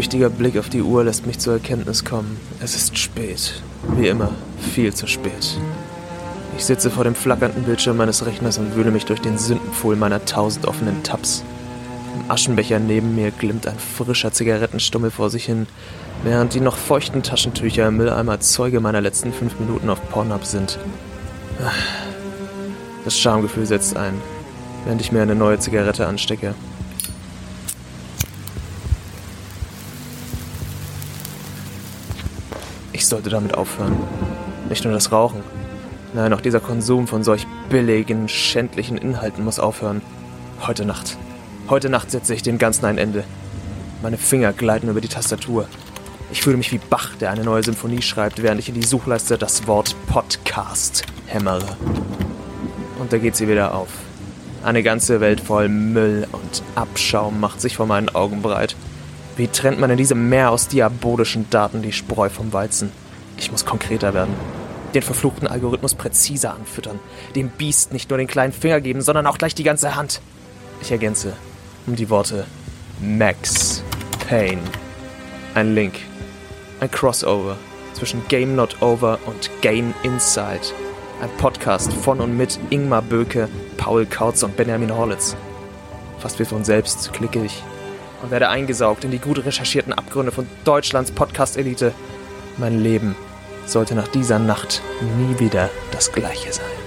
Ein flüchtiger Blick auf die Uhr lässt mich zur Erkenntnis kommen. Es ist spät. Wie immer, viel zu spät. Ich sitze vor dem flackernden Bildschirm meines Rechners und wühle mich durch den Sündenpfuhl meiner tausend offenen Tabs. Im Aschenbecher neben mir glimmt ein frischer Zigarettenstummel vor sich hin, während die noch feuchten Taschentücher im Mülleimer Zeuge meiner letzten fünf Minuten auf Pornhub sind. Das Schamgefühl setzt ein, während ich mir eine neue Zigarette anstecke. Sollte damit aufhören. Nicht nur das Rauchen. Nein, auch dieser Konsum von solch billigen, schändlichen Inhalten muss aufhören. Heute Nacht. Heute Nacht setze ich dem Ganzen ein Ende. Meine Finger gleiten über die Tastatur. Ich fühle mich wie Bach, der eine neue Symphonie schreibt, während ich in die Suchleiste das Wort Podcast hämmere. Und da geht sie wieder auf. Eine ganze Welt voll Müll und Abschaum macht sich vor meinen Augen breit. Wie trennt man in diesem Meer aus diabolischen Daten die Spreu vom Weizen? Ich muss konkreter werden. Den verfluchten Algorithmus präziser anfüttern. Dem Biest nicht nur den kleinen Finger geben, sondern auch gleich die ganze Hand. Ich ergänze um die Worte Max Payne. Ein Link. Ein Crossover zwischen Game Not Over und Game Inside. Ein Podcast von und mit Ingmar Böke, Paul Kautz und Benjamin Horlitz. Fast wie von selbst klicke ich und werde eingesaugt in die gut recherchierten Abgründe von Deutschlands Podcast-Elite. Mein Leben sollte nach dieser Nacht nie wieder das gleiche sein.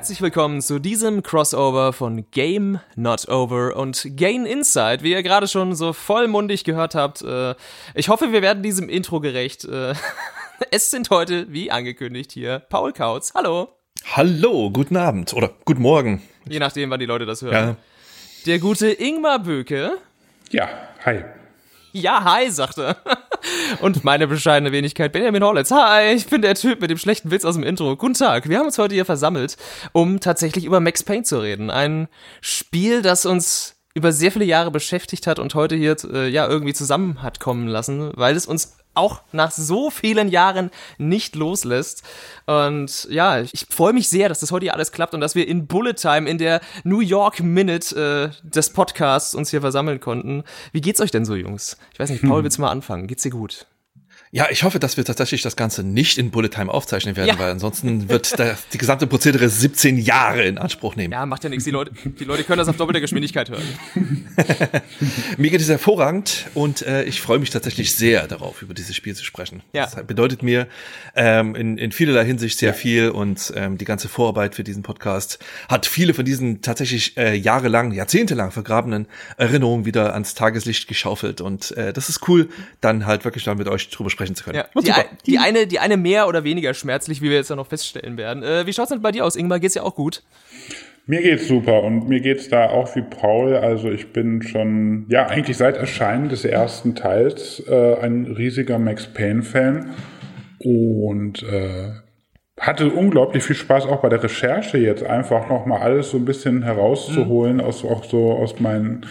Herzlich willkommen zu diesem Crossover von Game Not Over und Gain Inside, wie ihr gerade schon so vollmundig gehört habt. Äh, ich hoffe, wir werden diesem Intro gerecht. Äh, es sind heute, wie angekündigt, hier Paul Kautz. Hallo. Hallo, guten Abend oder guten Morgen. Je nachdem, wann die Leute das hören. Ja. Der gute Ingmar Böke. Ja, hi. Ja, hi, sagt er. Und meine bescheidene Wenigkeit, Benjamin Horlitz. Hi, ich bin der Typ mit dem schlechten Witz aus dem Intro. Guten Tag. Wir haben uns heute hier versammelt, um tatsächlich über Max Payne zu reden. Ein Spiel, das uns über sehr viele Jahre beschäftigt hat und heute hier äh, ja irgendwie zusammen hat kommen lassen, weil es uns auch nach so vielen Jahren nicht loslässt. Und ja, ich freue mich sehr, dass das heute hier alles klappt und dass wir in Bullet Time, in der New York Minute äh, des Podcasts uns hier versammeln konnten. Wie geht's euch denn so, Jungs? Ich weiß nicht, Paul, hm. willst du mal anfangen? Geht's dir gut? Ja, ich hoffe, dass wir tatsächlich das Ganze nicht in Bullet Time aufzeichnen werden, ja. weil ansonsten wird der, die gesamte Prozedere 17 Jahre in Anspruch nehmen. Ja, macht ja nichts. Die Leute, die Leute können das auf doppelte Geschwindigkeit hören. mir geht es hervorragend und äh, ich freue mich tatsächlich sehr darauf, über dieses Spiel zu sprechen. Ja. Das bedeutet mir ähm, in, in vielerlei Hinsicht sehr ja. viel und ähm, die ganze Vorarbeit für diesen Podcast hat viele von diesen tatsächlich äh, jahrelang, jahrzehntelang vergrabenen Erinnerungen wieder ans Tageslicht geschaufelt und äh, das ist cool, dann halt wirklich dann mit euch drüber sprechen sprechen zu können. Ja. Die, ein, die, eine, die eine mehr oder weniger schmerzlich, wie wir jetzt ja noch feststellen werden. Äh, wie schaut's denn bei dir aus, Ingmar? Geht's ja auch gut? Mir geht's super und mir geht's da auch wie Paul. Also ich bin schon, ja, eigentlich seit Erscheinen des ersten Teils äh, ein riesiger Max Payne-Fan und äh, hatte unglaublich viel Spaß auch bei der Recherche jetzt einfach nochmal alles so ein bisschen herauszuholen mhm. aus auch so aus meinen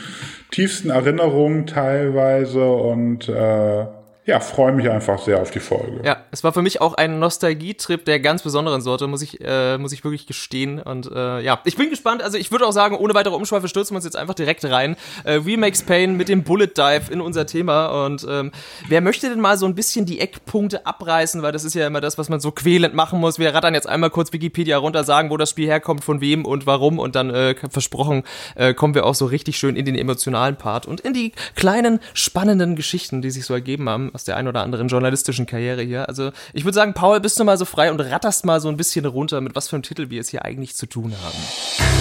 tiefsten Erinnerungen teilweise und äh, ja, freue mich einfach sehr auf die Folge. Ja, es war für mich auch ein Nostalgietrip der ganz besonderen Sorte, muss ich, äh, muss ich wirklich gestehen. Und äh, ja, ich bin gespannt. Also ich würde auch sagen, ohne weitere Umschweife stürzen wir uns jetzt einfach direkt rein. Äh, Remakes Pain mit dem Bullet Dive in unser Thema. Und ähm, wer möchte denn mal so ein bisschen die Eckpunkte abreißen, weil das ist ja immer das, was man so quälend machen muss. Wir rattern jetzt einmal kurz Wikipedia runter, sagen, wo das Spiel herkommt, von wem und warum. Und dann äh, versprochen, äh, kommen wir auch so richtig schön in den emotionalen Part und in die kleinen, spannenden Geschichten, die sich so ergeben haben aus der ein oder anderen journalistischen Karriere hier. Also ich würde sagen, Paul, bist du mal so frei und ratterst mal so ein bisschen runter, mit was für einem Titel wir es hier eigentlich zu tun haben.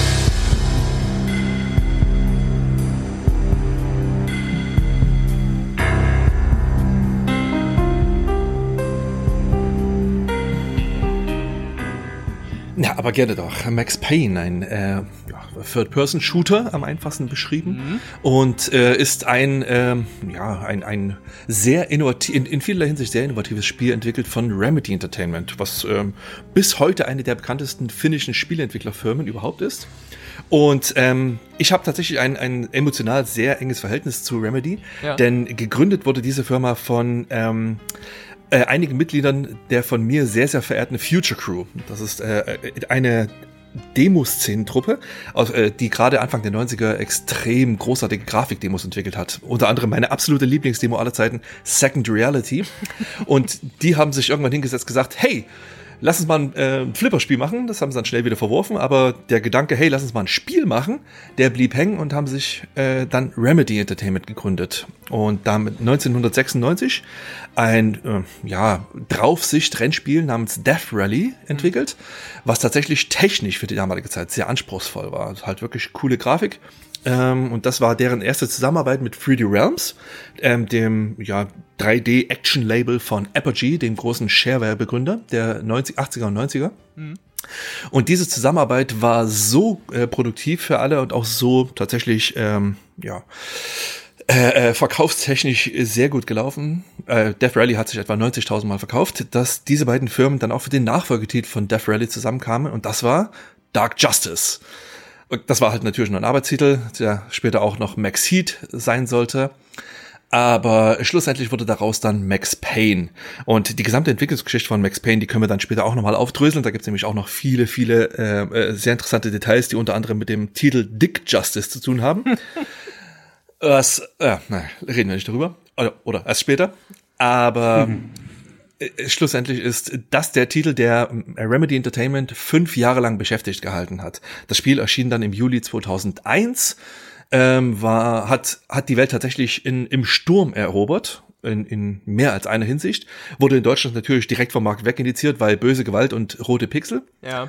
Ja, aber gerne doch. Max Payne, ein äh, Third-Person-Shooter am einfachsten beschrieben mhm. und äh, ist ein, äh, ja, ein, ein sehr innovativ, in, in vielerlei Hinsicht sehr innovatives Spiel entwickelt von Remedy Entertainment, was ähm, bis heute eine der bekanntesten finnischen Spieleentwicklerfirmen überhaupt ist. Und ähm, ich habe tatsächlich ein, ein emotional sehr enges Verhältnis zu Remedy, ja. denn gegründet wurde diese Firma von ähm, äh, einigen Mitgliedern der von mir sehr, sehr verehrten Future Crew. Das ist äh, eine Demoszenentruppe, äh, die gerade Anfang der 90er extrem großartige Grafikdemos entwickelt hat. Unter anderem meine absolute Lieblingsdemo aller Zeiten, Second Reality. Und die haben sich irgendwann hingesetzt gesagt, hey, lass uns mal ein, äh, Flipperspiel machen. Das haben sie dann schnell wieder verworfen. Aber der Gedanke, hey, lass uns mal ein Spiel machen, der blieb hängen und haben sich äh, dann Remedy Entertainment gegründet. Und damit 1996 ein äh, ja, Draufsicht-Rennspiel namens Death Rally entwickelt, was tatsächlich technisch für die damalige Zeit sehr anspruchsvoll war. Also halt wirklich coole Grafik. Ähm, und das war deren erste Zusammenarbeit mit 3D Realms, ähm, dem ja, 3D-Action-Label von Apogee, dem großen Shareware-Begründer der 90, 80er und 90er. Mhm. Und diese Zusammenarbeit war so äh, produktiv für alle und auch so tatsächlich, ähm, ja, äh, äh, verkaufstechnisch sehr gut gelaufen. Äh, Death Rally hat sich etwa 90.000 Mal verkauft, dass diese beiden Firmen dann auch für den Nachfolgetitel von Death Rally zusammenkamen und das war Dark Justice. Und das war halt natürlich nur ein Arbeitstitel, der später auch noch Max Heat sein sollte. Aber schlussendlich wurde daraus dann Max Payne. Und die gesamte Entwicklungsgeschichte von Max Payne, die können wir dann später auch nochmal aufdröseln. Da gibt es nämlich auch noch viele, viele äh, äh, sehr interessante Details, die unter anderem mit dem Titel Dick Justice zu tun haben. Was, äh, nein, reden wir nicht darüber. Oder, oder erst später. Aber. Äh, schlussendlich ist das der Titel, der äh, Remedy Entertainment fünf Jahre lang beschäftigt gehalten hat. Das Spiel erschien dann im Juli 2001, ähm, war, hat, hat die Welt tatsächlich in, im Sturm erobert. In, in mehr als einer Hinsicht. Wurde in Deutschland natürlich direkt vom Markt wegindiziert, weil böse Gewalt und rote Pixel. Ja.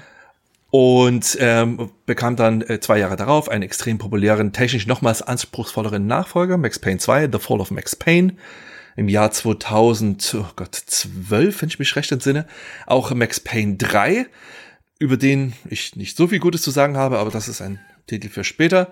Und ähm, bekam dann äh, zwei Jahre darauf einen extrem populären, technisch nochmals anspruchsvolleren Nachfolger, Max Payne 2, The Fall of Max Payne im Jahr 2000, oh Gott, 12, wenn ich mich recht entsinne, auch Max Payne 3, über den ich nicht so viel Gutes zu sagen habe, aber das ist ein Titel für später.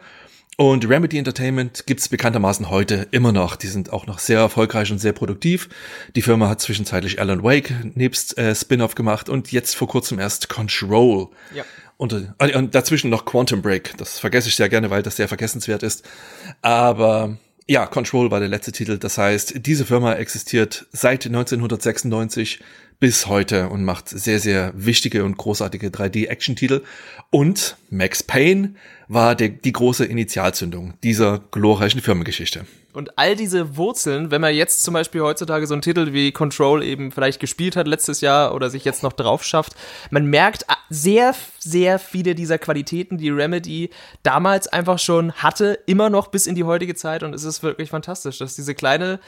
Und Remedy Entertainment gibt's bekanntermaßen heute immer noch. Die sind auch noch sehr erfolgreich und sehr produktiv. Die Firma hat zwischenzeitlich Alan Wake nebst äh, Spin-off gemacht und jetzt vor kurzem erst Control. Ja. Und, äh, und dazwischen noch Quantum Break. Das vergesse ich sehr gerne, weil das sehr vergessenswert ist. Aber ja, Control war der letzte Titel. Das heißt, diese Firma existiert seit 1996 bis heute und macht sehr, sehr wichtige und großartige 3D-Action-Titel. Und Max Payne war der, die große Initialzündung dieser glorreichen Firmengeschichte. Und all diese Wurzeln, wenn man jetzt zum Beispiel heutzutage so einen Titel wie Control eben vielleicht gespielt hat letztes Jahr oder sich jetzt noch drauf schafft, man merkt sehr, sehr viele dieser Qualitäten, die Remedy damals einfach schon hatte, immer noch bis in die heutige Zeit und es ist wirklich fantastisch, dass diese kleine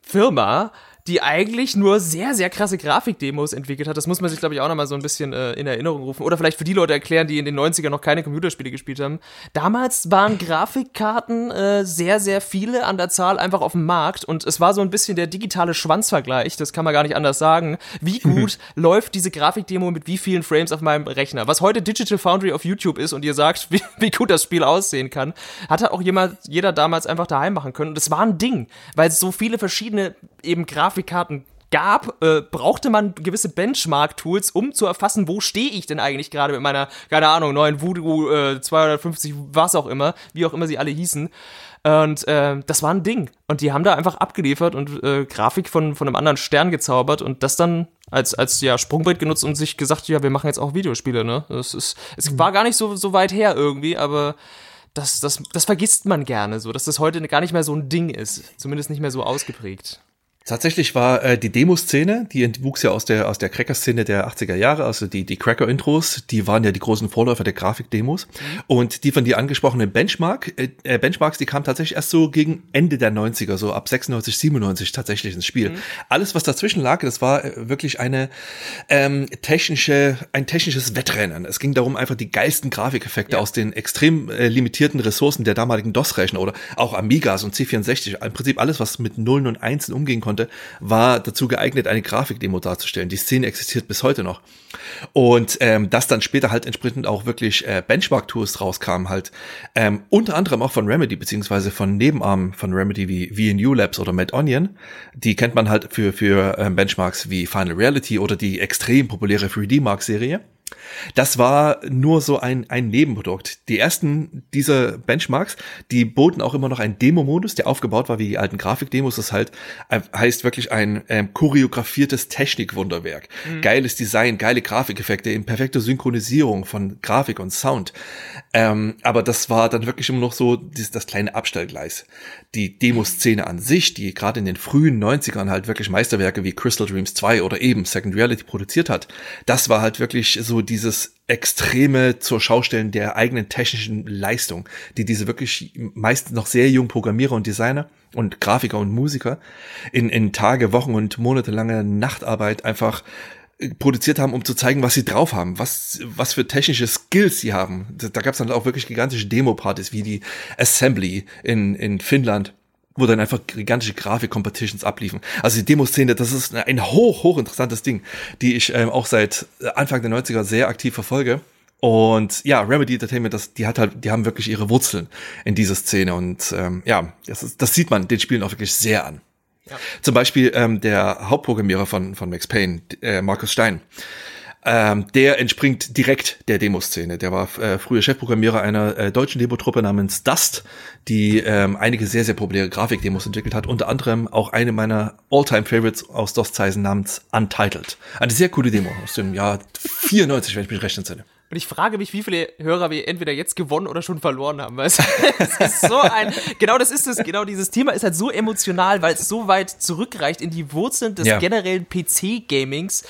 Firma die eigentlich nur sehr, sehr krasse Grafikdemos entwickelt hat. Das muss man sich, glaube ich, auch nochmal so ein bisschen äh, in Erinnerung rufen. Oder vielleicht für die Leute erklären, die in den 90ern noch keine Computerspiele gespielt haben. Damals waren Grafikkarten äh, sehr, sehr viele an der Zahl einfach auf dem Markt und es war so ein bisschen der digitale Schwanzvergleich, das kann man gar nicht anders sagen. Wie gut läuft diese Grafikdemo mit wie vielen Frames auf meinem Rechner? Was heute Digital Foundry auf YouTube ist und ihr sagt, wie, wie gut das Spiel aussehen kann, hatte auch jemand, jeder damals einfach daheim machen können. Und das war ein Ding, weil es so viele verschiedene eben Grafik Grafikkarten gab, äh, brauchte man gewisse Benchmark-Tools, um zu erfassen, wo stehe ich denn eigentlich gerade mit meiner, keine Ahnung, neuen Voodoo äh, 250, was auch immer, wie auch immer sie alle hießen. Und äh, das war ein Ding. Und die haben da einfach abgeliefert und äh, Grafik von, von einem anderen Stern gezaubert und das dann als, als ja, Sprungbrett genutzt und sich gesagt, ja, wir machen jetzt auch Videospiele, ne? Das ist, es war gar nicht so, so weit her irgendwie, aber das, das, das vergisst man gerne so, dass das heute gar nicht mehr so ein Ding ist. Zumindest nicht mehr so ausgeprägt. Tatsächlich war äh, die Demoszene, die wuchs ja aus der aus der Cracker-Szene der 80er Jahre, also die die Cracker-Intros, die waren ja die großen Vorläufer der Grafikdemos mhm. und die von dir angesprochenen Benchmark äh, äh Benchmarks, die kamen tatsächlich erst so gegen Ende der 90er, so ab 96, 97 tatsächlich ins Spiel. Mhm. Alles was dazwischen lag, das war äh, wirklich eine ähm, technische ein technisches Wettrennen. Es ging darum einfach die geilsten Grafikeffekte ja. aus den extrem äh, limitierten Ressourcen der damaligen DOS-Rechner oder auch Amigas und C64, im Prinzip alles was mit Nullen und Einsen umgehen konnte konnte, war dazu geeignet, eine Grafikdemo darzustellen. Die Szene existiert bis heute noch. Und ähm, dass dann später halt entsprechend auch wirklich äh, Benchmark-Tools rauskamen, halt ähm, unter anderem auch von Remedy, beziehungsweise von Nebenarmen von Remedy wie VNU Labs oder Mad Onion. Die kennt man halt für, für ähm, Benchmarks wie Final Reality oder die extrem populäre 3D-Mark-Serie. Das war nur so ein, ein Nebenprodukt. Die ersten dieser Benchmarks, die boten auch immer noch einen Demo-Modus, der aufgebaut war wie die alten Grafikdemos. Das halt äh, heißt wirklich ein ähm, choreografiertes Technikwunderwerk. Mhm. Geiles Design, geile Grafikeffekte in perfekter Synchronisierung von Grafik und Sound. Ähm, aber das war dann wirklich immer noch so dieses, das kleine Abstellgleis. Die Demoszene an sich, die gerade in den frühen 90ern halt wirklich Meisterwerke wie Crystal Dreams 2 oder eben Second Reality produziert hat, das war halt wirklich so dieses extreme zur Schaustellen der eigenen technischen Leistung, die diese wirklich meist noch sehr jungen Programmierer und Designer und Grafiker und Musiker in, in Tage, Wochen und monatelange Nachtarbeit einfach äh, produziert haben, um zu zeigen, was sie drauf haben, was, was für technische Skills sie haben. Da, da gab es dann auch wirklich gigantische Demo-Partys wie die Assembly in, in Finnland wo dann einfach gigantische Grafik-Competitions abliefen. Also die Demoszene, das ist ein hoch, hoch interessantes Ding, die ich ähm, auch seit Anfang der 90er sehr aktiv verfolge. Und ja, Remedy Entertainment, das, die hat halt, die haben wirklich ihre Wurzeln in dieser Szene und ähm, ja, das, ist, das sieht man den Spielen auch wirklich sehr an. Ja. Zum Beispiel ähm, der Hauptprogrammierer von, von Max Payne, äh, Markus Stein ähm, der entspringt direkt der Demoszene. Der war äh, früher Chefprogrammierer einer äh, deutschen Demotruppe namens Dust, die ähm, einige sehr, sehr populäre Grafikdemos entwickelt hat. Unter anderem auch eine meiner All-Time-Favorites aus DOS-Zeiten namens Untitled. Eine sehr coole Demo aus dem Jahr 94, wenn ich mich recht entsinne. Und ich frage mich, wie viele Hörer wir entweder jetzt gewonnen oder schon verloren haben. Weil es, es ist so ein, genau das ist es, genau dieses Thema ist halt so emotional, weil es so weit zurückreicht in die Wurzeln des ja. generellen PC-Gamings,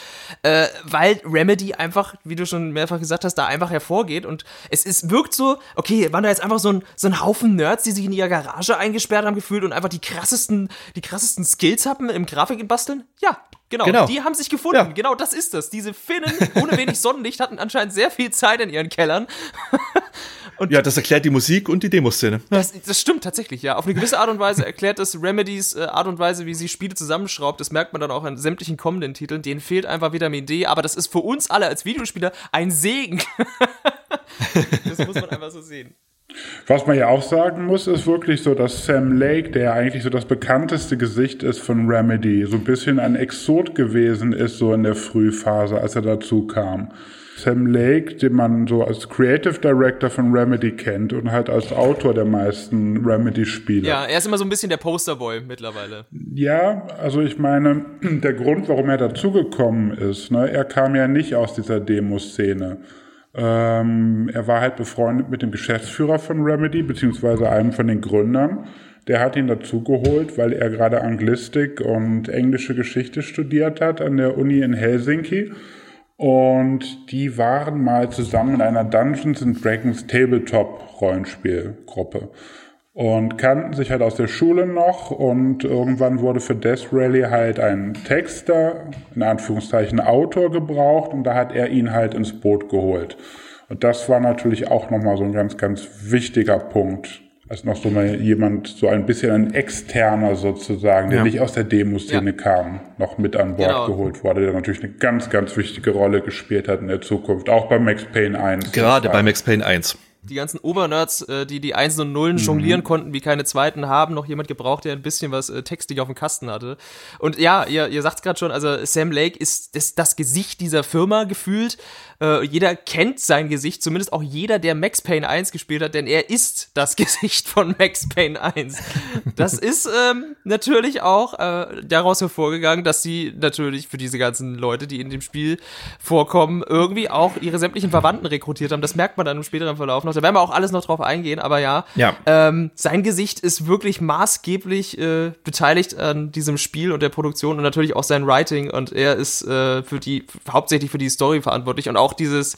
äh, weil Remedy einfach, wie du schon mehrfach gesagt hast, da einfach hervorgeht. Und es ist, wirkt so, okay, waren da jetzt einfach so ein, so ein Haufen Nerds, die sich in ihrer Garage eingesperrt haben gefühlt und einfach die krassesten, die krassesten Skills haben im Grafik basteln? Ja, Genau, genau, die haben sich gefunden. Ja. Genau, das ist das. Diese Finnen ohne wenig Sonnenlicht hatten anscheinend sehr viel Zeit in ihren Kellern. Und ja, das erklärt die Musik und die Demoszene. Das, das stimmt tatsächlich, ja. Auf eine gewisse Art und Weise erklärt das Remedies äh, Art und Weise, wie sie Spiele zusammenschraubt. Das merkt man dann auch an sämtlichen kommenden Titeln. Denen fehlt einfach Vitamin D, aber das ist für uns alle als Videospieler ein Segen. das muss man einfach so sehen. Was man ja auch sagen muss, ist wirklich so, dass Sam Lake, der eigentlich so das bekannteste Gesicht ist von Remedy, so ein bisschen ein Exot gewesen ist, so in der Frühphase, als er dazu kam. Sam Lake, den man so als Creative Director von Remedy kennt und halt als Autor der meisten Remedy-Spiele. Ja, er ist immer so ein bisschen der Posterboy mittlerweile. Ja, also ich meine, der Grund, warum er dazugekommen ist, ne, er kam ja nicht aus dieser Demoszene. Ähm, er war halt befreundet mit dem Geschäftsführer von Remedy, beziehungsweise einem von den Gründern. Der hat ihn dazugeholt, weil er gerade Anglistik und englische Geschichte studiert hat an der Uni in Helsinki. Und die waren mal zusammen in einer Dungeons and Dragons Tabletop Rollenspielgruppe und kannten sich halt aus der Schule noch und irgendwann wurde für Death Rally halt ein Texter, in Anführungszeichen Autor gebraucht und da hat er ihn halt ins Boot geholt. Und das war natürlich auch nochmal so ein ganz, ganz wichtiger Punkt. Als noch so mal jemand, so ein bisschen ein Externer sozusagen, der ja. nicht aus der Demoszene ja. kam, noch mit an Bord genau. geholt wurde, der natürlich eine ganz, ganz wichtige Rolle gespielt hat in der Zukunft, auch bei Max Payne 1. Gerade bei Max Payne 1 die ganzen Obernerds, äh, die die Einsen und Nullen mhm. jonglieren konnten wie keine zweiten, haben noch jemand gebraucht, der ein bisschen was äh, textlich auf dem Kasten hatte. Und ja, ihr, ihr sagt's gerade schon, also Sam Lake ist, ist das Gesicht dieser Firma gefühlt. Äh, jeder kennt sein Gesicht, zumindest auch jeder, der Max Payne 1 gespielt hat, denn er ist das Gesicht von Max Payne 1. Das ist ähm, natürlich auch äh, daraus hervorgegangen, dass sie natürlich für diese ganzen Leute, die in dem Spiel vorkommen, irgendwie auch ihre sämtlichen Verwandten rekrutiert haben. Das merkt man dann im späteren Verlauf noch. Da werden wir auch alles noch drauf eingehen, aber ja, ja. Ähm, sein Gesicht ist wirklich maßgeblich äh, beteiligt an diesem Spiel und der Produktion und natürlich auch sein Writing und er ist äh, für die hauptsächlich für die Story verantwortlich und auch auch dieses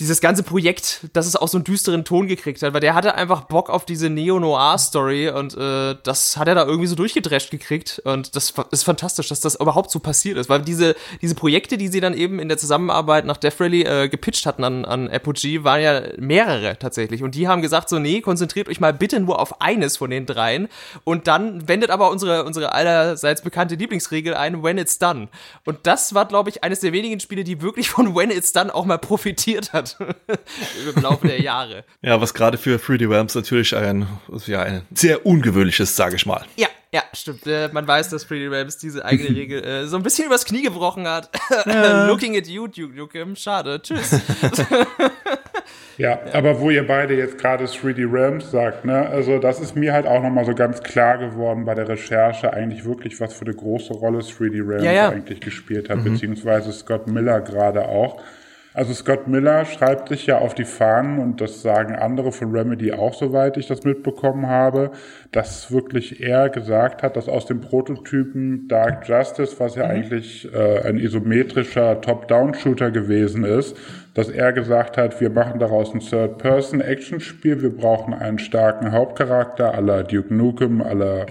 dieses ganze Projekt, dass es auch so einen düsteren Ton gekriegt hat, weil der hatte einfach Bock auf diese Neo-Noir-Story und äh, das hat er da irgendwie so durchgedrescht gekriegt und das ist fantastisch, dass das überhaupt so passiert ist, weil diese, diese Projekte, die sie dann eben in der Zusammenarbeit nach Death Rally äh, gepitcht hatten an, an Apogee, waren ja mehrere tatsächlich und die haben gesagt so, nee, konzentriert euch mal bitte nur auf eines von den dreien und dann wendet aber unsere, unsere allerseits bekannte Lieblingsregel ein, when it's done. Und das war, glaube ich, eines der wenigen Spiele, die wirklich von when it's done auch mal profitiert hat. im Laufe der Jahre. Ja, was gerade für 3D Realms natürlich ein, ja, ein sehr ungewöhnliches, sage ich mal. Ja, ja, stimmt. Äh, man weiß, dass 3D Realms diese eigene Regel äh, so ein bisschen übers Knie gebrochen hat. Ja. Looking at you, Duke Nukem. Schade. Tschüss. ja, aber wo ihr beide jetzt gerade 3D Realms sagt, ne, also das ist mir halt auch nochmal so ganz klar geworden bei der Recherche, eigentlich wirklich, was für eine große Rolle 3D Realms ja, ja. eigentlich gespielt hat, mhm. beziehungsweise Scott Miller gerade auch. Also Scott Miller schreibt sich ja auf die Fahnen und das sagen andere von Remedy auch, soweit ich das mitbekommen habe, dass wirklich er gesagt hat, dass aus dem Prototypen Dark Justice, was ja mhm. eigentlich äh, ein isometrischer Top-Down-Shooter gewesen ist, dass er gesagt hat, wir machen daraus ein Third-Person-Action-Spiel, wir brauchen einen starken Hauptcharakter aller Duke Nukem, aller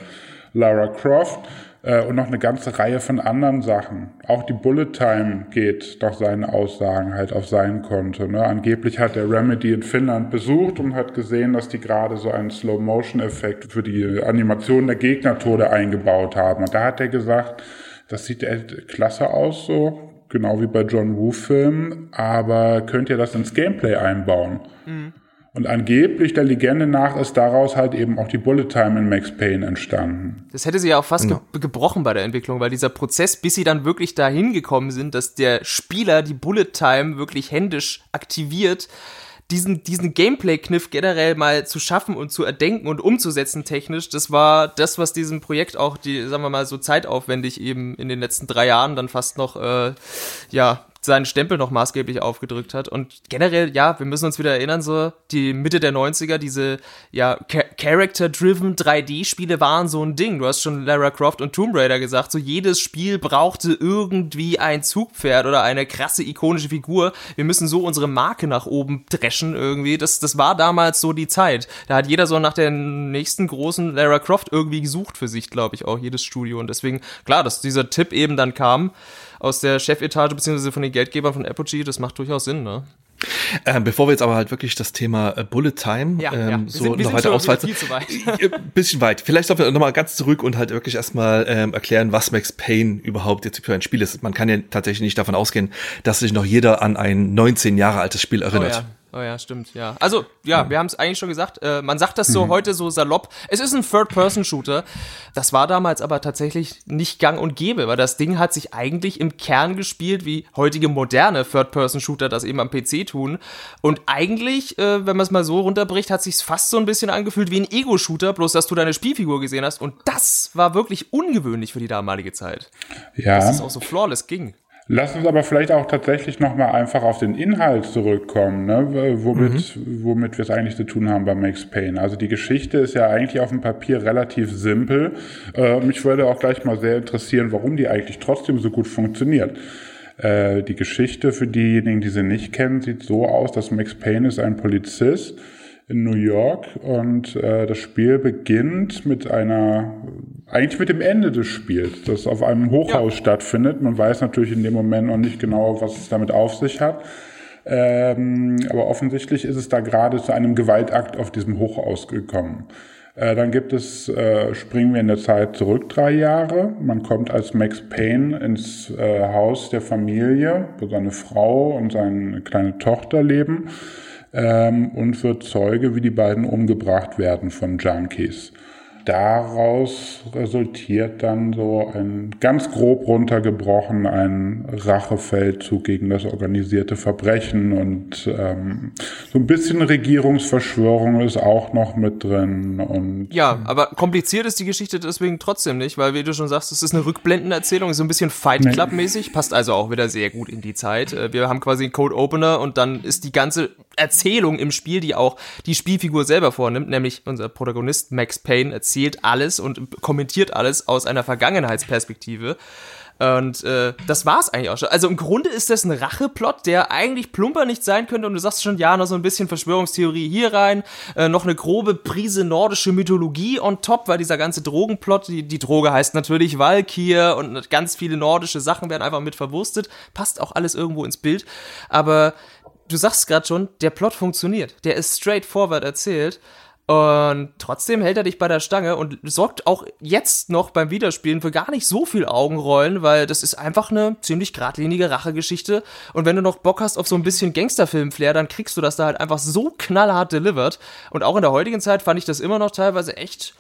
Lara Croft äh, und noch eine ganze Reihe von anderen Sachen. Auch die Bullet Time geht nach seinen Aussagen halt auf sein Konto. Ne? Angeblich hat er Remedy in Finnland besucht und hat gesehen, dass die gerade so einen Slow-Motion-Effekt für die Animation der Gegnertode eingebaut haben. Und da hat er gesagt, das sieht echt klasse aus so, genau wie bei John Woo-Filmen, aber könnt ihr das ins Gameplay einbauen? Mhm. Und angeblich der Legende nach ist daraus halt eben auch die Bullet Time in Max Payne entstanden. Das hätte sie ja auch fast ja. ge gebrochen bei der Entwicklung, weil dieser Prozess, bis sie dann wirklich dahin gekommen sind, dass der Spieler die Bullet Time wirklich händisch aktiviert, diesen, diesen Gameplay-Kniff generell mal zu schaffen und zu erdenken und umzusetzen technisch, das war das, was diesem Projekt auch die, sagen wir mal, so zeitaufwendig eben in den letzten drei Jahren dann fast noch, äh, ja, seinen Stempel noch maßgeblich aufgedrückt hat. Und generell, ja, wir müssen uns wieder erinnern, so die Mitte der 90er, diese ja, Character-driven 3D-Spiele waren so ein Ding. Du hast schon Lara Croft und Tomb Raider gesagt, so jedes Spiel brauchte irgendwie ein Zugpferd oder eine krasse ikonische Figur. Wir müssen so unsere Marke nach oben dreschen irgendwie. Das, das war damals so die Zeit. Da hat jeder so nach der nächsten großen Lara Croft irgendwie gesucht für sich, glaube ich, auch jedes Studio. Und deswegen, klar, dass dieser Tipp eben dann kam, aus der Chefetage beziehungsweise von den Geldgebern von Apogee, das macht durchaus Sinn, ne? Ähm, bevor wir jetzt aber halt wirklich das Thema äh, Bullet Time ja, ähm, ja. so sind, noch weiter ausweiten. Äh, bisschen weit. Vielleicht sollten wir nochmal ganz zurück und halt wirklich erstmal ähm, erklären, was Max Payne überhaupt jetzt für ein Spiel ist. Man kann ja tatsächlich nicht davon ausgehen, dass sich noch jeder an ein 19 Jahre altes Spiel erinnert. Oh ja. Oh ja, stimmt, ja. Also, ja, wir haben es eigentlich schon gesagt. Äh, man sagt das so mhm. heute so salopp. Es ist ein Third-Person-Shooter. Das war damals aber tatsächlich nicht gang und gäbe, weil das Ding hat sich eigentlich im Kern gespielt, wie heutige moderne Third-Person-Shooter das eben am PC tun. Und eigentlich, äh, wenn man es mal so runterbricht, hat sich fast so ein bisschen angefühlt wie ein Ego-Shooter, bloß dass du deine Spielfigur gesehen hast. Und das war wirklich ungewöhnlich für die damalige Zeit. Ja. Dass es auch so flawless ging. Lass uns aber vielleicht auch tatsächlich nochmal einfach auf den Inhalt zurückkommen, ne? womit, mhm. womit wir es eigentlich zu tun haben bei Max Payne. Also die Geschichte ist ja eigentlich auf dem Papier relativ simpel. Äh, mich würde auch gleich mal sehr interessieren, warum die eigentlich trotzdem so gut funktioniert. Äh, die Geschichte für diejenigen, die sie nicht kennen, sieht so aus, dass Max Payne ist ein Polizist, in New York und äh, das Spiel beginnt mit einer, eigentlich mit dem Ende des Spiels, das auf einem Hochhaus ja. stattfindet. Man weiß natürlich in dem Moment noch nicht genau, was es damit auf sich hat. Ähm, aber offensichtlich ist es da gerade zu einem Gewaltakt auf diesem Hochhaus gekommen. Äh, dann gibt es, äh, springen wir in der Zeit zurück drei Jahre. Man kommt als Max Payne ins äh, Haus der Familie, wo seine Frau und seine kleine Tochter leben ähm, und wird Zeuge, wie die beiden umgebracht werden von Junkies daraus resultiert dann so ein ganz grob runtergebrochen ein Rachefeldzug gegen das organisierte Verbrechen und ähm, so ein bisschen Regierungsverschwörung ist auch noch mit drin und ja, aber kompliziert ist die Geschichte deswegen trotzdem nicht, weil wie du schon sagst, es ist eine Rückblendenerzählung, so ein bisschen Fight Club mäßig, passt also auch wieder sehr gut in die Zeit. Äh, wir haben quasi einen Code Opener und dann ist die ganze Erzählung im Spiel, die auch die Spielfigur selber vornimmt, nämlich unser Protagonist Max Payne erzählt alles und kommentiert alles aus einer Vergangenheitsperspektive. Und äh, das war's eigentlich auch schon. Also im Grunde ist das ein Racheplot, der eigentlich plumper nicht sein könnte. Und du sagst schon, ja, noch so ein bisschen Verschwörungstheorie hier rein, äh, noch eine grobe Prise nordische Mythologie on top, weil dieser ganze Drogenplot, die, die Droge heißt natürlich Valkyr und ganz viele nordische Sachen werden einfach mit verwurstet. Passt auch alles irgendwo ins Bild. Aber du sagst gerade schon, der Plot funktioniert. Der ist straightforward erzählt. Und trotzdem hält er dich bei der Stange und sorgt auch jetzt noch beim Wiederspielen für gar nicht so viel Augenrollen, weil das ist einfach eine ziemlich geradlinige Rachegeschichte. Und wenn du noch Bock hast auf so ein bisschen Gangsterfilm-Flair, dann kriegst du das da halt einfach so knallhart delivered. Und auch in der heutigen Zeit fand ich das immer noch teilweise echt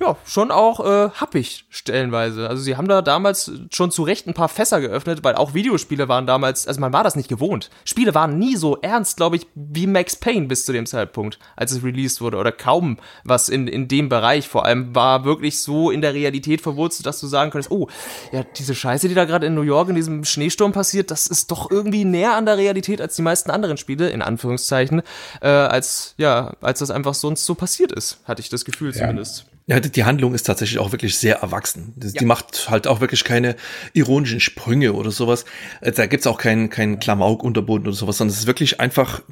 ja, schon auch äh, happig stellenweise. Also sie haben da damals schon zu Recht ein paar Fässer geöffnet, weil auch Videospiele waren damals, also man war das nicht gewohnt. Spiele waren nie so ernst, glaube ich, wie Max Payne bis zu dem Zeitpunkt, als es released wurde oder kaum was in, in dem Bereich vor allem war wirklich so in der Realität verwurzelt, dass du sagen könntest, oh, ja, diese Scheiße, die da gerade in New York in diesem Schneesturm passiert, das ist doch irgendwie näher an der Realität als die meisten anderen Spiele, in Anführungszeichen, äh, als, ja, als das einfach sonst so passiert ist, hatte ich das Gefühl ja. zumindest. Ja, die Handlung ist tatsächlich auch wirklich sehr erwachsen. Die, ja. die macht halt auch wirklich keine ironischen Sprünge oder sowas. Äh, da gibt's auch keinen keinen Klamauk-Unterboden oder sowas, sondern es ist wirklich einfach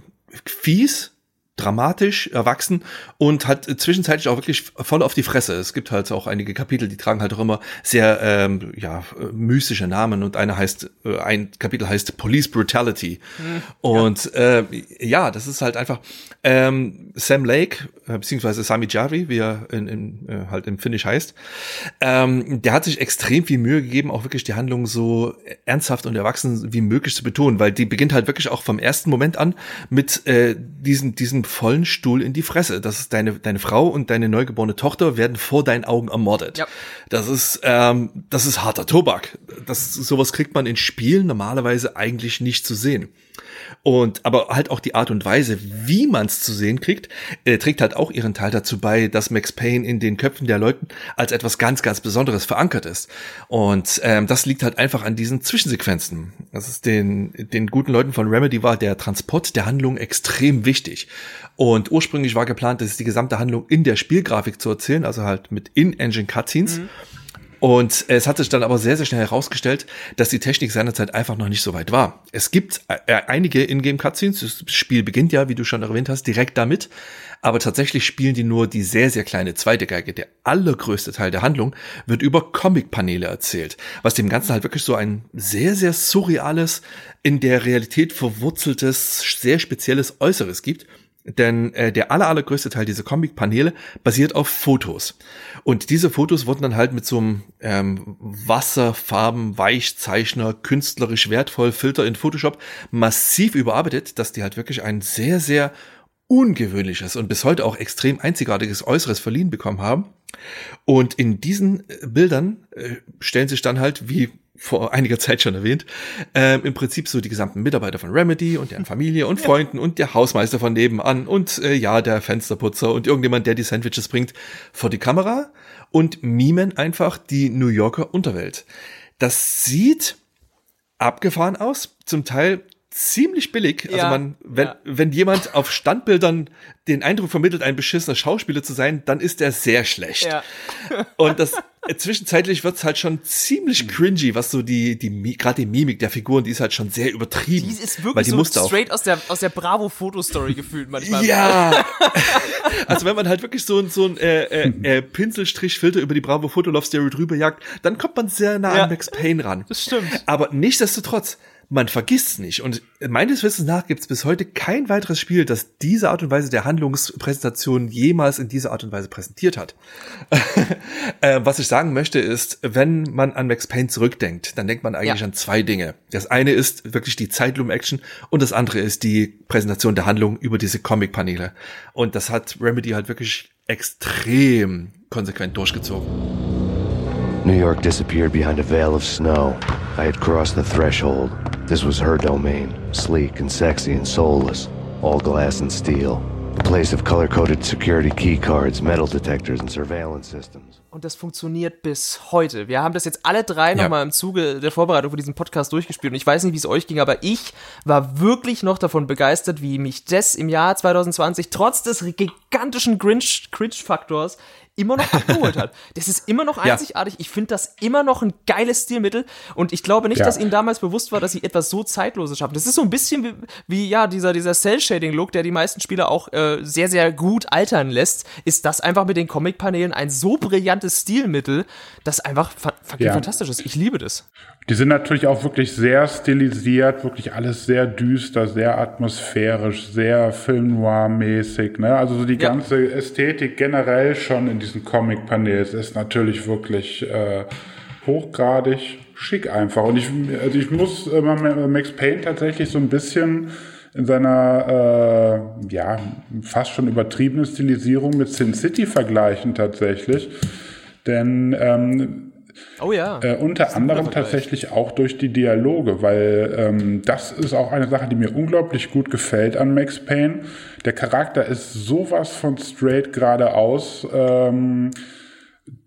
fies, dramatisch, erwachsen und hat zwischenzeitlich auch wirklich voll auf die Fresse. Es gibt halt auch einige Kapitel, die tragen halt auch immer sehr ähm, ja, mystische Namen und eine heißt, äh, ein Kapitel heißt Police Brutality. Hm, und ja. Äh, ja, das ist halt einfach ähm, Sam Lake, äh, beziehungsweise Sami Javi, wie er in, in, äh, halt im Finnish heißt, ähm, der hat sich extrem viel Mühe gegeben, auch wirklich die Handlung so ernsthaft und erwachsen wie möglich zu betonen, weil die beginnt halt wirklich auch vom ersten Moment an mit äh, diesen, diesen vollen Stuhl in die Fresse. Das ist deine, deine Frau und deine neugeborene Tochter werden vor deinen Augen ermordet. Ja. Das ist, ähm, das ist harter Tobak. Das, sowas kriegt man in Spielen normalerweise eigentlich nicht zu sehen. Und aber halt auch die Art und Weise, wie man es zu sehen kriegt, äh, trägt halt auch ihren Teil dazu bei, dass Max Payne in den Köpfen der Leuten als etwas ganz, ganz Besonderes verankert ist. Und ähm, das liegt halt einfach an diesen Zwischensequenzen. Das ist den, den guten Leuten von Remedy war der Transport der Handlung extrem wichtig. Und ursprünglich war geplant, dass die gesamte Handlung in der Spielgrafik zu erzählen, also halt mit In-Engine Cutscenes. Mhm. Und es hat sich dann aber sehr, sehr schnell herausgestellt, dass die Technik seinerzeit einfach noch nicht so weit war. Es gibt äh, einige Ingame-Cutscenes, das Spiel beginnt ja, wie du schon erwähnt hast, direkt damit, aber tatsächlich spielen die nur die sehr, sehr kleine zweite Geige. Der allergrößte Teil der Handlung wird über Comic-Paneele erzählt, was dem Ganzen halt wirklich so ein sehr, sehr surreales, in der Realität verwurzeltes, sehr spezielles Äußeres gibt denn äh, der aller, allergrößte Teil dieser Comic-Paneele basiert auf Fotos. Und diese Fotos wurden dann halt mit so einem ähm, Wasserfarben, Weichzeichner, künstlerisch wertvoll Filter in Photoshop massiv überarbeitet, dass die halt wirklich ein sehr, sehr ungewöhnliches und bis heute auch extrem einzigartiges Äußeres verliehen bekommen haben. Und in diesen äh, Bildern äh, stellen sich dann halt, wie vor einiger Zeit schon erwähnt, ähm, im Prinzip so die gesamten Mitarbeiter von Remedy und deren Familie und Freunden und der Hausmeister von nebenan und äh, ja, der Fensterputzer und irgendjemand, der die Sandwiches bringt, vor die Kamera und mimen einfach die New Yorker Unterwelt. Das sieht abgefahren aus, zum Teil ziemlich billig. Also ja, also man, wenn, ja. wenn jemand auf Standbildern den Eindruck vermittelt, ein beschissener Schauspieler zu sein, dann ist er sehr schlecht. Ja. Und das zwischenzeitlich wird's halt schon ziemlich cringy, was so die, die gerade die Mimik der Figuren, die ist halt schon sehr übertrieben. Die ist wirklich die so straight aus der, aus der Bravo-Fotostory gefühlt manchmal. Ja. also wenn man halt wirklich so, so ein äh, äh, äh, Pinselstrich-Filter über die Bravo-Fotolove-Stereo drüber jagt, dann kommt man sehr nah an Max Payne ran. Das stimmt. Aber nichtsdestotrotz, man vergisst es nicht. Und meines Wissens nach gibt es bis heute kein weiteres Spiel, das diese Art und Weise der Handlungspräsentation jemals in dieser Art und Weise präsentiert hat. äh, was ich sagen möchte ist, wenn man an Max Payne zurückdenkt, dann denkt man eigentlich ja. an zwei Dinge. Das eine ist wirklich die Zeitlumen-Action und das andere ist die Präsentation der Handlung über diese Comic-Paneele. Und das hat Remedy halt wirklich extrem konsequent durchgezogen. New York disappeared behind a veil of snow. I had crossed the threshold. This was her domain, sleek and sexy and soulless, all glass and steel. A place of color-coded security key cards, metal detectors and surveillance systems. Und das funktioniert bis heute. Wir haben das jetzt alle drei ja. nochmal im Zuge der Vorbereitung für diesen Podcast durchgespielt. Und ich weiß nicht, wie es euch ging, aber ich war wirklich noch davon begeistert, wie mich das im Jahr 2020 trotz des gigantischen Cringe-Faktors immer noch abgeholt hat. Das ist immer noch einzigartig. Ja. Ich finde das immer noch ein geiles Stilmittel und ich glaube nicht, ja. dass ihnen damals bewusst war, dass sie etwas so Zeitloses schaffen. Das ist so ein bisschen wie, wie ja, dieser, dieser Cell-Shading-Look, der die meisten Spieler auch äh, sehr, sehr gut altern lässt, ist das einfach mit den Comic-Paneelen ein so brillantes Stilmittel, das einfach fa ja. fantastisch ist. Ich liebe das. Die sind natürlich auch wirklich sehr stilisiert, wirklich alles sehr düster, sehr atmosphärisch, sehr Film Noir-mäßig. Ne? Also so die ja. ganze Ästhetik generell schon in diesen Comic-Panels ist natürlich wirklich äh, hochgradig schick einfach. Und ich, also ich muss äh, Max Payne tatsächlich so ein bisschen in seiner äh, ja fast schon übertriebenen Stilisierung mit Sin City vergleichen tatsächlich. Denn ähm, Oh ja. Äh, unter anderem tatsächlich auch durch die Dialoge, weil ähm, das ist auch eine Sache, die mir unglaublich gut gefällt an Max Payne. Der Charakter ist sowas von straight geradeaus. Ähm,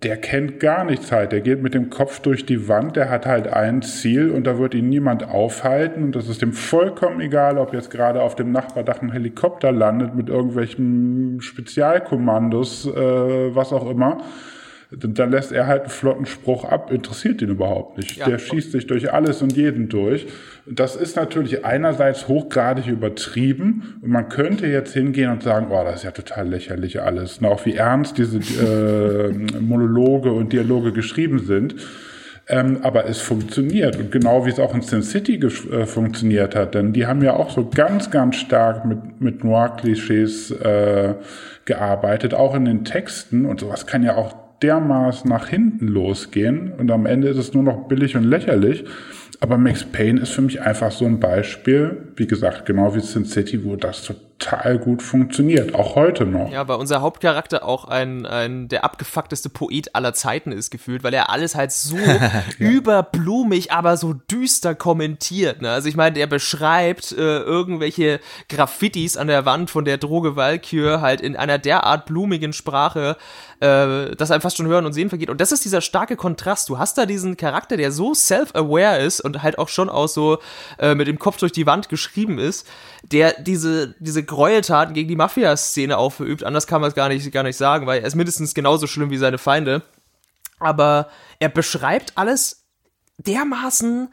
der kennt gar nichts halt. Der geht mit dem Kopf durch die Wand, der hat halt ein Ziel und da wird ihn niemand aufhalten. Und das ist dem vollkommen egal, ob jetzt gerade auf dem Nachbardach ein Helikopter landet mit irgendwelchen Spezialkommandos, äh, was auch immer dann lässt er halt einen flotten Spruch ab, interessiert ihn überhaupt nicht. Ja. Der schießt sich durch alles und jeden durch. Das ist natürlich einerseits hochgradig übertrieben und man könnte jetzt hingehen und sagen, oh, das ist ja total lächerlich alles. Und auch wie ernst diese äh, Monologe und Dialoge geschrieben sind. Ähm, aber es funktioniert und genau wie es auch in Sin City äh, funktioniert hat, denn die haben ja auch so ganz, ganz stark mit, mit Noir-Klischees äh, gearbeitet, auch in den Texten und sowas kann ja auch dermaßen nach hinten losgehen und am Ende ist es nur noch billig und lächerlich. Aber Max Payne ist für mich einfach so ein Beispiel, wie gesagt, genau wie Sin City, wo das total gut funktioniert, auch heute noch. Ja, weil unser Hauptcharakter auch ein, ein der abgefuckteste Poet aller Zeiten ist gefühlt, weil er alles halt so ja. überblumig, aber so düster kommentiert. Ne? Also ich meine, der beschreibt äh, irgendwelche Graffitis an der Wand von der Droge Valkyr halt in einer derart blumigen Sprache, äh, dass einem fast schon Hören und Sehen vergeht. Und das ist dieser starke Kontrast. Du hast da diesen Charakter, der so self-aware ist und halt auch schon aus so äh, mit dem Kopf durch die Wand geschrieben ist, der diese, diese Gräueltaten gegen die Mafia-Szene aufverübt. Anders kann man es gar nicht, gar nicht sagen, weil er ist mindestens genauso schlimm wie seine Feinde. Aber er beschreibt alles dermaßen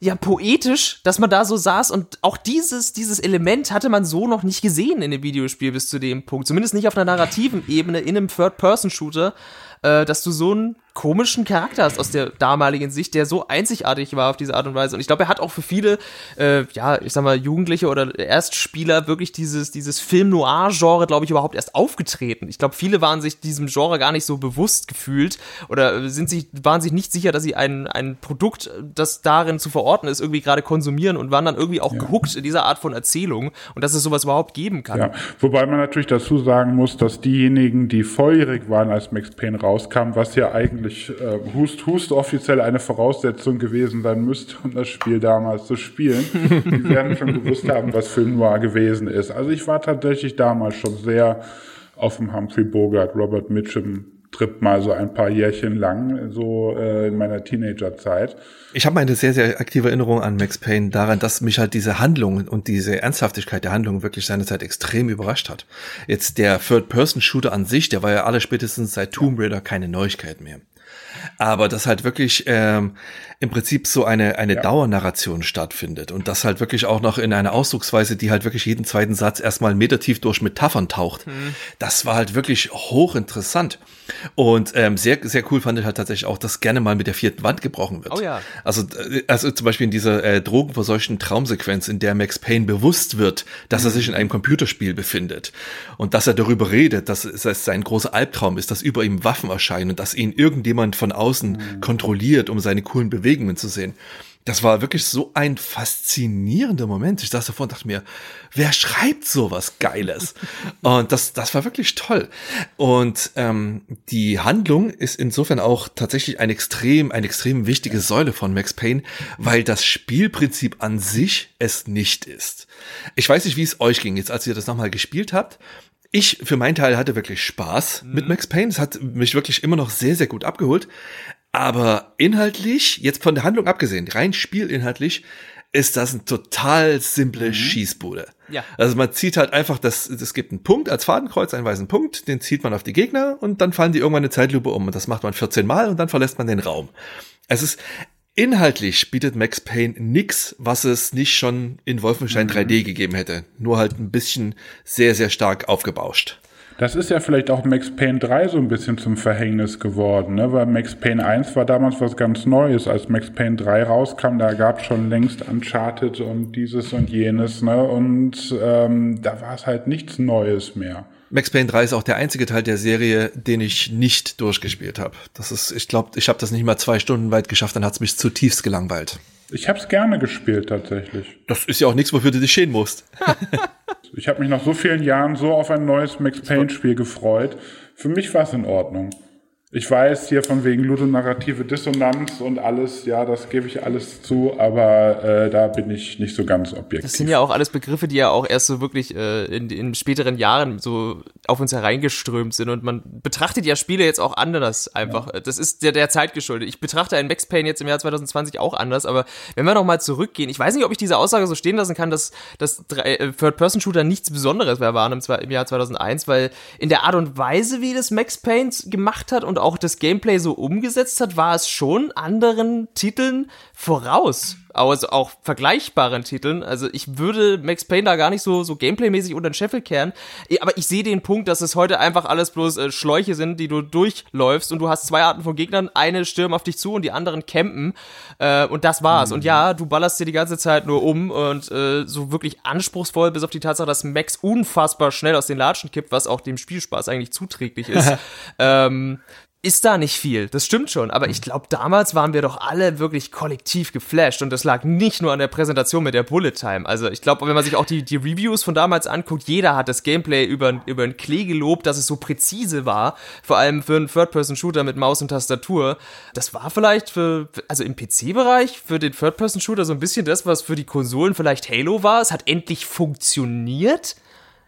ja poetisch, dass man da so saß und auch dieses, dieses Element hatte man so noch nicht gesehen in dem Videospiel bis zu dem Punkt. Zumindest nicht auf einer narrativen Ebene in einem Third-Person-Shooter, äh, dass du so einen komischen Charakter hast aus der damaligen Sicht, der so einzigartig war auf diese Art und Weise. Und ich glaube, er hat auch für viele, äh, ja, ich sag mal, Jugendliche oder Erstspieler wirklich dieses, dieses Film-Noir-Genre, glaube ich, überhaupt erst aufgetreten. Ich glaube, viele waren sich diesem Genre gar nicht so bewusst gefühlt oder sind sich, waren sich nicht sicher, dass sie ein, ein Produkt, das darin zu verorten ist, irgendwie gerade konsumieren und waren dann irgendwie auch ja. gehuckt in dieser Art von Erzählung und dass es sowas überhaupt geben kann. Ja, wobei man natürlich dazu sagen muss, dass diejenigen, die volljährig waren, als Max Payne rauskam, was ja eigentlich äh, Hust Hust offiziell eine Voraussetzung gewesen sein müsste, um das Spiel damals zu spielen. die werden schon gewusst haben, was Film Noir gewesen ist. Also ich war tatsächlich damals schon sehr auf dem Humphrey Bogart, Robert Mitchum Trip mal so ein paar Jährchen lang, so äh, in meiner Teenagerzeit. Ich habe eine sehr, sehr aktive Erinnerung an Max Payne daran, dass mich halt diese Handlung und diese Ernsthaftigkeit der Handlung wirklich seinerzeit extrem überrascht hat. Jetzt der Third-Person-Shooter an sich, der war ja alle spätestens seit Tomb Raider keine Neuigkeit mehr aber dass halt wirklich ähm, im Prinzip so eine, eine ja. Dauernarration stattfindet und das halt wirklich auch noch in einer Ausdrucksweise, die halt wirklich jeden zweiten Satz erstmal metertief durch Metaphern taucht. Mhm. Das war halt wirklich hochinteressant. Und ähm, sehr, sehr cool fand ich halt tatsächlich auch, dass gerne mal mit der vierten Wand gebrochen wird. Oh ja. Also, äh, also zum Beispiel in dieser äh, drogenverseuchten Traumsequenz, in der Max Payne bewusst wird, dass mhm. er sich in einem Computerspiel befindet und dass er darüber redet, dass es sein großer Albtraum ist, dass über ihm Waffen erscheinen und dass ihn irgendjemand von außen mhm. kontrolliert, um seine coolen Bewegungen zu sehen. Das war wirklich so ein faszinierender Moment. Ich saß davor und dachte mir, wer schreibt sowas Geiles? und das, das war wirklich toll. Und ähm, die Handlung ist insofern auch tatsächlich ein extrem, eine extrem wichtige Säule von Max Payne, weil das Spielprinzip an sich es nicht ist. Ich weiß nicht, wie es euch ging, jetzt als ihr das nochmal gespielt habt Ich für meinen Teil hatte wirklich Spaß mhm. mit Max Payne. Es hat mich wirklich immer noch sehr, sehr gut abgeholt. Aber inhaltlich, jetzt von der Handlung abgesehen, rein spielinhaltlich, ist das ein total simple mhm. Schießbude. Ja. Also man zieht halt einfach, das, es gibt einen Punkt als Fadenkreuz, einen weißen Punkt, den zieht man auf die Gegner und dann fallen die irgendwann eine Zeitlupe um und das macht man 14 Mal und dann verlässt man den Raum. Es ist, inhaltlich bietet Max Payne nix, was es nicht schon in Wolfenstein mhm. 3D gegeben hätte. Nur halt ein bisschen sehr, sehr stark aufgebauscht. Das ist ja vielleicht auch Max Payne 3 so ein bisschen zum Verhängnis geworden, ne? weil Max Payne 1 war damals was ganz Neues. Als Max Payne 3 rauskam, da gab es schon längst Uncharted und dieses und jenes. Ne? Und ähm, da war es halt nichts Neues mehr. Max Payne 3 ist auch der einzige Teil der Serie, den ich nicht durchgespielt habe. Das ist, ich glaube, ich habe das nicht mal zwei Stunden weit geschafft, dann hat es mich zutiefst gelangweilt. Ich habe es gerne gespielt tatsächlich. Das ist ja auch nichts, wofür du dich schämen musst. ich habe mich nach so vielen Jahren so auf ein neues Max Payne-Spiel gefreut. Für mich war es in Ordnung. Ich weiß hier von wegen ludonarrative Dissonanz und alles, ja, das gebe ich alles zu, aber äh, da bin ich nicht so ganz objektiv. Das sind ja auch alles Begriffe, die ja auch erst so wirklich äh, in, in späteren Jahren so auf uns hereingeströmt sind und man betrachtet ja Spiele jetzt auch anders einfach. Ja. Das ist der, der Zeit geschuldet. Ich betrachte einen Max Payne jetzt im Jahr 2020 auch anders, aber wenn wir nochmal zurückgehen, ich weiß nicht, ob ich diese Aussage so stehen lassen kann, dass, dass äh, Third-Person-Shooter nichts Besonderes mehr waren im, im Jahr 2001, weil in der Art und Weise, wie das Max Payne gemacht hat und und auch das Gameplay so umgesetzt hat, war es schon anderen Titeln voraus. Also auch vergleichbaren Titeln. Also ich würde Max Payne da gar nicht so, so gameplaymäßig unter den Scheffel kehren. Aber ich sehe den Punkt, dass es heute einfach alles bloß äh, Schläuche sind, die du durchläufst und du hast zwei Arten von Gegnern. Eine stürmen auf dich zu und die anderen campen. Äh, und das war's. Mhm. Und ja, du ballerst dir die ganze Zeit nur um und äh, so wirklich anspruchsvoll, bis auf die Tatsache, dass Max unfassbar schnell aus den Latschen kippt, was auch dem Spielspaß eigentlich zuträglich ist. ähm, ist da nicht viel. Das stimmt schon. Aber ich glaube, damals waren wir doch alle wirklich kollektiv geflasht. Und das lag nicht nur an der Präsentation mit der Bullet Time. Also ich glaube, wenn man sich auch die, die Reviews von damals anguckt, jeder hat das Gameplay über, über einen Klee gelobt, dass es so präzise war. Vor allem für einen Third-Person-Shooter mit Maus und Tastatur. Das war vielleicht für, also im PC-Bereich, für den Third-Person-Shooter so ein bisschen das, was für die Konsolen vielleicht Halo war. Es hat endlich funktioniert.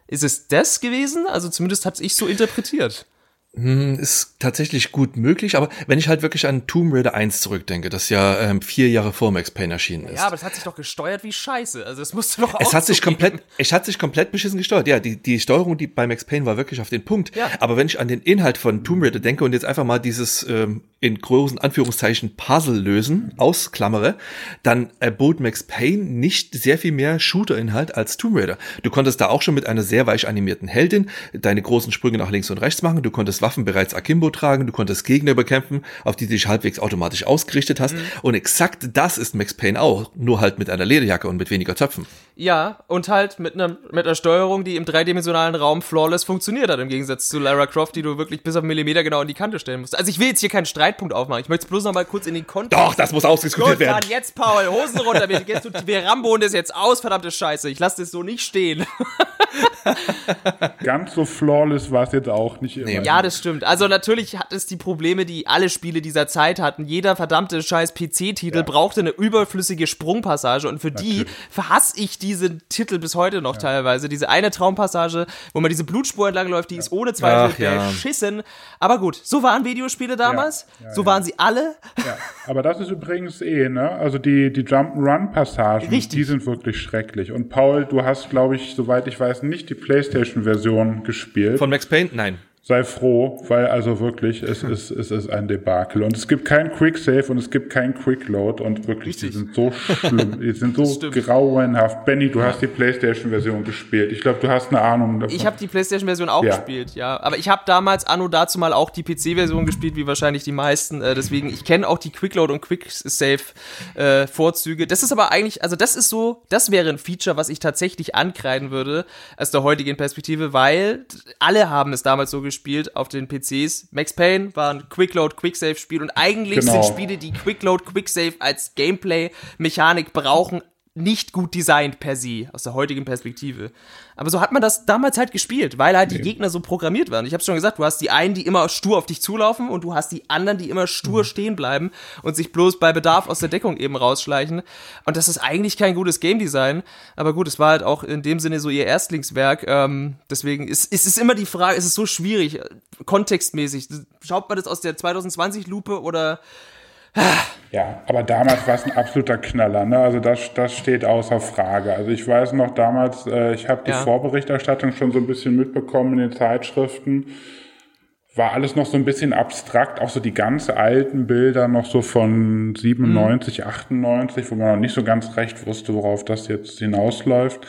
Ist es das gewesen? Also zumindest hat ich so interpretiert. Hm, ist tatsächlich gut möglich, aber wenn ich halt wirklich an Tomb Raider 1 zurückdenke, das ja ähm, vier Jahre vor Max Payne erschienen ist. Ja, aber es hat sich doch gesteuert wie Scheiße. Also es musste doch Es hat sich komplett, es hat sich komplett beschissen gesteuert. Ja, die, die Steuerung, die bei Max Payne war wirklich auf den Punkt. Ja. Aber wenn ich an den Inhalt von Tomb Raider denke und jetzt einfach mal dieses ähm, in großen Anführungszeichen Puzzle lösen, ausklammere, dann erbot Max Payne nicht sehr viel mehr Shooter-Inhalt als Tomb Raider. Du konntest da auch schon mit einer sehr weich animierten Heldin deine großen Sprünge nach links und rechts machen. Du konntest Waffen bereits akimbo tragen, du konntest Gegner bekämpfen, auf die du dich halbwegs automatisch ausgerichtet hast. Mhm. Und exakt das ist Max Payne auch, nur halt mit einer Lederjacke und mit weniger Zöpfen. Ja, und halt mit einer, mit einer Steuerung, die im dreidimensionalen Raum flawless funktioniert hat, im Gegensatz zu Lara Croft, die du wirklich bis auf Millimeter genau in die Kante stellen musst. Also ich will jetzt hier keinen Streitpunkt aufmachen, ich möchte es bloß noch mal kurz in den Kontext. Doch, das muss ausdiskutiert Gut, werden. Dann jetzt, Paul, Hosen runter, wir, wir, wir rambonen das jetzt aus, verdammte Scheiße, ich lasse das so nicht stehen. Ganz so flawless war es jetzt auch nicht immer. Ja, das stimmt. Also natürlich hat es die Probleme, die alle Spiele dieser Zeit hatten. Jeder verdammte scheiß PC-Titel ja. brauchte eine überflüssige Sprungpassage und für natürlich. die verhasse ich diese Titel bis heute noch ja. teilweise. Diese eine Traumpassage, wo man diese Blutspur entlang läuft, die ja. ist ohne Zweifel Ach, beschissen. Aber gut, so waren Videospiele damals. so waren sie alle. Ja. Aber das ist übrigens eh, ne? Also die, die Jump-Run-Passagen, die sind wirklich schrecklich. Und Paul, du hast, glaube ich, soweit ich weiß, nicht die PlayStation-Version gespielt. Von Max Payne? Nein sei froh, weil also wirklich, es ist, es ist ein Debakel. Und es gibt kein Quick Save und es gibt kein Quick Load und wirklich, Richtig. die sind so schlimm, die sind so grauenhaft. Benny, du hast die PlayStation-Version gespielt. Ich glaube, du hast eine Ahnung davon. Ich habe die PlayStation-Version auch ja. gespielt, ja. Aber ich habe damals Anno dazu mal auch die PC-Version gespielt, wie wahrscheinlich die meisten. Äh, deswegen, ich kenne auch die Quick Load und Quick Save-Vorzüge. Äh, das ist aber eigentlich, also das ist so, das wäre ein Feature, was ich tatsächlich ankreiden würde, aus der heutigen Perspektive, weil alle haben es damals so gespielt gespielt auf den PCs. Max Payne war ein Quickload, Quicksave-Spiel und eigentlich genau. sind Spiele, die Quickload, Quicksave als Gameplay-Mechanik brauchen, nicht gut designt per se, aus der heutigen Perspektive. Aber so hat man das damals halt gespielt, weil halt die nee. Gegner so programmiert waren. Ich habe schon gesagt, du hast die einen, die immer stur auf dich zulaufen und du hast die anderen, die immer stur mhm. stehen bleiben und sich bloß bei Bedarf aus der Deckung eben rausschleichen. Und das ist eigentlich kein gutes Game Design. Aber gut, es war halt auch in dem Sinne so ihr Erstlingswerk. Ähm, deswegen ist, ist es immer die Frage, ist es so schwierig, kontextmäßig. Schaut man das aus der 2020-Lupe oder ja, aber damals war es ein absoluter Knaller. Ne? Also das, das steht außer Frage. Also ich weiß noch damals, äh, ich habe die ja. Vorberichterstattung schon so ein bisschen mitbekommen in den Zeitschriften. War alles noch so ein bisschen abstrakt, auch so die ganz alten Bilder noch so von 97, mhm. 98, wo man noch nicht so ganz recht wusste, worauf das jetzt hinausläuft.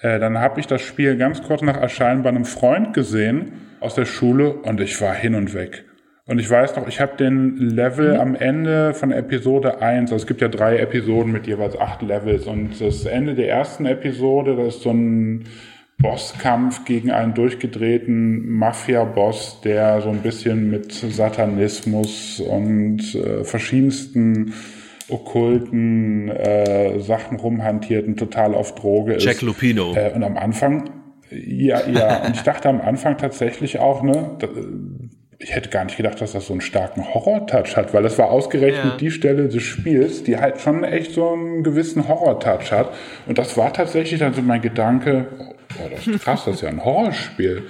Äh, dann habe ich das Spiel ganz kurz nach Erscheinen bei einem Freund gesehen aus der Schule und ich war hin und weg. Und ich weiß noch, ich habe den Level mhm. am Ende von Episode 1, also es gibt ja drei Episoden mit jeweils acht Levels und das Ende der ersten Episode, das ist so ein Bosskampf gegen einen durchgedrehten Mafia-Boss, der so ein bisschen mit Satanismus und äh, verschiedensten okkulten äh, Sachen rumhantiert und total auf Droge ist. Jack Lupino. Äh, und am Anfang, ja, ja, und ich dachte am Anfang tatsächlich auch, ne, ich hätte gar nicht gedacht, dass das so einen starken Horror-Touch hat, weil das war ausgerechnet ja. die Stelle des Spiels, die halt schon echt so einen gewissen Horror-Touch hat. Und das war tatsächlich dann so mein Gedanke, oh, das ist krass, das ist ja ein Horrorspiel.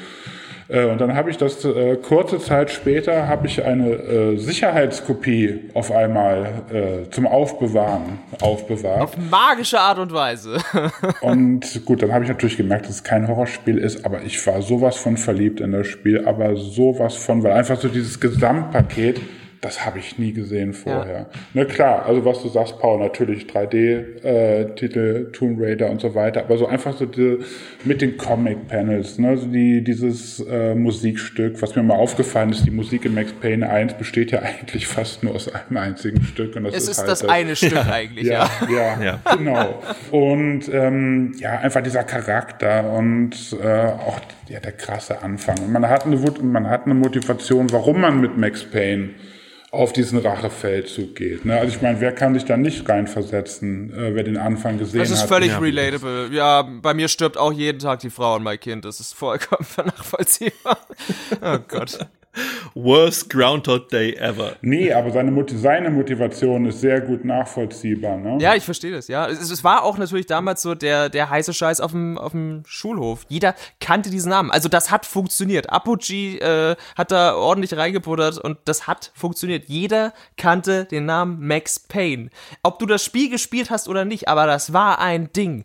Äh, und dann habe ich das äh, kurze Zeit später habe ich eine äh, Sicherheitskopie auf einmal äh, zum Aufbewahren aufbewahrt. Auf magische Art und Weise. und gut, dann habe ich natürlich gemerkt, dass es kein Horrorspiel ist, aber ich war sowas von verliebt in das Spiel, aber sowas von, weil einfach so dieses Gesamtpaket das habe ich nie gesehen vorher. Ja. Ne, klar, also was du sagst, Paul, natürlich 3D-Titel, äh, Tomb Raider und so weiter, aber so einfach so die, mit den Comic-Panels, ne, so die, dieses äh, Musikstück, was mir mal aufgefallen ist, die Musik in Max Payne 1 besteht ja eigentlich fast nur aus einem einzigen Stück. Und das es ist, ist halt das, das eine Stück eigentlich, ja. Ja, ja, ja. genau. Und ähm, ja, einfach dieser Charakter und äh, auch ja, der krasse Anfang. Und man hat eine, man hat eine Motivation, warum man mit Max Payne auf diesen Rachefeldzug geht. Ne? Also ich meine, wer kann sich da nicht reinversetzen, äh, wer den Anfang gesehen hat? Das ist hat. völlig ja. relatable. Ja, bei mir stirbt auch jeden Tag die Frau und mein Kind. Das ist vollkommen nachvollziehbar. oh Gott. Worst Groundhog Day ever. Nee, aber seine, seine Motivation ist sehr gut nachvollziehbar. Ne? Ja, ich verstehe das, ja. Es, es, war auch natürlich damals so der, der heiße Scheiß auf dem, auf dem Schulhof. Jeder kannte diesen Namen. Also das hat funktioniert. Apogee äh, hat da ordentlich reingebuddert und das hat funktioniert. Jeder kannte den Namen Max Payne. Ob du das Spiel gespielt hast oder nicht, aber das war ein Ding.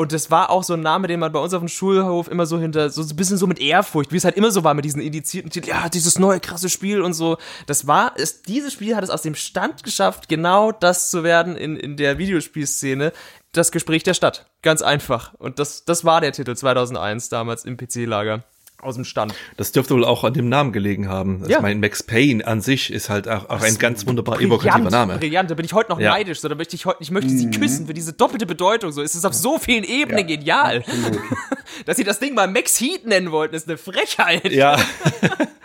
Und das war auch so ein Name, den man bei uns auf dem Schulhof immer so hinter, so ein bisschen so mit Ehrfurcht, wie es halt immer so war mit diesen indizierten Titeln, ja, dieses neue krasse Spiel und so. Das war, ist, dieses Spiel hat es aus dem Stand geschafft, genau das zu werden in, in der Videospielszene, das Gespräch der Stadt. Ganz einfach. Und das, das war der Titel 2001 damals im PC-Lager aus dem Stand. Das dürfte wohl auch an dem Namen gelegen haben. Also ja. Ich meine, Max Payne an sich ist halt auch, auch ein ganz wunderbar evokativer Name. Brillant, da bin ich heute noch ja. neidisch. So, da möchte ich heute, ich möchte mhm. sie küssen für diese doppelte Bedeutung. So, es ist auf so vielen Ebenen ja. genial. Dass sie das Ding mal Max Heat nennen wollten, ist eine Frechheit. Ja.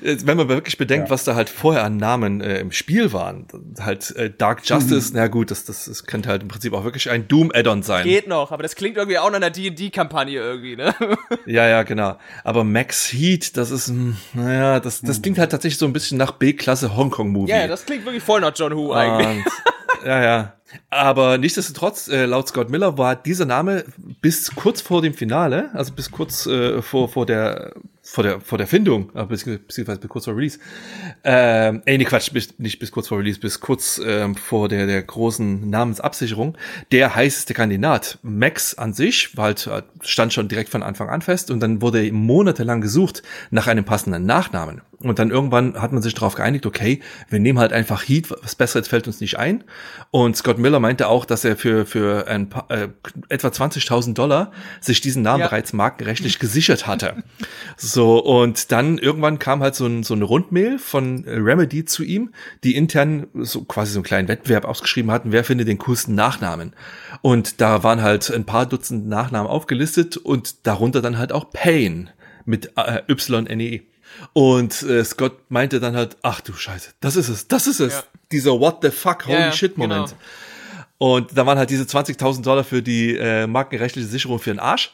Wenn man wirklich bedenkt, ja. was da halt vorher an Namen äh, im Spiel waren, halt äh, Dark Justice, mhm. na gut, das, das, das könnte halt im Prinzip auch wirklich ein Doom-Add-on sein. Geht noch, aber das klingt irgendwie auch nach einer D&D-Kampagne irgendwie, ne? ja, ja, genau. Aber Max Heat, das ist, naja, das, das mhm. klingt halt tatsächlich so ein bisschen nach B-Klasse Hongkong-Movie. Ja, das klingt wirklich voll nach John Who eigentlich. Und, ja, ja. Aber nichtsdestotrotz, äh, laut Scott Miller war dieser Name bis kurz vor dem Finale, also bis kurz äh, vor, vor der vor der, vor der Findung, äh, beziehungsweise bis kurz vor Release, ähm, ey, nee, Quatsch, bis, nicht bis kurz vor Release, bis kurz ähm, vor der, der großen Namensabsicherung, der heißeste Kandidat. Max an sich war halt, äh, stand schon direkt von Anfang an fest und dann wurde monatelang gesucht nach einem passenden Nachnamen. Und dann irgendwann hat man sich darauf geeinigt, okay, wir nehmen halt einfach Heat, was Besseres fällt uns nicht ein. Und Scott Miller meinte auch, dass er für, für ein paar, äh, etwa 20.000 Dollar sich diesen Namen ja. bereits markenrechtlich gesichert hatte. So, und dann irgendwann kam halt so, ein, so eine Rundmail von Remedy zu ihm, die intern so quasi so einen kleinen Wettbewerb ausgeschrieben hatten, wer findet den coolsten Nachnamen. Und da waren halt ein paar Dutzend Nachnamen aufgelistet und darunter dann halt auch Payne mit äh, Y-N-E. Und äh, Scott meinte dann halt, ach du Scheiße, das ist es, das ist es. Ja. Dieser What the fuck, holy ja, shit Moment. Genau. Und da waren halt diese 20.000 Dollar für die äh, markenrechtliche Sicherung für den Arsch.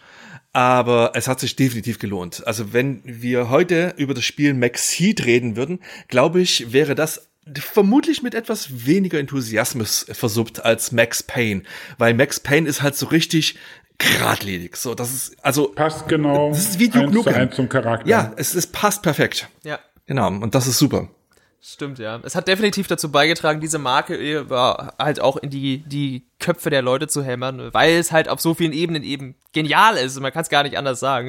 Aber es hat sich definitiv gelohnt. Also wenn wir heute über das Spiel Max Heat reden würden, glaube ich, wäre das vermutlich mit etwas weniger Enthusiasmus versuppt als Max Payne, weil Max Payne ist halt so richtig geradlinig. So, das ist also passt genau. Das ist wie Duke Nukem. zum Charakter. Ja, es, es passt perfekt. Ja. Genau, und das ist super. Stimmt, ja. Es hat definitiv dazu beigetragen, diese Marke war halt auch in die, die Köpfe der Leute zu hämmern, weil es halt auf so vielen Ebenen eben genial ist. Man kann es gar nicht anders sagen.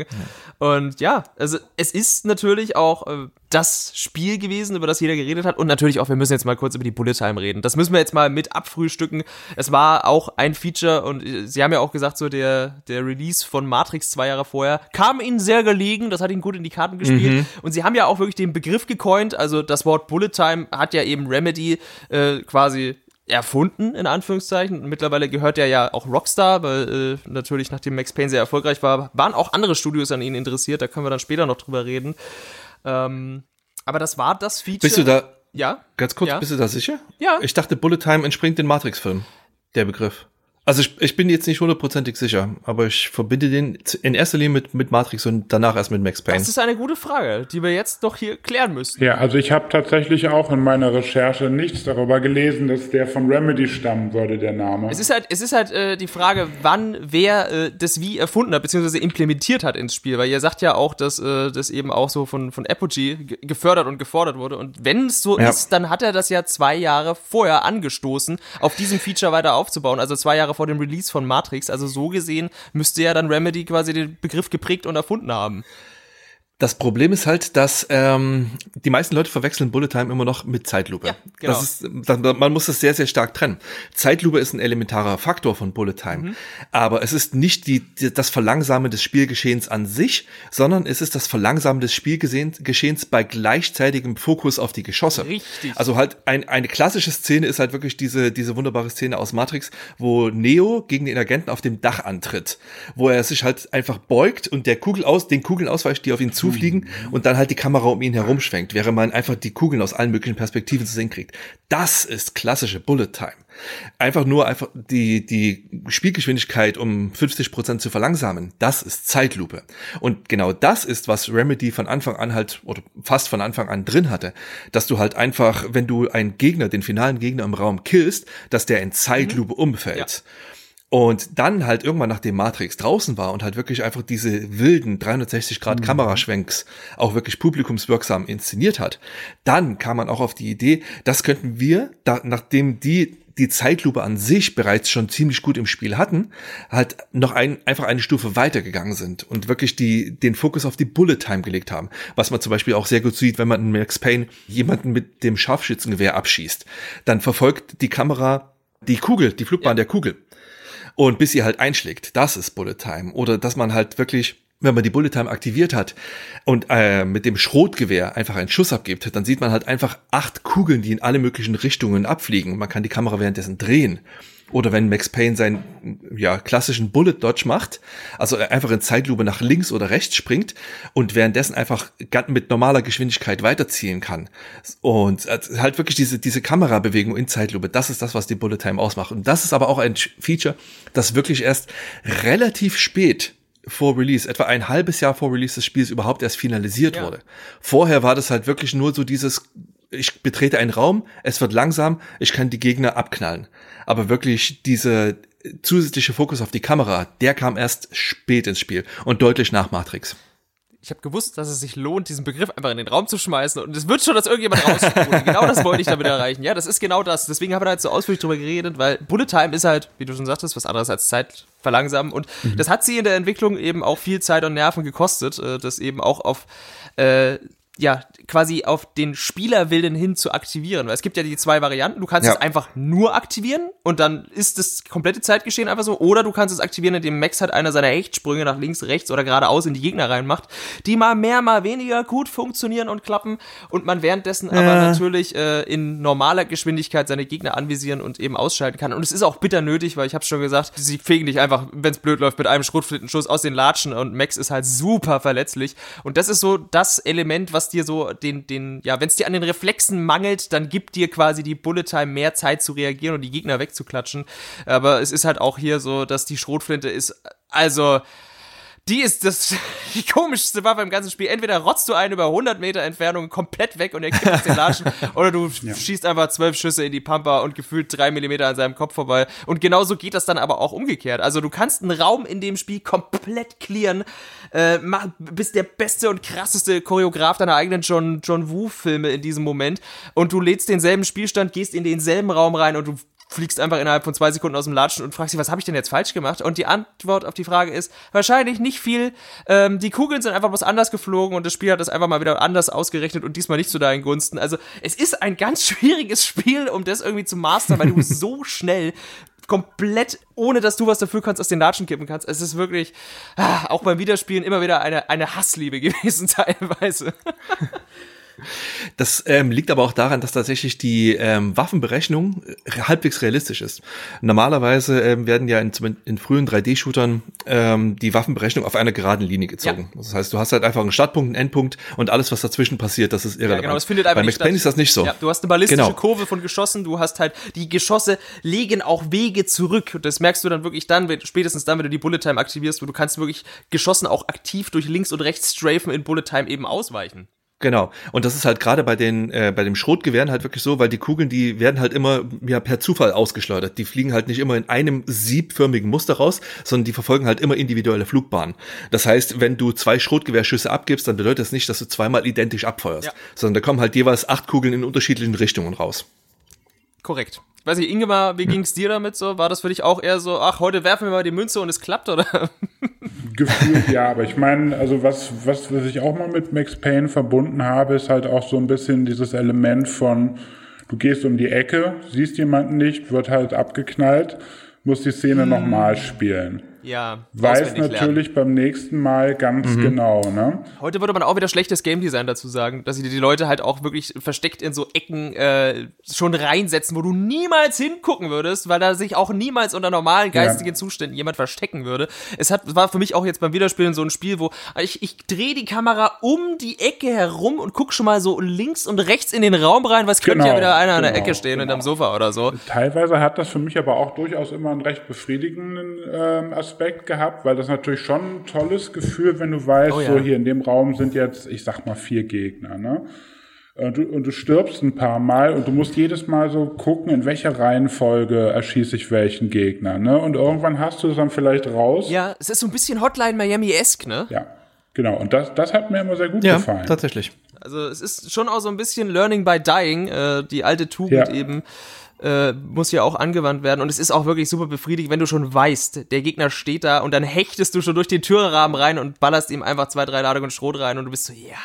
Ja. Und ja, also es ist natürlich auch äh, das Spiel gewesen, über das jeder geredet hat. Und natürlich auch, wir müssen jetzt mal kurz über die Bullet Time reden. Das müssen wir jetzt mal mit abfrühstücken. Es war auch ein Feature und äh, sie haben ja auch gesagt, so der, der Release von Matrix zwei Jahre vorher kam ihnen sehr gelegen. Das hat ihnen gut in die Karten gespielt. Mhm. Und sie haben ja auch wirklich den Begriff gecoint. Also das Wort Bullet Time hat ja eben Remedy äh, quasi erfunden, in Anführungszeichen. mittlerweile gehört er ja auch Rockstar, weil äh, natürlich, nachdem Max Payne sehr erfolgreich war, waren auch andere Studios an ihn interessiert. Da können wir dann später noch drüber reden. Ähm, aber das war das Feature. Bist du da? Ja. Ganz kurz, ja. bist du da sicher? Ja. Ich dachte, Bullet Time entspringt den Matrix-Film. Der Begriff. Also ich, ich bin jetzt nicht hundertprozentig sicher, aber ich verbinde den in erster Linie mit, mit Matrix und danach erst mit Max Payne. Das ist eine gute Frage, die wir jetzt doch hier klären müssen. Ja, also ich habe tatsächlich auch in meiner Recherche nichts darüber gelesen, dass der von Remedy stammen würde, der Name. Es ist halt, es ist halt äh, die Frage, wann wer äh, das wie erfunden hat, beziehungsweise implementiert hat ins Spiel, weil ihr sagt ja auch, dass äh, das eben auch so von, von Apogee gefördert und gefordert wurde. Und wenn es so ja. ist, dann hat er das ja zwei Jahre vorher angestoßen, auf diesem Feature weiter aufzubauen. Also zwei Jahre vor dem Release von Matrix. Also so gesehen müsste ja dann Remedy quasi den Begriff geprägt und erfunden haben. Das Problem ist halt, dass ähm, die meisten Leute verwechseln Bullet Time immer noch mit Zeitlupe. Ja, genau. Das ist, das, man muss das sehr, sehr stark trennen. Zeitlupe ist ein elementarer Faktor von Bullet Time, mhm. aber es ist nicht die, die, das Verlangsamen des Spielgeschehens an sich, sondern es ist das Verlangsamen des Spielgeschehens bei gleichzeitigem Fokus auf die Geschosse. Richtig. Also halt ein, eine klassische Szene ist halt wirklich diese, diese wunderbare Szene aus Matrix, wo Neo gegen den Agenten auf dem Dach antritt, wo er sich halt einfach beugt und der Kugel aus, den Kugeln ausweicht, die auf ihn zu zufliegen und dann halt die Kamera um ihn herum schwenkt, während man einfach die Kugeln aus allen möglichen Perspektiven zu sehen kriegt. Das ist klassische Bullet Time. Einfach nur einfach die, die Spielgeschwindigkeit um 50 Prozent zu verlangsamen. Das ist Zeitlupe. Und genau das ist, was Remedy von Anfang an halt, oder fast von Anfang an drin hatte. Dass du halt einfach, wenn du einen Gegner, den finalen Gegner im Raum killst, dass der in Zeitlupe mhm. umfällt. Ja. Und dann halt irgendwann, nachdem Matrix draußen war und halt wirklich einfach diese wilden 360 Grad mhm. Kameraschwenks auch wirklich publikumswirksam inszeniert hat, dann kam man auch auf die Idee, das könnten wir, da, nachdem die die Zeitlupe an sich bereits schon ziemlich gut im Spiel hatten, halt noch ein, einfach eine Stufe weitergegangen sind und wirklich die, den Fokus auf die Bullet Time gelegt haben. Was man zum Beispiel auch sehr gut sieht, wenn man in Max Payne jemanden mit dem Scharfschützengewehr abschießt. Dann verfolgt die Kamera die Kugel, die Flugbahn ja. der Kugel und bis sie halt einschlägt. Das ist Bullet Time. Oder dass man halt wirklich wenn man die Bullet Time aktiviert hat und äh, mit dem Schrotgewehr einfach einen Schuss abgibt, dann sieht man halt einfach acht Kugeln, die in alle möglichen Richtungen abfliegen. Man kann die Kamera währenddessen drehen. Oder wenn Max Payne seinen ja, klassischen Bullet Dodge macht, also einfach in Zeitlupe nach links oder rechts springt und währenddessen einfach mit normaler Geschwindigkeit weiterziehen kann. Und äh, halt wirklich diese, diese Kamerabewegung in Zeitlupe, das ist das, was die Bullet Time ausmacht. Und das ist aber auch ein Feature, das wirklich erst relativ spät vor Release, etwa ein halbes Jahr vor Release des Spiels überhaupt erst finalisiert ja. wurde. Vorher war das halt wirklich nur so dieses ich betrete einen Raum, es wird langsam, ich kann die Gegner abknallen. Aber wirklich diese zusätzliche Fokus auf die Kamera, der kam erst spät ins Spiel und deutlich nach Matrix. Ich habe gewusst, dass es sich lohnt, diesen Begriff einfach in den Raum zu schmeißen und es wird schon, dass irgendjemand raussprudeln. genau das wollte ich damit erreichen. Ja, das ist genau das. Deswegen haben wir da jetzt so ausführlich drüber geredet, weil Bullet Time ist halt, wie du schon sagtest, was anderes als Zeit verlangsamen und mhm. das hat sie in der Entwicklung eben auch viel Zeit und Nerven gekostet, äh, das eben auch auf äh, ja, quasi auf den Spielerwillen hin zu aktivieren. Weil es gibt ja die zwei Varianten. Du kannst ja. es einfach nur aktivieren und dann ist das komplette Zeitgeschehen einfach so. Oder du kannst es aktivieren, indem Max halt einer seiner Hechtsprünge nach links, rechts oder geradeaus in die Gegner reinmacht, die mal mehr, mal weniger gut funktionieren und klappen und man währenddessen ja. aber natürlich äh, in normaler Geschwindigkeit seine Gegner anvisieren und eben ausschalten kann. Und es ist auch bitter nötig, weil ich habe schon gesagt, sie fegen dich einfach, wenn es blöd läuft, mit einem Schrotflintenschuss aus den Latschen und Max ist halt super verletzlich. Und das ist so das Element, was dir so den, den, ja, wenn es dir an den Reflexen mangelt, dann gibt dir quasi die Bullet Time mehr Zeit zu reagieren und die Gegner wegzuklatschen. Aber es ist halt auch hier so, dass die Schrotflinte ist, also, die ist das die komischste Waffe im ganzen Spiel. Entweder rotzt du einen über 100 Meter Entfernung komplett weg und er kippt den Latschen, oder du ja. schießt einfach zwölf Schüsse in die Pampa und gefühlt drei Millimeter an seinem Kopf vorbei. Und genauso geht das dann aber auch umgekehrt. Also du kannst einen Raum in dem Spiel komplett clearen, äh, mach, bist der beste und krasseste Choreograf deiner eigenen John, John Woo-Filme in diesem Moment und du lädst denselben Spielstand, gehst in denselben Raum rein und du fliegst einfach innerhalb von zwei Sekunden aus dem Latschen und fragst dich, was habe ich denn jetzt falsch gemacht? Und die Antwort auf die Frage ist wahrscheinlich nicht viel. Ähm, die Kugeln sind einfach bloß anders geflogen und das Spiel hat das einfach mal wieder anders ausgerechnet und diesmal nicht zu deinen Gunsten. Also es ist ein ganz schwieriges Spiel, um das irgendwie zu mastern, weil du so schnell komplett, ohne dass du was dafür kannst, aus den Latschen kippen kannst. Es ist wirklich, ah, auch beim Wiederspielen immer wieder eine, eine Hassliebe gewesen teilweise. Das ähm, liegt aber auch daran, dass tatsächlich die ähm, Waffenberechnung äh, halbwegs realistisch ist. Normalerweise ähm, werden ja in, in frühen 3D-Shootern ähm, die Waffenberechnung auf einer geraden Linie gezogen. Ja. Das heißt, du hast halt einfach einen Startpunkt, einen Endpunkt und alles, was dazwischen passiert, das ist irrelevant. Ja, genau, das findet einfach Bei Max Payne ist das nicht so. Ja, du hast eine ballistische genau. Kurve von Geschossen, du hast halt, die Geschosse legen auch Wege zurück. Und das merkst du dann wirklich dann, spätestens dann, wenn du die Bullet Time aktivierst, wo du kannst wirklich Geschossen auch aktiv durch links und rechts strafen in Bullet Time eben ausweichen. Genau. Und das ist halt gerade bei den äh, bei dem Schrotgewehren halt wirklich so, weil die Kugeln, die werden halt immer ja per Zufall ausgeschleudert. Die fliegen halt nicht immer in einem siebförmigen Muster raus, sondern die verfolgen halt immer individuelle Flugbahnen. Das heißt, wenn du zwei Schrotgewehrschüsse abgibst, dann bedeutet das nicht, dass du zweimal identisch abfeuerst, ja. sondern da kommen halt jeweils acht Kugeln in unterschiedlichen Richtungen raus. Korrekt weiß nicht, Ingemar, wie ja. ging's dir damit so? War das für dich auch eher so, ach, heute werfen wir mal die Münze und es klappt, oder? Gefühlt ja, aber ich meine, also was, was, was ich auch mal mit Max Payne verbunden habe, ist halt auch so ein bisschen dieses Element von, du gehst um die Ecke, siehst jemanden nicht, wird halt abgeknallt, musst die Szene hm. nochmal spielen ja, weiß natürlich lernen. beim nächsten Mal ganz mhm. genau. Ne? Heute würde man auch wieder schlechtes Game Design dazu sagen, dass sie die Leute halt auch wirklich versteckt in so Ecken äh, schon reinsetzen, wo du niemals hingucken würdest, weil da sich auch niemals unter normalen geistigen ja. Zuständen jemand verstecken würde. Es hat war für mich auch jetzt beim Wiederspielen so ein Spiel, wo ich, ich drehe die Kamera um die Ecke herum und guck schon mal so links und rechts in den Raum rein, was könnte genau, ja wieder einer genau, an der genau, Ecke stehen genau. hinterm Sofa oder so. Teilweise hat das für mich aber auch durchaus immer einen recht befriedigenden ähm, Aspekt Aspekt gehabt, weil das natürlich schon ein tolles Gefühl, wenn du weißt, oh ja. so hier in dem Raum sind jetzt, ich sag mal, vier Gegner, ne? Und du, und du stirbst ein paar Mal und du musst jedes Mal so gucken, in welcher Reihenfolge erschieße ich welchen Gegner, ne? Und irgendwann hast du es dann vielleicht raus. Ja, es ist so ein bisschen Hotline Miami-esque, ne? Ja, genau. Und das, das hat mir immer sehr gut ja, gefallen. tatsächlich. Also es ist schon auch so ein bisschen Learning by Dying, äh, die alte Tugend ja. eben äh, muss ja auch angewandt werden. Und es ist auch wirklich super befriedigend, wenn du schon weißt, der Gegner steht da und dann hechtest du schon durch den Türrahmen rein und ballerst ihm einfach zwei, drei Ladungen Schrot rein und du bist so, ja,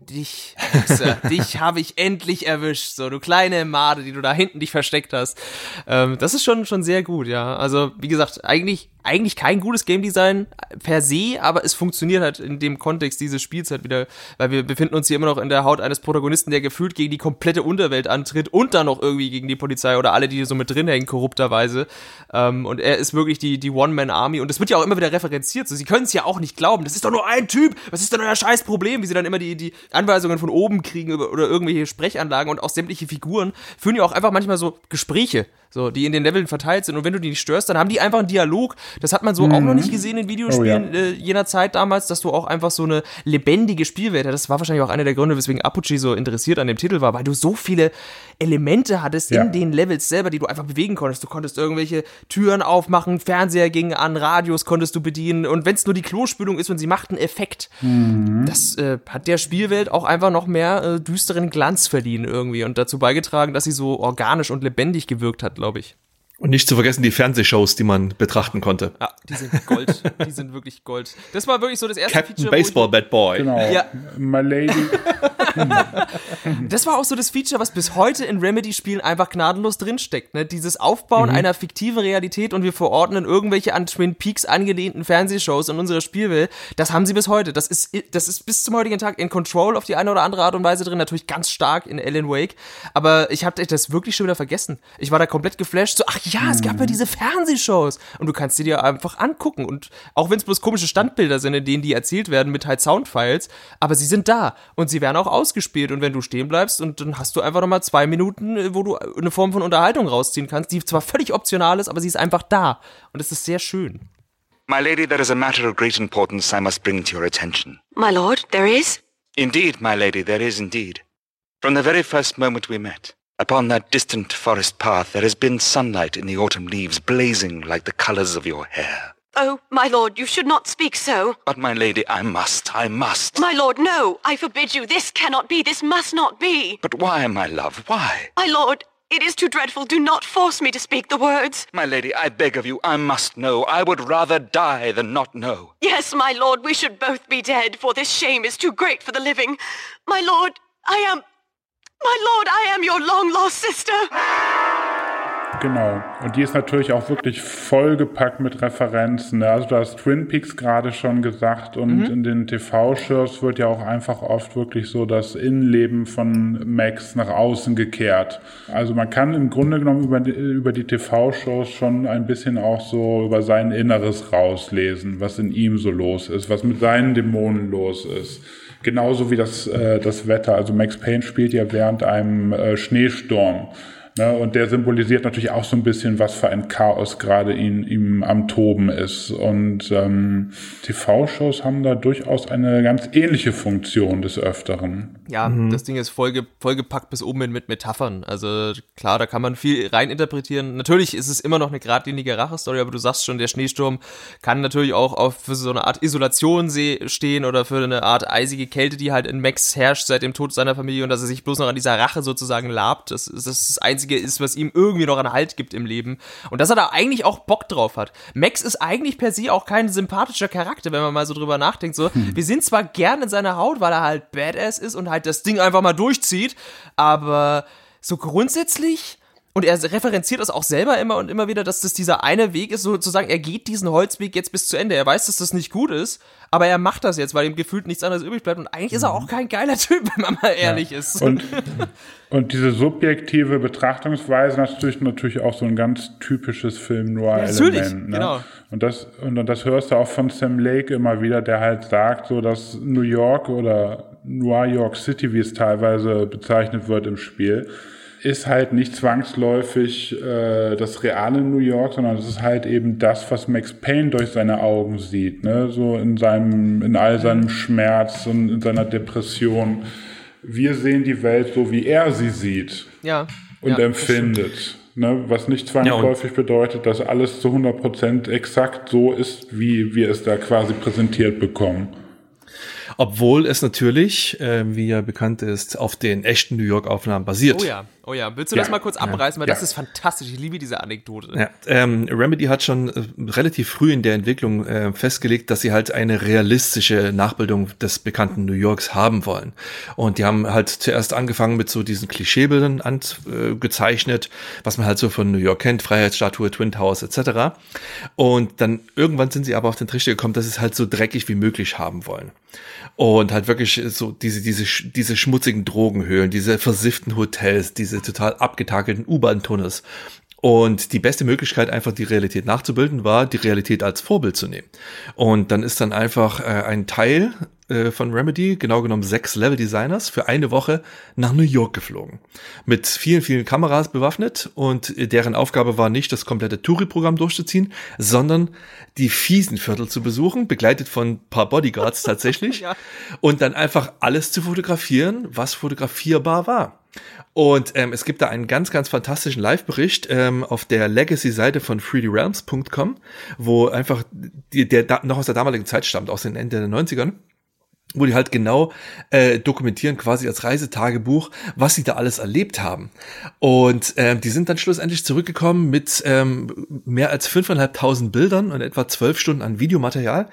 dich, dich habe ich endlich erwischt, so du kleine Made, die du da hinten dich versteckt hast. Ähm, das ist schon schon sehr gut, ja. Also wie gesagt, eigentlich eigentlich kein gutes Game Design per se, aber es funktioniert halt in dem Kontext dieses Spiels halt wieder, weil wir befinden uns hier immer noch in der Haut eines Protagonisten, der gefühlt gegen die komplette Unterwelt antritt und dann noch irgendwie gegen die Polizei oder alle, die so mit drin hängen, korrupterweise. Ähm, und er ist wirklich die, die One-Man-Army und es wird ja auch immer wieder referenziert. So, sie können es ja auch nicht glauben. Das ist doch nur ein Typ. Was ist denn euer scheiß Problem? Wie sie dann immer die, die Anweisungen von oben kriegen oder irgendwelche Sprechanlagen und auch sämtliche Figuren führen ja auch einfach manchmal so Gespräche so, die in den Leveln verteilt sind. Und wenn du die nicht störst, dann haben die einfach einen Dialog. Das hat man so mhm. auch noch nicht gesehen in Videospielen oh, ja. äh, jener Zeit damals, dass du auch einfach so eine lebendige Spielwelt hast. Das war wahrscheinlich auch einer der Gründe, weswegen Apogee so interessiert an dem Titel war, weil du so viele Elemente hattest ja. in den Levels selber, die du einfach bewegen konntest. Du konntest irgendwelche Türen aufmachen, Fernseher gingen an, Radios konntest du bedienen. Und wenn es nur die Klospülung ist und sie macht einen Effekt, mhm. das äh, hat der Spielwelt auch einfach noch mehr äh, düsteren Glanz verliehen irgendwie und dazu beigetragen, dass sie so organisch und lebendig gewirkt hat, glaube ich. Und nicht zu vergessen die Fernsehshows, die man betrachten konnte. Ja, die sind Gold. die sind wirklich Gold. Das war wirklich so das erste Captain Feature. Baseball Bad Boy. Genau. Ja. My Lady. das war auch so das Feature, was bis heute in Remedy-Spielen einfach gnadenlos drinsteckt. Ne? Dieses Aufbauen mhm. einer fiktiven Realität und wir verordnen irgendwelche an Twin Peaks angelehnten Fernsehshows in unserer Spielwelt. Das haben sie bis heute. Das ist, das ist bis zum heutigen Tag in Control auf die eine oder andere Art und Weise drin. Natürlich ganz stark in Alan Wake. Aber ich hatte das wirklich schon wieder vergessen. Ich war da komplett geflasht. So, ach ja, es gab ja diese Fernsehshows und du kannst sie dir einfach angucken und auch wenn es bloß komische Standbilder sind, in denen die erzählt werden mit halt Soundfiles, aber sie sind da und sie werden auch ausgespielt und wenn du stehen bleibst und dann hast du einfach nochmal zwei Minuten, wo du eine Form von Unterhaltung rausziehen kannst, die zwar völlig optional ist, aber sie ist einfach da und es ist sehr schön. My lady, there is a matter of great importance I must bring to your attention. My lord, there is? Indeed, my lady, there is indeed. From the very first moment we met, upon that distant forest path there has been sunlight in the autumn leaves blazing like the colors of your hair. Oh, my lord, you should not speak so. But, my lady, I must, I must. My lord, no, I forbid you. This cannot be, this must not be. But why, my love, why? My lord, it is too dreadful. Do not force me to speak the words. My lady, I beg of you, I must know. I would rather die than not know. Yes, my lord, we should both be dead, for this shame is too great for the living. My lord, I am. My lord, I am your long lost sister. Genau. Und die ist natürlich auch wirklich vollgepackt mit Referenzen. Ne? Also du hast Twin Peaks gerade schon gesagt und mhm. in den TV-Shows wird ja auch einfach oft wirklich so das Innenleben von Max nach außen gekehrt. Also man kann im Grunde genommen über die, über die TV-Shows schon ein bisschen auch so über sein Inneres rauslesen, was in ihm so los ist, was mit seinen Dämonen los ist. Genauso wie das, äh, das Wetter. Also Max Payne spielt ja während einem äh, Schneesturm. Ne, und der symbolisiert natürlich auch so ein bisschen, was für ein Chaos gerade ihn, ihm am Toben ist. Und ähm, TV-Shows haben da durchaus eine ganz ähnliche Funktion des Öfteren. Ja, mhm. das Ding ist vollge vollgepackt bis oben hin mit Metaphern. Also klar, da kann man viel reininterpretieren. Natürlich ist es immer noch eine geradlinige Rachestory, aber du sagst schon, der Schneesturm kann natürlich auch auf für so eine Art Isolation stehen oder für eine Art eisige Kälte, die halt in Max herrscht seit dem Tod seiner Familie und dass er sich bloß noch an dieser Rache sozusagen labt. Das, das ist das Einzige, Einzige ist, was ihm irgendwie noch einen Halt gibt im Leben. Und dass er da eigentlich auch Bock drauf hat. Max ist eigentlich per se auch kein sympathischer Charakter, wenn man mal so drüber nachdenkt. So, hm. wir sind zwar gern in seiner Haut, weil er halt Badass ist und halt das Ding einfach mal durchzieht, aber so grundsätzlich und er referenziert das auch selber immer und immer wieder, dass das dieser eine Weg ist, sozusagen, er geht diesen Holzweg jetzt bis zu Ende. Er weiß, dass das nicht gut ist, aber er macht das jetzt, weil ihm gefühlt nichts anderes übrig bleibt. Und eigentlich ist er mhm. auch kein geiler Typ, wenn man mal ehrlich ja. ist. Und, und diese subjektive Betrachtungsweise natürlich natürlich auch so ein ganz typisches Film-Noir-Element. Ja, ne? genau. Und das, und das hörst du auch von Sam Lake immer wieder, der halt sagt, so dass New York oder Noir York City, wie es teilweise bezeichnet wird im Spiel, ist halt nicht zwangsläufig äh, das reale New York, sondern es ist halt eben das, was Max Payne durch seine Augen sieht, ne? so in seinem, in all seinem Schmerz und in seiner Depression. Wir sehen die Welt so, wie er sie sieht ja, und ja, empfindet. Ne, was nicht zwangsläufig ja, bedeutet, dass alles zu 100% exakt so ist, wie wir es da quasi präsentiert bekommen. Obwohl es natürlich, äh, wie ja bekannt ist, auf den echten New York-Aufnahmen basiert. Oh ja, oh ja. Willst du ja, das mal kurz abreißen? Weil ja. das ist fantastisch. Ich liebe diese Anekdote. Ja, ähm, Remedy hat schon äh, relativ früh in der Entwicklung äh, festgelegt, dass sie halt eine realistische Nachbildung des bekannten New Yorks haben wollen. Und die haben halt zuerst angefangen mit so diesen Klischeebildern angezeichnet, äh, was man halt so von New York kennt, Freiheitsstatue, Twin Towers etc. Und dann irgendwann sind sie aber auf den Trichter gekommen, dass sie es halt so dreckig wie möglich haben wollen und halt wirklich so diese diese diese schmutzigen Drogenhöhlen, diese versifften Hotels, diese total abgetakelten U-Bahn-Tunnels. Und die beste Möglichkeit, einfach die Realität nachzubilden, war, die Realität als Vorbild zu nehmen. Und dann ist dann einfach äh, ein Teil äh, von Remedy, genau genommen sechs Level-Designers, für eine Woche nach New York geflogen. Mit vielen, vielen Kameras bewaffnet und deren Aufgabe war nicht, das komplette Touri-Programm durchzuziehen, sondern die fiesen Viertel zu besuchen, begleitet von ein paar Bodyguards tatsächlich, ja. und dann einfach alles zu fotografieren, was fotografierbar war. Und ähm, es gibt da einen ganz, ganz fantastischen Live-Bericht ähm, auf der Legacy-Seite von 3drealms.com, wo einfach die, der da, noch aus der damaligen Zeit stammt, aus den Ende der 90ern wo die halt genau äh, dokumentieren, quasi als Reisetagebuch, was sie da alles erlebt haben. Und ähm, die sind dann schlussendlich zurückgekommen mit ähm, mehr als 5.500 Bildern und etwa zwölf Stunden an Videomaterial.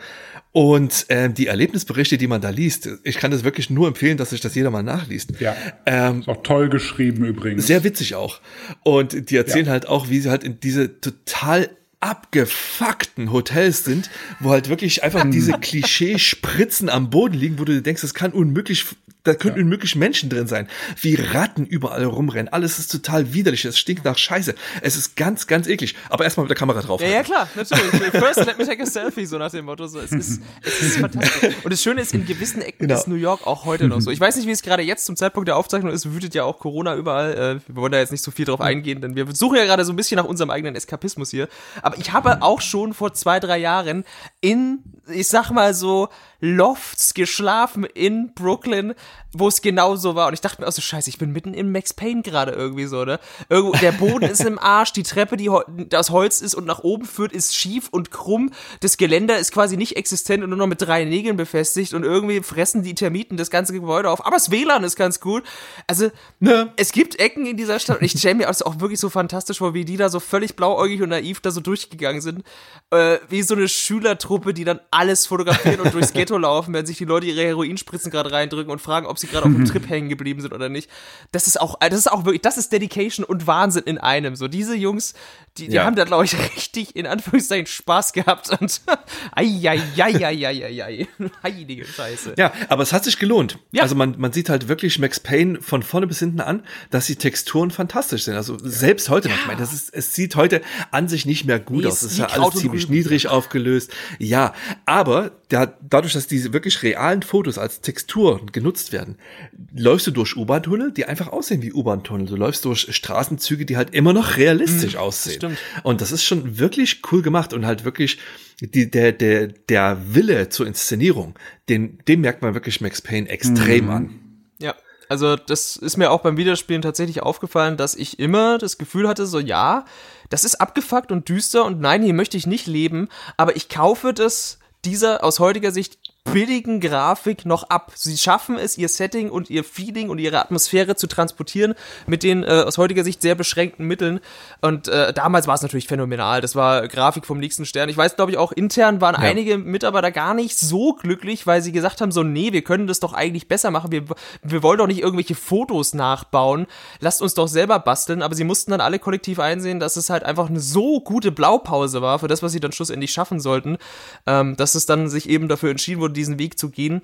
Und ähm, die Erlebnisberichte, die man da liest, ich kann das wirklich nur empfehlen, dass sich das jeder mal nachliest. Ja. Ähm, ist auch toll geschrieben übrigens. Sehr witzig auch. Und die erzählen ja. halt auch, wie sie halt in diese total abgefuckten Hotels sind, wo halt wirklich einfach diese Klischee-Spritzen am Boden liegen, wo du denkst, das kann unmöglich da könnten ja. unmöglich Menschen drin sein, wie Ratten überall rumrennen. Alles ist total widerlich, es stinkt nach Scheiße. Es ist ganz, ganz eklig. Aber erstmal mit der Kamera drauf. Ja, ja, klar, natürlich. First let me take a selfie, so nach dem Motto. So, es, ist, es ist fantastisch. Und das Schöne ist, in gewissen Ecken genau. ist New York auch heute noch so. Ich weiß nicht, wie es gerade jetzt zum Zeitpunkt der Aufzeichnung ist, wütet ja auch Corona überall. Äh, wir wollen da jetzt nicht so viel drauf eingehen, denn wir suchen ja gerade so ein bisschen nach unserem eigenen Eskapismus hier. Aber ich habe auch schon vor zwei, drei Jahren in, ich sag mal so, Lofts geschlafen in Brooklyn, wo es genau so war. Und ich dachte mir auch so, scheiße, ich bin mitten im Max Payne gerade irgendwie so, ne? Irgendwo, der Boden ist im Arsch, die Treppe, die das Holz ist und nach oben führt, ist schief und krumm. Das Geländer ist quasi nicht existent und nur noch mit drei Nägeln befestigt und irgendwie fressen die Termiten das ganze Gebäude auf. Aber das WLAN ist ganz gut. Also, ne, es gibt Ecken in dieser Stadt und ich stelle mir also auch wirklich so fantastisch vor, wie die da so völlig blauäugig und naiv da so durchgegangen sind. Äh, wie so eine Schülertruppe, die dann alles fotografieren und durchs Ghetto laufen, wenn sich die Leute ihre Heroinspritzen gerade reindrücken und fragen, ob sie gerade auf dem Trip hängen geblieben sind oder nicht. Das ist auch, das ist auch wirklich, das ist Dedication und Wahnsinn in einem. So diese Jungs, die, die ja. haben da glaube ich richtig in Anführungszeichen Spaß gehabt und ai heilige Scheiße. Ja, aber es hat sich gelohnt. Ja. Also man, man sieht halt wirklich Max Payne von vorne bis hinten an, dass die Texturen fantastisch sind. Also selbst heute noch. Ich meine, das ist, es sieht heute an sich nicht mehr gut nee, aus. Es ist ja alles ziemlich niedrig aufgelöst. Ja, aber der, dadurch, dass diese wirklich realen Fotos als Textur genutzt werden, läufst du durch U-Bahn-Tunnel, die einfach aussehen wie U-Bahn-Tunnel. Du läufst durch Straßenzüge, die halt immer noch realistisch mhm, aussehen. Stimmt. Und das ist schon wirklich cool gemacht und halt wirklich die, der, der, der Wille zur Inszenierung, den, den merkt man wirklich Max Payne extrem mhm. an. Ja. Also das ist mir auch beim Videospielen tatsächlich aufgefallen, dass ich immer das Gefühl hatte, so ja, das ist abgefuckt und düster und nein, hier möchte ich nicht leben, aber ich kaufe das dieser aus heutiger Sicht billigen Grafik noch ab. Sie schaffen es, ihr Setting und ihr Feeling und ihre Atmosphäre zu transportieren mit den äh, aus heutiger Sicht sehr beschränkten Mitteln. Und äh, damals war es natürlich phänomenal. Das war Grafik vom nächsten Stern. Ich weiß, glaube ich, auch intern waren ja. einige Mitarbeiter gar nicht so glücklich, weil sie gesagt haben, so, nee, wir können das doch eigentlich besser machen. Wir, wir wollen doch nicht irgendwelche Fotos nachbauen. Lasst uns doch selber basteln. Aber sie mussten dann alle kollektiv einsehen, dass es halt einfach eine so gute Blaupause war für das, was sie dann schlussendlich schaffen sollten, ähm, dass es dann sich eben dafür entschieden wurde, diesen Weg zu gehen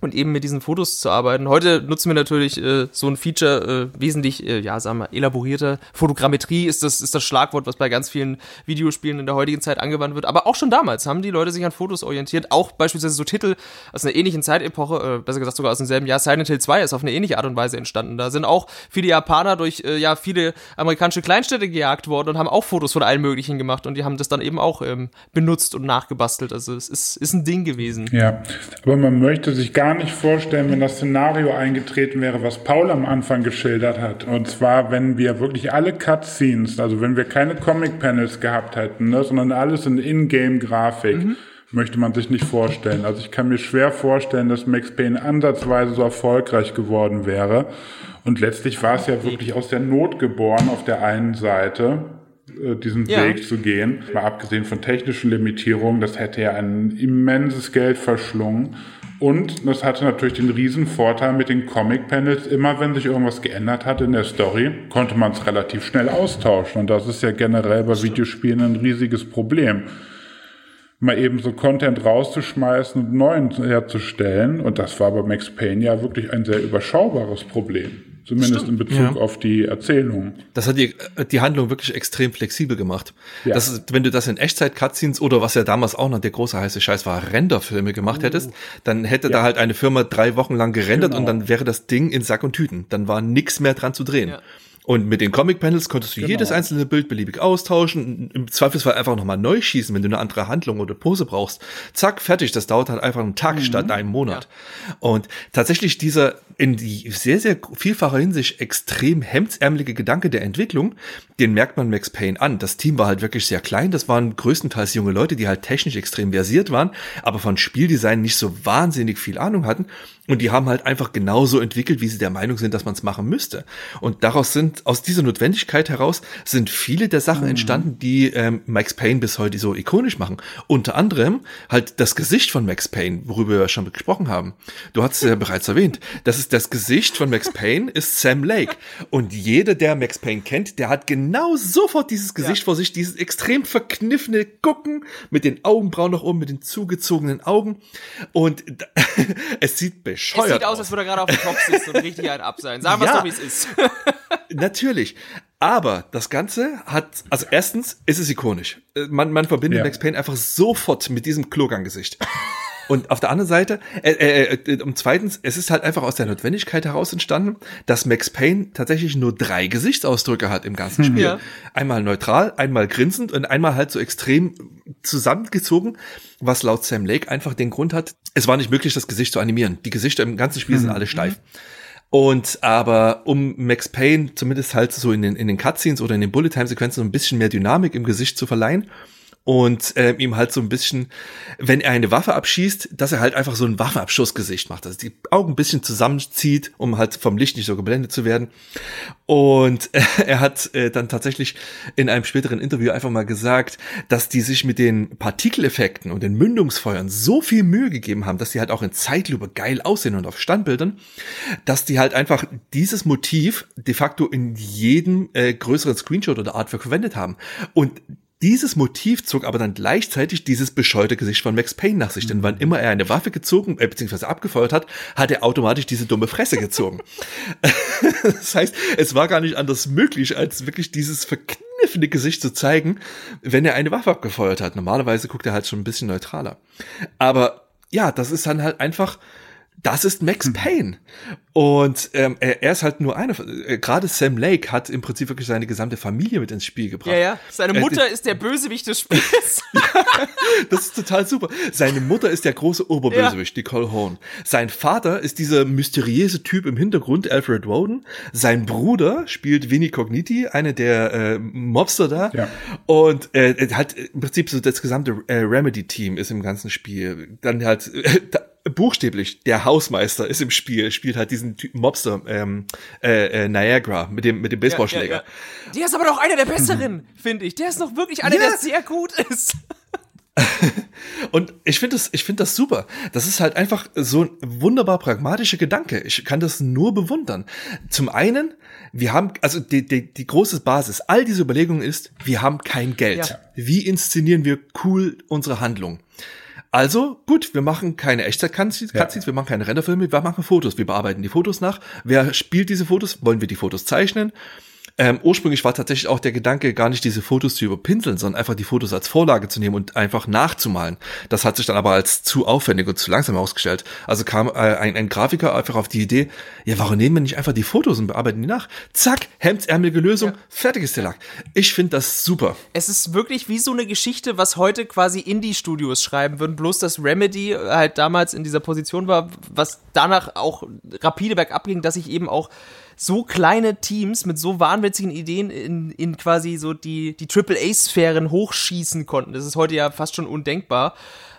und eben mit diesen Fotos zu arbeiten. Heute nutzen wir natürlich äh, so ein Feature äh, wesentlich, äh, ja, sagen wir, elaborierter. Fotogrammetrie ist das, ist das Schlagwort, was bei ganz vielen Videospielen in der heutigen Zeit angewandt wird. Aber auch schon damals haben die Leute sich an Fotos orientiert. Auch beispielsweise so Titel aus einer ähnlichen Zeitepoche, äh, besser gesagt sogar aus demselben Jahr. Silent Hill 2 ist auf eine ähnliche Art und Weise entstanden. Da sind auch viele Japaner durch, äh, ja, viele amerikanische Kleinstädte gejagt worden und haben auch Fotos von allen möglichen gemacht. Und die haben das dann eben auch ähm, benutzt und nachgebastelt. Also es ist, ist ein Ding gewesen. Ja, aber man möchte sich gar gar nicht vorstellen, wenn das Szenario eingetreten wäre, was Paul am Anfang geschildert hat. Und zwar, wenn wir wirklich alle Cutscenes, also wenn wir keine Comic-Panels gehabt hätten, ne, sondern alles in Ingame-Grafik, mhm. möchte man sich nicht vorstellen. Also ich kann mir schwer vorstellen, dass Max Payne ansatzweise so erfolgreich geworden wäre. Und letztlich war es ja wirklich aus der Not geboren auf der einen Seite äh, diesen ja. Weg zu gehen. Mal abgesehen von technischen Limitierungen, das hätte ja ein immenses Geld verschlungen. Und das hatte natürlich den riesen Vorteil mit den Comic-Panels. Immer wenn sich irgendwas geändert hat in der Story, konnte man es relativ schnell austauschen. Und das ist ja generell bei Videospielen ein riesiges Problem. Mal eben so Content rauszuschmeißen und neuen herzustellen. Und das war bei Max Payne ja wirklich ein sehr überschaubares Problem. Zumindest Stimmt. in Bezug ja. auf die Erzählung. Das hat die, die Handlung wirklich extrem flexibel gemacht. Ja. Das ist, wenn du das in Echtzeit-Cutscenes oder was ja damals auch noch der große heiße Scheiß war, Renderfilme gemacht uh. hättest, dann hätte ja. da halt eine Firma drei Wochen lang gerendert genau. und dann wäre das Ding in Sack und Tüten. Dann war nix mehr dran zu drehen. Und mit den Comic-Panels konntest du genau. jedes einzelne Bild beliebig austauschen, im Zweifelsfall einfach nochmal neu schießen, wenn du eine andere Handlung oder Pose brauchst. Zack, fertig. Das dauert halt einfach einen Tag mhm. statt einem Monat. Ja. Und tatsächlich dieser in die sehr, sehr vielfacher Hinsicht extrem hemdsärmelige Gedanke der Entwicklung, den merkt man Max Payne an. Das Team war halt wirklich sehr klein. Das waren größtenteils junge Leute, die halt technisch extrem versiert waren, aber von Spieldesign nicht so wahnsinnig viel Ahnung hatten. Und die haben halt einfach genauso entwickelt, wie sie der Meinung sind, dass man es machen müsste. Und daraus sind, aus dieser Notwendigkeit heraus, sind viele der Sachen mhm. entstanden, die ähm, Max Payne bis heute so ikonisch machen. Unter anderem halt das Gesicht von Max Payne, worüber wir schon gesprochen haben. Du hast es ja bereits erwähnt. Das ist das Gesicht von Max Payne, ist Sam Lake. Und jeder, der Max Payne kennt, der hat genau sofort dieses Gesicht ja. vor sich, dieses extrem verkniffene Gucken mit den Augenbrauen nach oben, mit den zugezogenen Augen. Und es sieht bescheuert Es sieht aus, als würde er gerade auf dem Kopf sitzen und richtig ein Ab sein. Sagen wir ja, doch, wie es ist. natürlich. Aber das Ganze hat, also erstens ist es ikonisch. Äh, man, man verbindet ja. Max Payne einfach sofort mit diesem Klogang-Gesicht. Und auf der anderen Seite, äh, äh, äh, und zweitens, es ist halt einfach aus der Notwendigkeit heraus entstanden, dass Max Payne tatsächlich nur drei Gesichtsausdrücke hat im ganzen Spiel. Ja. Einmal neutral, einmal grinsend und einmal halt so extrem zusammengezogen, was laut Sam Lake einfach den Grund hat, es war nicht möglich, das Gesicht zu animieren. Die Gesichter im ganzen Spiel mhm. sind alle steif. Und aber um Max Payne zumindest halt so in den, in den Cutscenes oder in den Bullet-Time-Sequenzen so ein bisschen mehr Dynamik im Gesicht zu verleihen, und äh, ihm halt so ein bisschen, wenn er eine Waffe abschießt, dass er halt einfach so ein Waffenabschussgesicht macht, dass die Augen ein bisschen zusammenzieht, um halt vom Licht nicht so geblendet zu werden. Und äh, er hat äh, dann tatsächlich in einem späteren Interview einfach mal gesagt, dass die sich mit den Partikeleffekten und den Mündungsfeuern so viel Mühe gegeben haben, dass die halt auch in Zeitlupe geil aussehen und auf Standbildern, dass die halt einfach dieses Motiv de facto in jedem äh, größeren Screenshot oder Artwork verwendet haben. Und dieses Motiv zog aber dann gleichzeitig dieses bescheuerte Gesicht von Max Payne nach sich, denn wann immer er eine Waffe gezogen äh, bzw. abgefeuert hat, hat er automatisch diese dumme Fresse gezogen. das heißt, es war gar nicht anders möglich, als wirklich dieses verkniffene Gesicht zu zeigen, wenn er eine Waffe abgefeuert hat. Normalerweise guckt er halt schon ein bisschen neutraler. Aber ja, das ist dann halt einfach das ist Max hm. Payne. Und ähm, er, er ist halt nur einer. Äh, Gerade Sam Lake hat im Prinzip wirklich seine gesamte Familie mit ins Spiel gebracht. Ja, ja. Seine Mutter äh, ist der Bösewicht des Spiels. ja, das ist total super. Seine Mutter ist der große Oberbösewicht, ja. Nicole Horn. Sein Vater ist dieser mysteriöse Typ im Hintergrund, Alfred Woden. Sein Bruder spielt Vinnie Cogniti, eine der äh, Mobster da. Ja. Und äh, hat im Prinzip so das gesamte äh, Remedy-Team ist im ganzen Spiel. Dann halt äh, buchstäblich, der Hausmeister ist im Spiel, spielt halt diesen Typen Mobster, ähm, äh, äh, Niagara mit dem, mit dem Baseballschläger. Ja, ja, ja. Der ist aber doch einer der besseren, finde ich. Der ist noch wirklich einer, der sehr gut ist. und ich finde das, ich finde das super. Das ist halt einfach so ein wunderbar pragmatischer Gedanke. Ich kann das nur bewundern. Zum einen, wir haben, also die, die, die große Basis all diese Überlegungen ist, wir haben kein Geld. Ja. Wie inszenieren wir cool unsere Handlung? Also, gut, wir machen keine Echtzeit-Cutscenes, ja. wir machen keine Renderfilme, wir machen Fotos, wir bearbeiten die Fotos nach. Wer spielt diese Fotos? Wollen wir die Fotos zeichnen? Ähm, ursprünglich war tatsächlich auch der Gedanke, gar nicht diese Fotos zu überpinseln, sondern einfach die Fotos als Vorlage zu nehmen und einfach nachzumalen. Das hat sich dann aber als zu aufwendig und zu langsam ausgestellt. Also kam äh, ein, ein Grafiker einfach auf die Idee, ja, warum nehmen wir nicht einfach die Fotos und bearbeiten die nach? Zack, hemdsärmelige Lösung, ja. fertig ist der Lack. Ich finde das super. Es ist wirklich wie so eine Geschichte, was heute quasi Indie-Studios schreiben würden, bloß dass Remedy halt damals in dieser Position war, was danach auch rapide bergab ging, dass ich eben auch so kleine Teams mit so wahnwitzigen Ideen in, in quasi so die, die AAA-Sphären hochschießen konnten. Das ist heute ja fast schon undenkbar.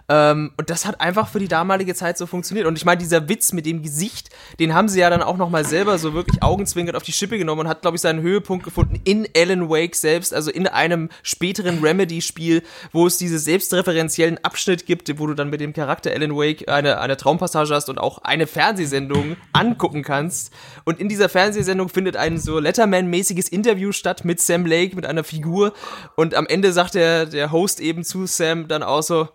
Ähm, und das hat einfach für die damalige Zeit so funktioniert. Und ich meine, dieser Witz mit dem Gesicht, den haben sie ja dann auch nochmal selber so wirklich augenzwinkert auf die Schippe genommen und hat, glaube ich, seinen Höhepunkt gefunden in Alan Wake selbst, also in einem späteren Remedy-Spiel, wo es diese selbstreferenziellen Abschnitt gibt, wo du dann mit dem Charakter Alan Wake eine, eine Traumpassage hast und auch eine Fernsehsendung angucken kannst. Und in dieser Fernsehsendung findet ein so Letterman-mäßiges Interview statt mit Sam Lake, mit einer Figur. Und am Ende sagt der, der Host eben zu Sam dann auch so,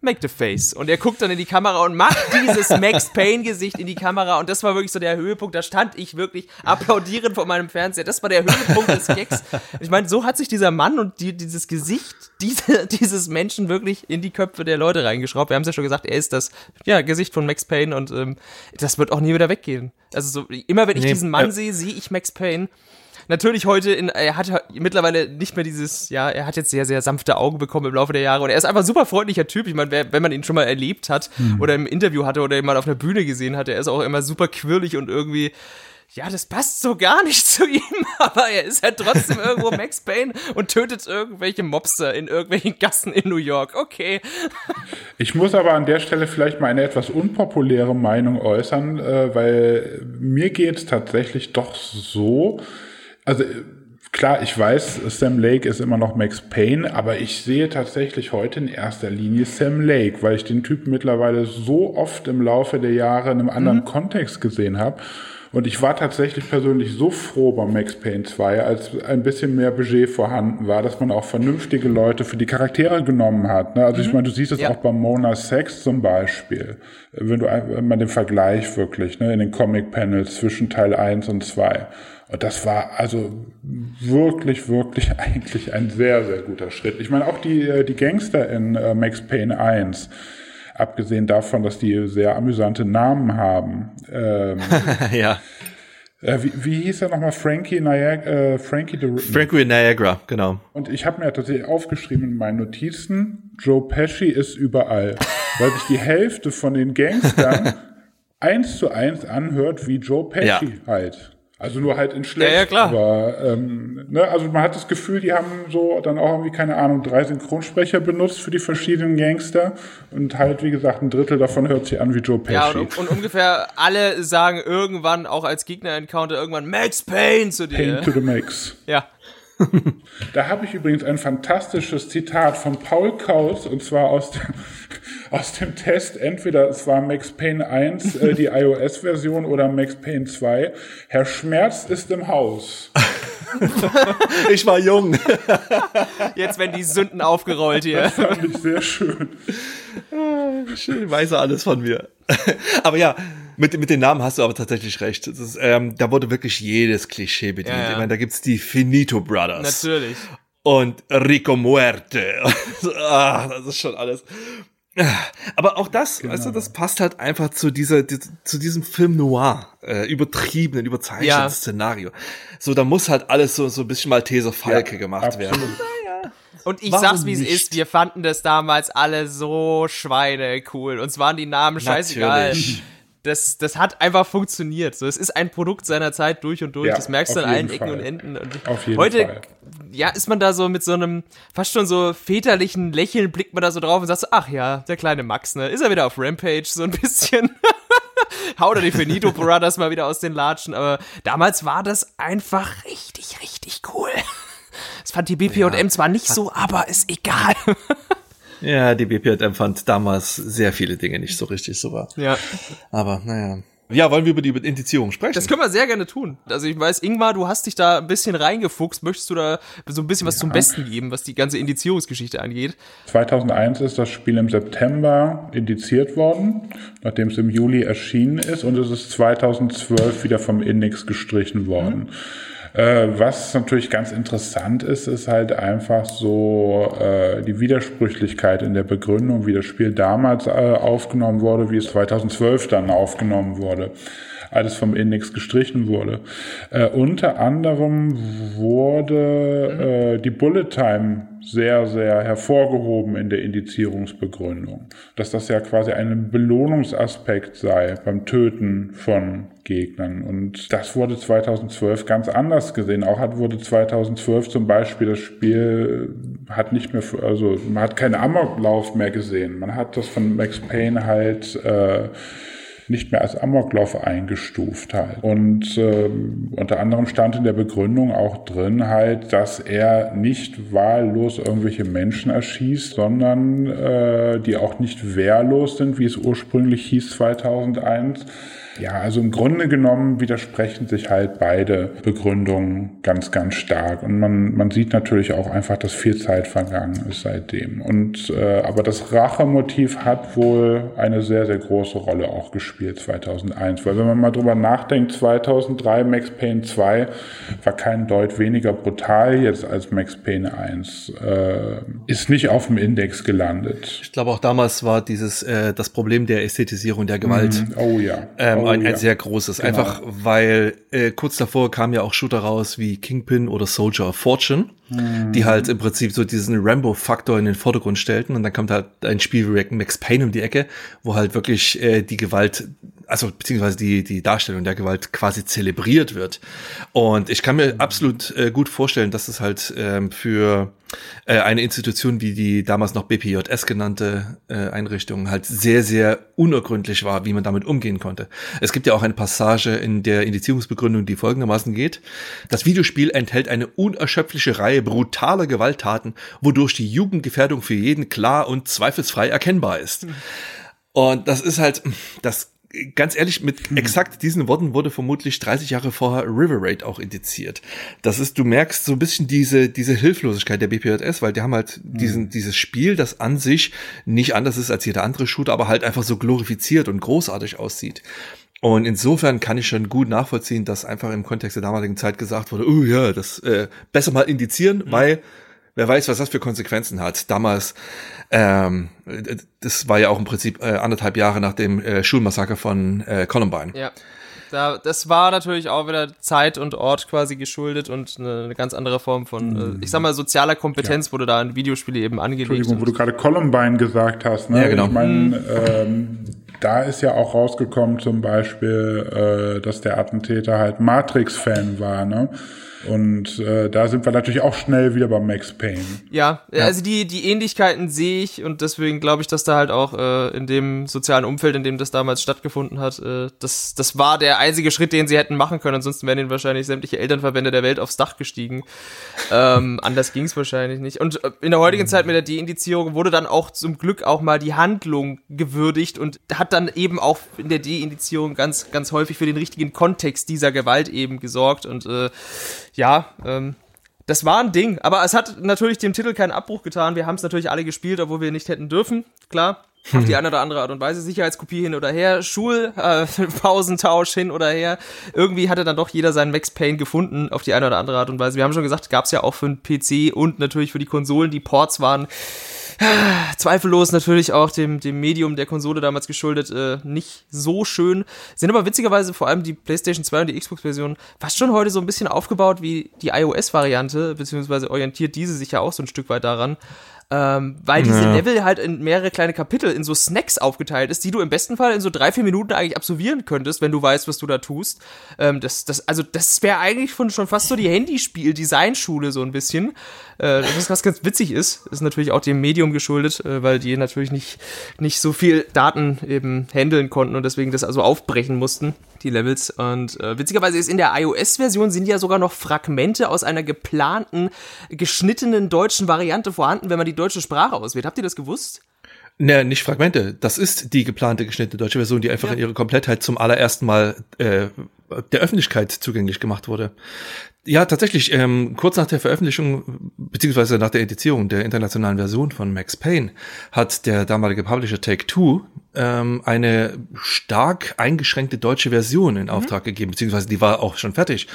Make the face. Und er guckt dann in die Kamera und macht dieses Max Payne-Gesicht in die Kamera. Und das war wirklich so der Höhepunkt. Da stand ich wirklich applaudierend vor meinem Fernseher. Das war der Höhepunkt des Gags. Ich meine, so hat sich dieser Mann und die, dieses Gesicht diese, dieses Menschen wirklich in die Köpfe der Leute reingeschraubt. Wir haben es ja schon gesagt, er ist das ja, Gesicht von Max Payne und ähm, das wird auch nie wieder weggehen. Also so, immer wenn ich nee, diesen Mann äh, sehe, sehe ich Max Payne natürlich heute in, er hat mittlerweile nicht mehr dieses, ja, er hat jetzt sehr, sehr sanfte Augen bekommen im Laufe der Jahre und er ist einfach ein super freundlicher Typ. Ich meine, wenn man ihn schon mal erlebt hat mhm. oder im Interview hatte oder ihn mal auf einer Bühne gesehen hat, er ist auch immer super quirlig und irgendwie, ja, das passt so gar nicht zu ihm, aber er ist halt trotzdem irgendwo Max Payne und tötet irgendwelche Mobster in irgendwelchen Gassen in New York. Okay. Ich muss aber an der Stelle vielleicht mal eine etwas unpopuläre Meinung äußern, äh, weil mir geht es tatsächlich doch so, also klar, ich weiß, Sam Lake ist immer noch Max Payne, aber ich sehe tatsächlich heute in erster Linie Sam Lake, weil ich den Typen mittlerweile so oft im Laufe der Jahre in einem anderen mhm. Kontext gesehen habe Und ich war tatsächlich persönlich so froh beim Max Payne 2, als ein bisschen mehr Budget vorhanden war, dass man auch vernünftige Leute für die Charaktere genommen hat. Ne? Also mhm. ich meine, du siehst es ja. auch bei Mona Sex zum Beispiel. Wenn du man den Vergleich wirklich, ne, in den Comic-Panels zwischen Teil 1 und 2. Und das war also wirklich, wirklich eigentlich ein sehr, sehr guter Schritt. Ich meine, auch die, äh, die Gangster in äh, Max Payne 1, abgesehen davon, dass die sehr amüsante Namen haben. Ähm, ja. Äh, wie, wie hieß er nochmal? Frankie Niagara? Äh, Frankie the Frankie Niagara, genau. Und ich habe mir tatsächlich aufgeschrieben in meinen Notizen, Joe Pesci ist überall, weil sich die Hälfte von den Gangstern eins zu eins anhört wie Joe Pesci ja. halt. Also nur halt in schlecht. Ja, ja, klar. Aber, ähm, ne, also man hat das Gefühl, die haben so dann auch irgendwie, keine Ahnung, drei Synchronsprecher benutzt für die verschiedenen Gangster. Und halt, wie gesagt, ein Drittel davon hört sich an wie Joe Pesci. Ja, und, und ungefähr alle sagen irgendwann, auch als Gegner-Encounter, irgendwann Max Payne zu dir. Payne to the Max. ja. da habe ich übrigens ein fantastisches Zitat von Paul Kaus, und zwar aus dem, aus dem Test, entweder es war Max Payne 1, äh, die iOS-Version, oder Max Payne 2. Herr Schmerz ist im Haus. ich war jung. Jetzt werden die Sünden aufgerollt hier. Das fand ich sehr schön. Schön, weiß er alles von mir. Aber ja, mit, mit den Namen hast du aber tatsächlich recht. Ist, ähm, da wurde wirklich jedes Klischee bedient. Ja, ja. Ich meine, da gibt's die Finito Brothers. Natürlich. Und Rico Muerte. ah, das ist schon alles. Aber auch das, genau. also das passt halt einfach zu dieser, die, zu diesem Film Noir, äh, übertriebenen, überzeichneten ja. Szenario. So, da muss halt alles so, so ein bisschen Malteser Falke ja, gemacht absolut. werden. Und ich Warum sag's, wie es ist, wir fanden das damals alle so schweine cool. Uns waren die Namen scheißegal. Natürlich. Das, das hat einfach funktioniert. So, es ist ein Produkt seiner Zeit durch und durch. Ja, das merkst du an allen Ecken Fall. und Enden. Und auf jeden heute, Fall ja, ist man da so mit so einem fast schon so väterlichen Lächeln, blickt man da so drauf und sagt so, ach ja, der kleine Max, ne? Ist er wieder auf Rampage so ein bisschen. Haut er die Finito Brothers mal wieder aus den Latschen, aber damals war das einfach richtig, richtig cool. Das fand die BPM ja, zwar nicht so, aber ist egal. ja, die BPM fand damals sehr viele Dinge nicht so richtig so war. Ja. Aber naja. Ja, wollen wir über die Indizierung sprechen? Das können wir sehr gerne tun. Also ich weiß, Ingmar, du hast dich da ein bisschen reingefuchst. Möchtest du da so ein bisschen was ja. zum Besten geben, was die ganze Indizierungsgeschichte angeht? 2001 ist das Spiel im September indiziert worden, nachdem es im Juli erschienen ist und es ist 2012 wieder vom Index gestrichen worden. Mhm. Äh, was natürlich ganz interessant ist, ist halt einfach so äh, die Widersprüchlichkeit in der Begründung, wie das Spiel damals äh, aufgenommen wurde, wie es 2012 dann aufgenommen wurde alles vom Index gestrichen wurde. Äh, unter anderem wurde äh, die Bullet Time sehr, sehr hervorgehoben in der Indizierungsbegründung, dass das ja quasi ein Belohnungsaspekt sei beim Töten von Gegnern. Und das wurde 2012 ganz anders gesehen. Auch hat, wurde 2012 zum Beispiel das Spiel hat nicht mehr, also man hat keinen Amoklauf mehr gesehen. Man hat das von Max Payne halt äh, nicht mehr als Amoklauf eingestuft halt. Und äh, unter anderem stand in der Begründung auch drin halt, dass er nicht wahllos irgendwelche Menschen erschießt, sondern äh, die auch nicht wehrlos sind, wie es ursprünglich hieß 2001 ja, also im Grunde genommen widersprechen sich halt beide Begründungen ganz, ganz stark. Und man, man sieht natürlich auch einfach, dass viel Zeit vergangen ist seitdem. Und äh, aber das Rachemotiv hat wohl eine sehr, sehr große Rolle auch gespielt 2001. Weil wenn man mal drüber nachdenkt, 2003 Max Payne 2 war kein Deut weniger brutal jetzt als Max Payne 1. Äh, ist nicht auf dem Index gelandet. Ich glaube auch damals war dieses äh, das Problem der Ästhetisierung der Gewalt. Mm, oh ja. Ähm, ein, ein sehr großes. Genau. Einfach weil äh, kurz davor kam ja auch Shooter raus wie Kingpin oder Soldier of Fortune, mhm. die halt im Prinzip so diesen Rambo-Faktor in den Vordergrund stellten. Und dann kommt halt ein Spiel wie Max Payne um die Ecke, wo halt wirklich äh, die Gewalt also beziehungsweise die, die Darstellung der Gewalt quasi zelebriert wird. Und ich kann mir absolut äh, gut vorstellen, dass es halt ähm, für äh, eine Institution wie die damals noch BPJS genannte äh, Einrichtung halt sehr, sehr unergründlich war, wie man damit umgehen konnte. Es gibt ja auch eine Passage in der Indizierungsbegründung, die folgendermaßen geht. Das Videospiel enthält eine unerschöpfliche Reihe brutaler Gewalttaten, wodurch die Jugendgefährdung für jeden klar und zweifelsfrei erkennbar ist. Und das ist halt, das ganz ehrlich, mit exakt diesen Worten wurde vermutlich 30 Jahre vorher River Raid auch indiziert. Das ist, du merkst so ein bisschen diese, diese Hilflosigkeit der BPJS, weil die haben halt diesen, mhm. dieses Spiel, das an sich nicht anders ist als jeder andere Shooter, aber halt einfach so glorifiziert und großartig aussieht. Und insofern kann ich schon gut nachvollziehen, dass einfach im Kontext der damaligen Zeit gesagt wurde, oh ja, das äh, besser mal indizieren, mhm. weil wer weiß, was das für Konsequenzen hat. Damals, ähm, das war ja auch im Prinzip äh, anderthalb Jahre nach dem äh, Schulmassaker von äh, Columbine. Ja. Da, das war natürlich auch wieder Zeit und Ort quasi geschuldet und eine, eine ganz andere Form von, mhm. ich sag mal, sozialer Kompetenz ja. wurde da in Videospiele eben angelegt. Entschuldigung, wo du gerade Columbine gesagt hast, ne? Ja, genau. Ich meine, mhm. ähm, da ist ja auch rausgekommen zum Beispiel, äh, dass der Attentäter halt Matrix-Fan war, ne? Und äh, da sind wir natürlich auch schnell wieder bei Max Payne. Ja, ja. also die, die Ähnlichkeiten sehe ich und deswegen glaube ich, dass da halt auch äh, in dem sozialen Umfeld, in dem das damals stattgefunden hat, äh, das, das war der einzige Schritt, den sie hätten machen können. Ansonsten wären ihnen wahrscheinlich sämtliche Elternverbände der Welt aufs Dach gestiegen. ähm, anders ging es wahrscheinlich nicht. Und äh, in der heutigen Zeit mit der Deindizierung wurde dann auch zum Glück auch mal die Handlung gewürdigt und hat dann eben auch in der Deindizierung ganz, ganz häufig für den richtigen Kontext dieser Gewalt eben gesorgt und äh, ja, ähm, das war ein Ding. Aber es hat natürlich dem Titel keinen Abbruch getan. Wir haben es natürlich alle gespielt, obwohl wir nicht hätten dürfen. Klar. Auf die eine oder andere Art und Weise. Sicherheitskopie hin oder her, Schulpausentausch äh, hin oder her. Irgendwie hatte dann doch jeder seinen Max Payne gefunden, auf die eine oder andere Art und Weise. Wir haben schon gesagt, gab es ja auch für den PC und natürlich für die Konsolen, die Ports waren zweifellos natürlich auch dem, dem Medium der Konsole damals geschuldet, äh, nicht so schön. Sind aber witzigerweise vor allem die PlayStation 2 und die Xbox-Version fast schon heute so ein bisschen aufgebaut wie die iOS-Variante, beziehungsweise orientiert diese sich ja auch so ein Stück weit daran ähm, weil diese ja. Level halt in mehrere kleine Kapitel in so Snacks aufgeteilt ist, die du im besten Fall in so drei, vier Minuten eigentlich absolvieren könntest, wenn du weißt, was du da tust. Ähm, das, das, also das wäre eigentlich schon, schon fast so die Handyspiel-Designschule so ein bisschen. Äh, das ist was ganz witzig ist. Ist natürlich auch dem Medium geschuldet, äh, weil die natürlich nicht, nicht so viel Daten eben handeln konnten und deswegen das also aufbrechen mussten die Levels. Und äh, witzigerweise ist in der iOS-Version sind ja sogar noch Fragmente aus einer geplanten, geschnittenen deutschen Variante vorhanden, wenn man die deutsche Sprache auswählt. Habt ihr das gewusst? Ne, nicht Fragmente. Das ist die geplante geschnittene deutsche Version, die einfach ja. in ihrer Komplettheit zum allerersten Mal äh, der Öffentlichkeit zugänglich gemacht wurde. Ja, tatsächlich. Ähm, kurz nach der Veröffentlichung beziehungsweise nach der Edizierung der internationalen Version von Max Payne hat der damalige Publisher Take Two ähm, eine stark eingeschränkte deutsche Version in mhm. Auftrag mhm. gegeben, beziehungsweise die war auch schon fertig.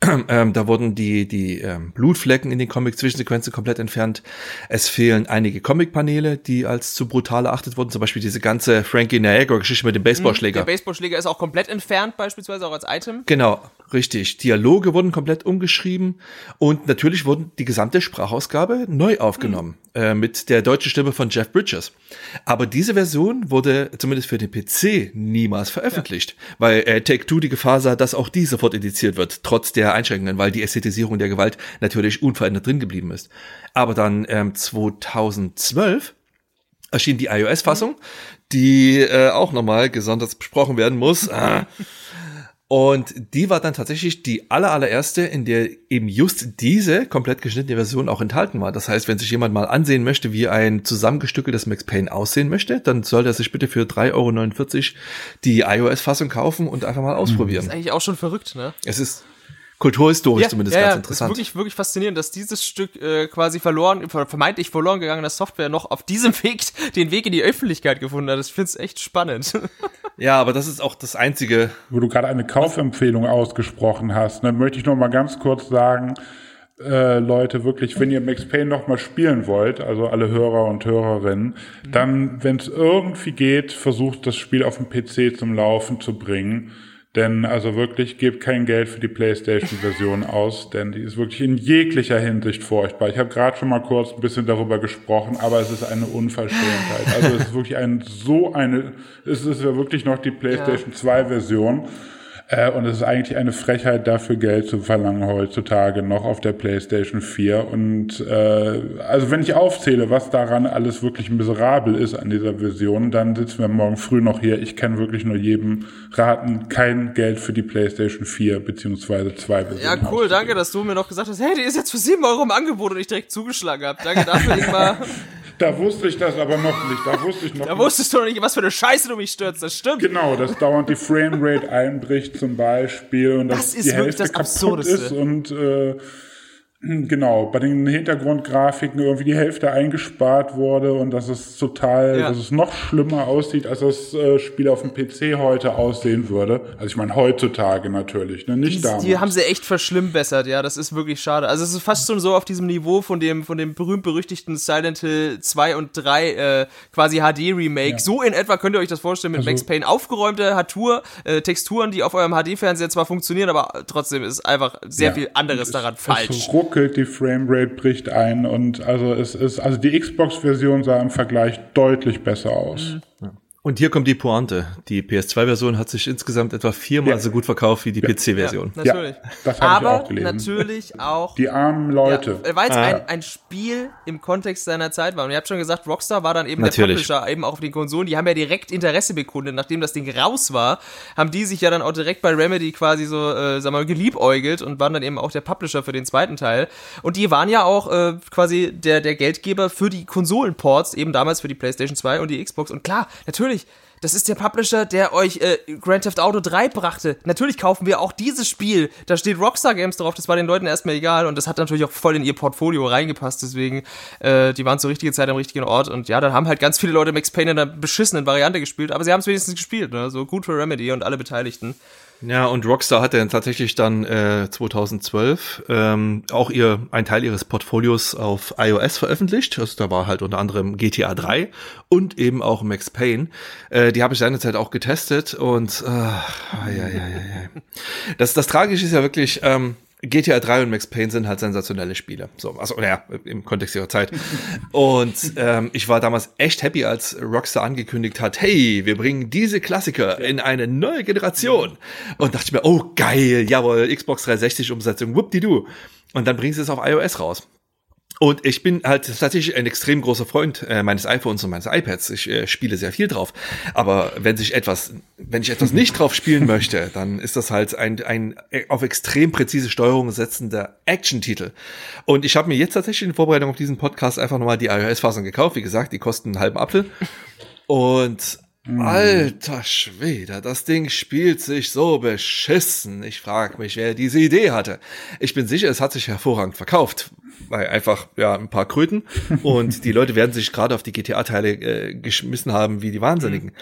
ähm, da wurden die die ähm, Blutflecken in den Comic-Zwischensequenzen komplett entfernt. Es fehlen einige Comic-Paneele, die als zu brutal erachtet wurden. Zum Beispiel diese ganze Frankie Niagara-Geschichte mit dem Baseballschläger. Der Baseballschläger ist auch komplett entfernt, beispielsweise auch als Item. Genau, richtig. Dialoge wurden komplett umgeschrieben und natürlich wurden die gesamte Sprachausgabe neu aufgenommen mhm. äh, mit der deutschen Stimme von Jeff Bridges. Aber diese Version wurde zumindest für den PC niemals veröffentlicht, ja. weil äh, Take-Two die Gefahr sah, dass auch die sofort indiziert wird, trotz der Einschränkungen, weil die Ästhetisierung der Gewalt natürlich unverändert drin geblieben ist. Aber dann ähm, 2012 erschien die iOS-Fassung, mhm. die äh, auch nochmal gesondert besprochen werden muss. Ah. Und die war dann tatsächlich die aller, allererste, in der eben just diese komplett geschnittene Version auch enthalten war. Das heißt, wenn sich jemand mal ansehen möchte, wie ein zusammengestückeltes Max Payne aussehen möchte, dann soll er sich bitte für 3,49 Euro die iOS-Fassung kaufen und einfach mal ausprobieren. Das ist eigentlich auch schon verrückt, ne? Es ist kulturhistorisch ja, zumindest ja, ganz ja, interessant. Ist wirklich, wirklich faszinierend, dass dieses Stück äh, quasi verloren, vermeintlich verloren gegangener Software noch auf diesem Weg den Weg in die Öffentlichkeit gefunden hat. Ich finde es echt spannend. Ja, aber das ist auch das einzige. Wo du gerade eine Kaufempfehlung ausgesprochen hast, dann möchte ich noch mal ganz kurz sagen, äh, Leute, wirklich, wenn ihr Max Payne noch mal spielen wollt, also alle Hörer und Hörerinnen, mhm. dann, wenn es irgendwie geht, versucht das Spiel auf dem PC zum Laufen zu bringen denn also wirklich, gebt kein Geld für die PlayStation-Version aus, denn die ist wirklich in jeglicher Hinsicht furchtbar. Ich habe gerade schon mal kurz ein bisschen darüber gesprochen, aber es ist eine Unverschämtheit. Also es ist wirklich ein so eine, es ist ja wirklich noch die PlayStation ja. 2-Version. Äh, und es ist eigentlich eine Frechheit, dafür Geld zu verlangen heutzutage noch auf der PlayStation 4. Und äh, also wenn ich aufzähle, was daran alles wirklich miserabel ist an dieser Version, dann sitzen wir morgen früh noch hier. Ich kann wirklich nur jedem raten, kein Geld für die PlayStation 4 beziehungsweise 2 Version. Ja, cool, danke, dass du mir noch gesagt hast, hey, die ist jetzt für 7 Euro im Angebot und ich direkt zugeschlagen habe. Danke dafür, Ingmar. Da wusste ich das aber noch nicht. Da wusste ich noch Da nicht. wusstest du noch nicht, was für eine Scheiße du mich stürzt. Das stimmt. Genau, dass dauernd die Framerate einbricht zum Beispiel und Das dass ist die wirklich Hälfte das kaputt Absurdeste. ist und äh, genau, bei den Hintergrundgrafiken irgendwie die Hälfte eingespart wurde und dass es total, Ja. dass es noch schlimmer aussieht, als das äh, Spiel auf dem PC heute aussehen würde. Also ich meine heutzutage natürlich, ne? nicht Die, damals. die haben sie echt verschlimmbessert, ja, das ist wirklich schade. Also es ist fast schon so auf diesem Niveau von dem, von dem berühmt-berüchtigten Silent Hill 2 und 3 äh, quasi HD-Remake. So in etwa könnt ihr euch das vorstellen mit Also- Max Payne. Aufgeräumte Hatur, äh, Texturen, die auf eurem HD-Fernseher zwar funktionieren, aber trotzdem ist einfach sehr Ja. viel anderes Es- daran falsch. Ruckelt, die Framerate bricht ein und also es ist, also die Xbox-Version sah im Vergleich deutlich besser aus. Und hier kommt die Pointe. Die PS2-Version hat sich insgesamt etwa viermal Ja. so gut verkauft wie die PC-Version. Ja, natürlich. das hab ich aber auch gelesen. natürlich auch Die armen Leute. Ja, weil es Ah. ein, ein Spiel im Kontext seiner Zeit war. Und ihr habt schon gesagt, Rockstar war dann eben Natürlich. der Publisher, eben auch auf den Konsolen. Die haben ja direkt Interesse bekundet. Nachdem das Ding raus war, haben die sich ja dann auch direkt bei Remedy quasi so, äh, sag mal, geliebäugelt und waren dann eben auch der Publisher für den zweiten Teil. Und die waren ja auch äh, quasi der, der Geldgeber für die Konsolenports, eben damals für die PlayStation 2 und die Xbox. Und klar, natürlich, das ist der Publisher, der euch äh, Grand Theft Auto 3 brachte. Natürlich kaufen wir auch dieses Spiel. Da steht Rockstar Games drauf. Das war den Leuten erstmal egal. Und das hat natürlich auch voll in ihr Portfolio reingepasst. Deswegen, äh, die waren zur richtigen Zeit am richtigen Ort. Und ja, dann haben halt ganz viele Leute Max Payne in einer beschissenen Variante gespielt. Aber sie haben es wenigstens gespielt. Ne? So gut für Remedy und alle Beteiligten. Ja, und Rockstar hat dann tatsächlich dann äh, 2012 ähm, auch ihr ein Teil ihres Portfolios auf iOS veröffentlicht. Also da war halt unter anderem GTA 3 und eben auch Max Payne. Äh, die habe ich seinerzeit auch getestet und äh, ja, ja, ja, ja. Das, das Tragische ist ja wirklich, ähm, GTA 3 und Max Payne sind halt sensationelle Spiele. So, also ja, im Kontext ihrer Zeit. Und ähm, ich war damals echt happy, als Rockstar angekündigt hat, hey, wir bringen diese Klassiker in eine neue Generation. Und dachte ich mir, oh geil, jawohl, Xbox 360 Umsetzung, whoop-de-doo. Und dann bringen sie es auf iOS raus. Und ich bin halt tatsächlich ein extrem großer Freund äh, meines iPhones und meines iPads. Ich äh, spiele sehr viel drauf. Aber wenn sich etwas, wenn ich etwas nicht drauf spielen möchte, dann ist das halt ein, ein auf extrem präzise Steuerung setzender Action-Titel. Und ich habe mir jetzt tatsächlich in Vorbereitung auf diesen Podcast einfach nochmal die iOS-Fassung gekauft. Wie gesagt, die kosten einen halben Apfel. Und alter Schwede, das Ding spielt sich so beschissen. Ich frage mich, wer diese Idee hatte. Ich bin sicher, es hat sich hervorragend verkauft. Weil einfach, ja, ein paar Kröten. Und die Leute werden sich gerade auf die GTA-Teile äh, geschmissen haben wie die Wahnsinnigen.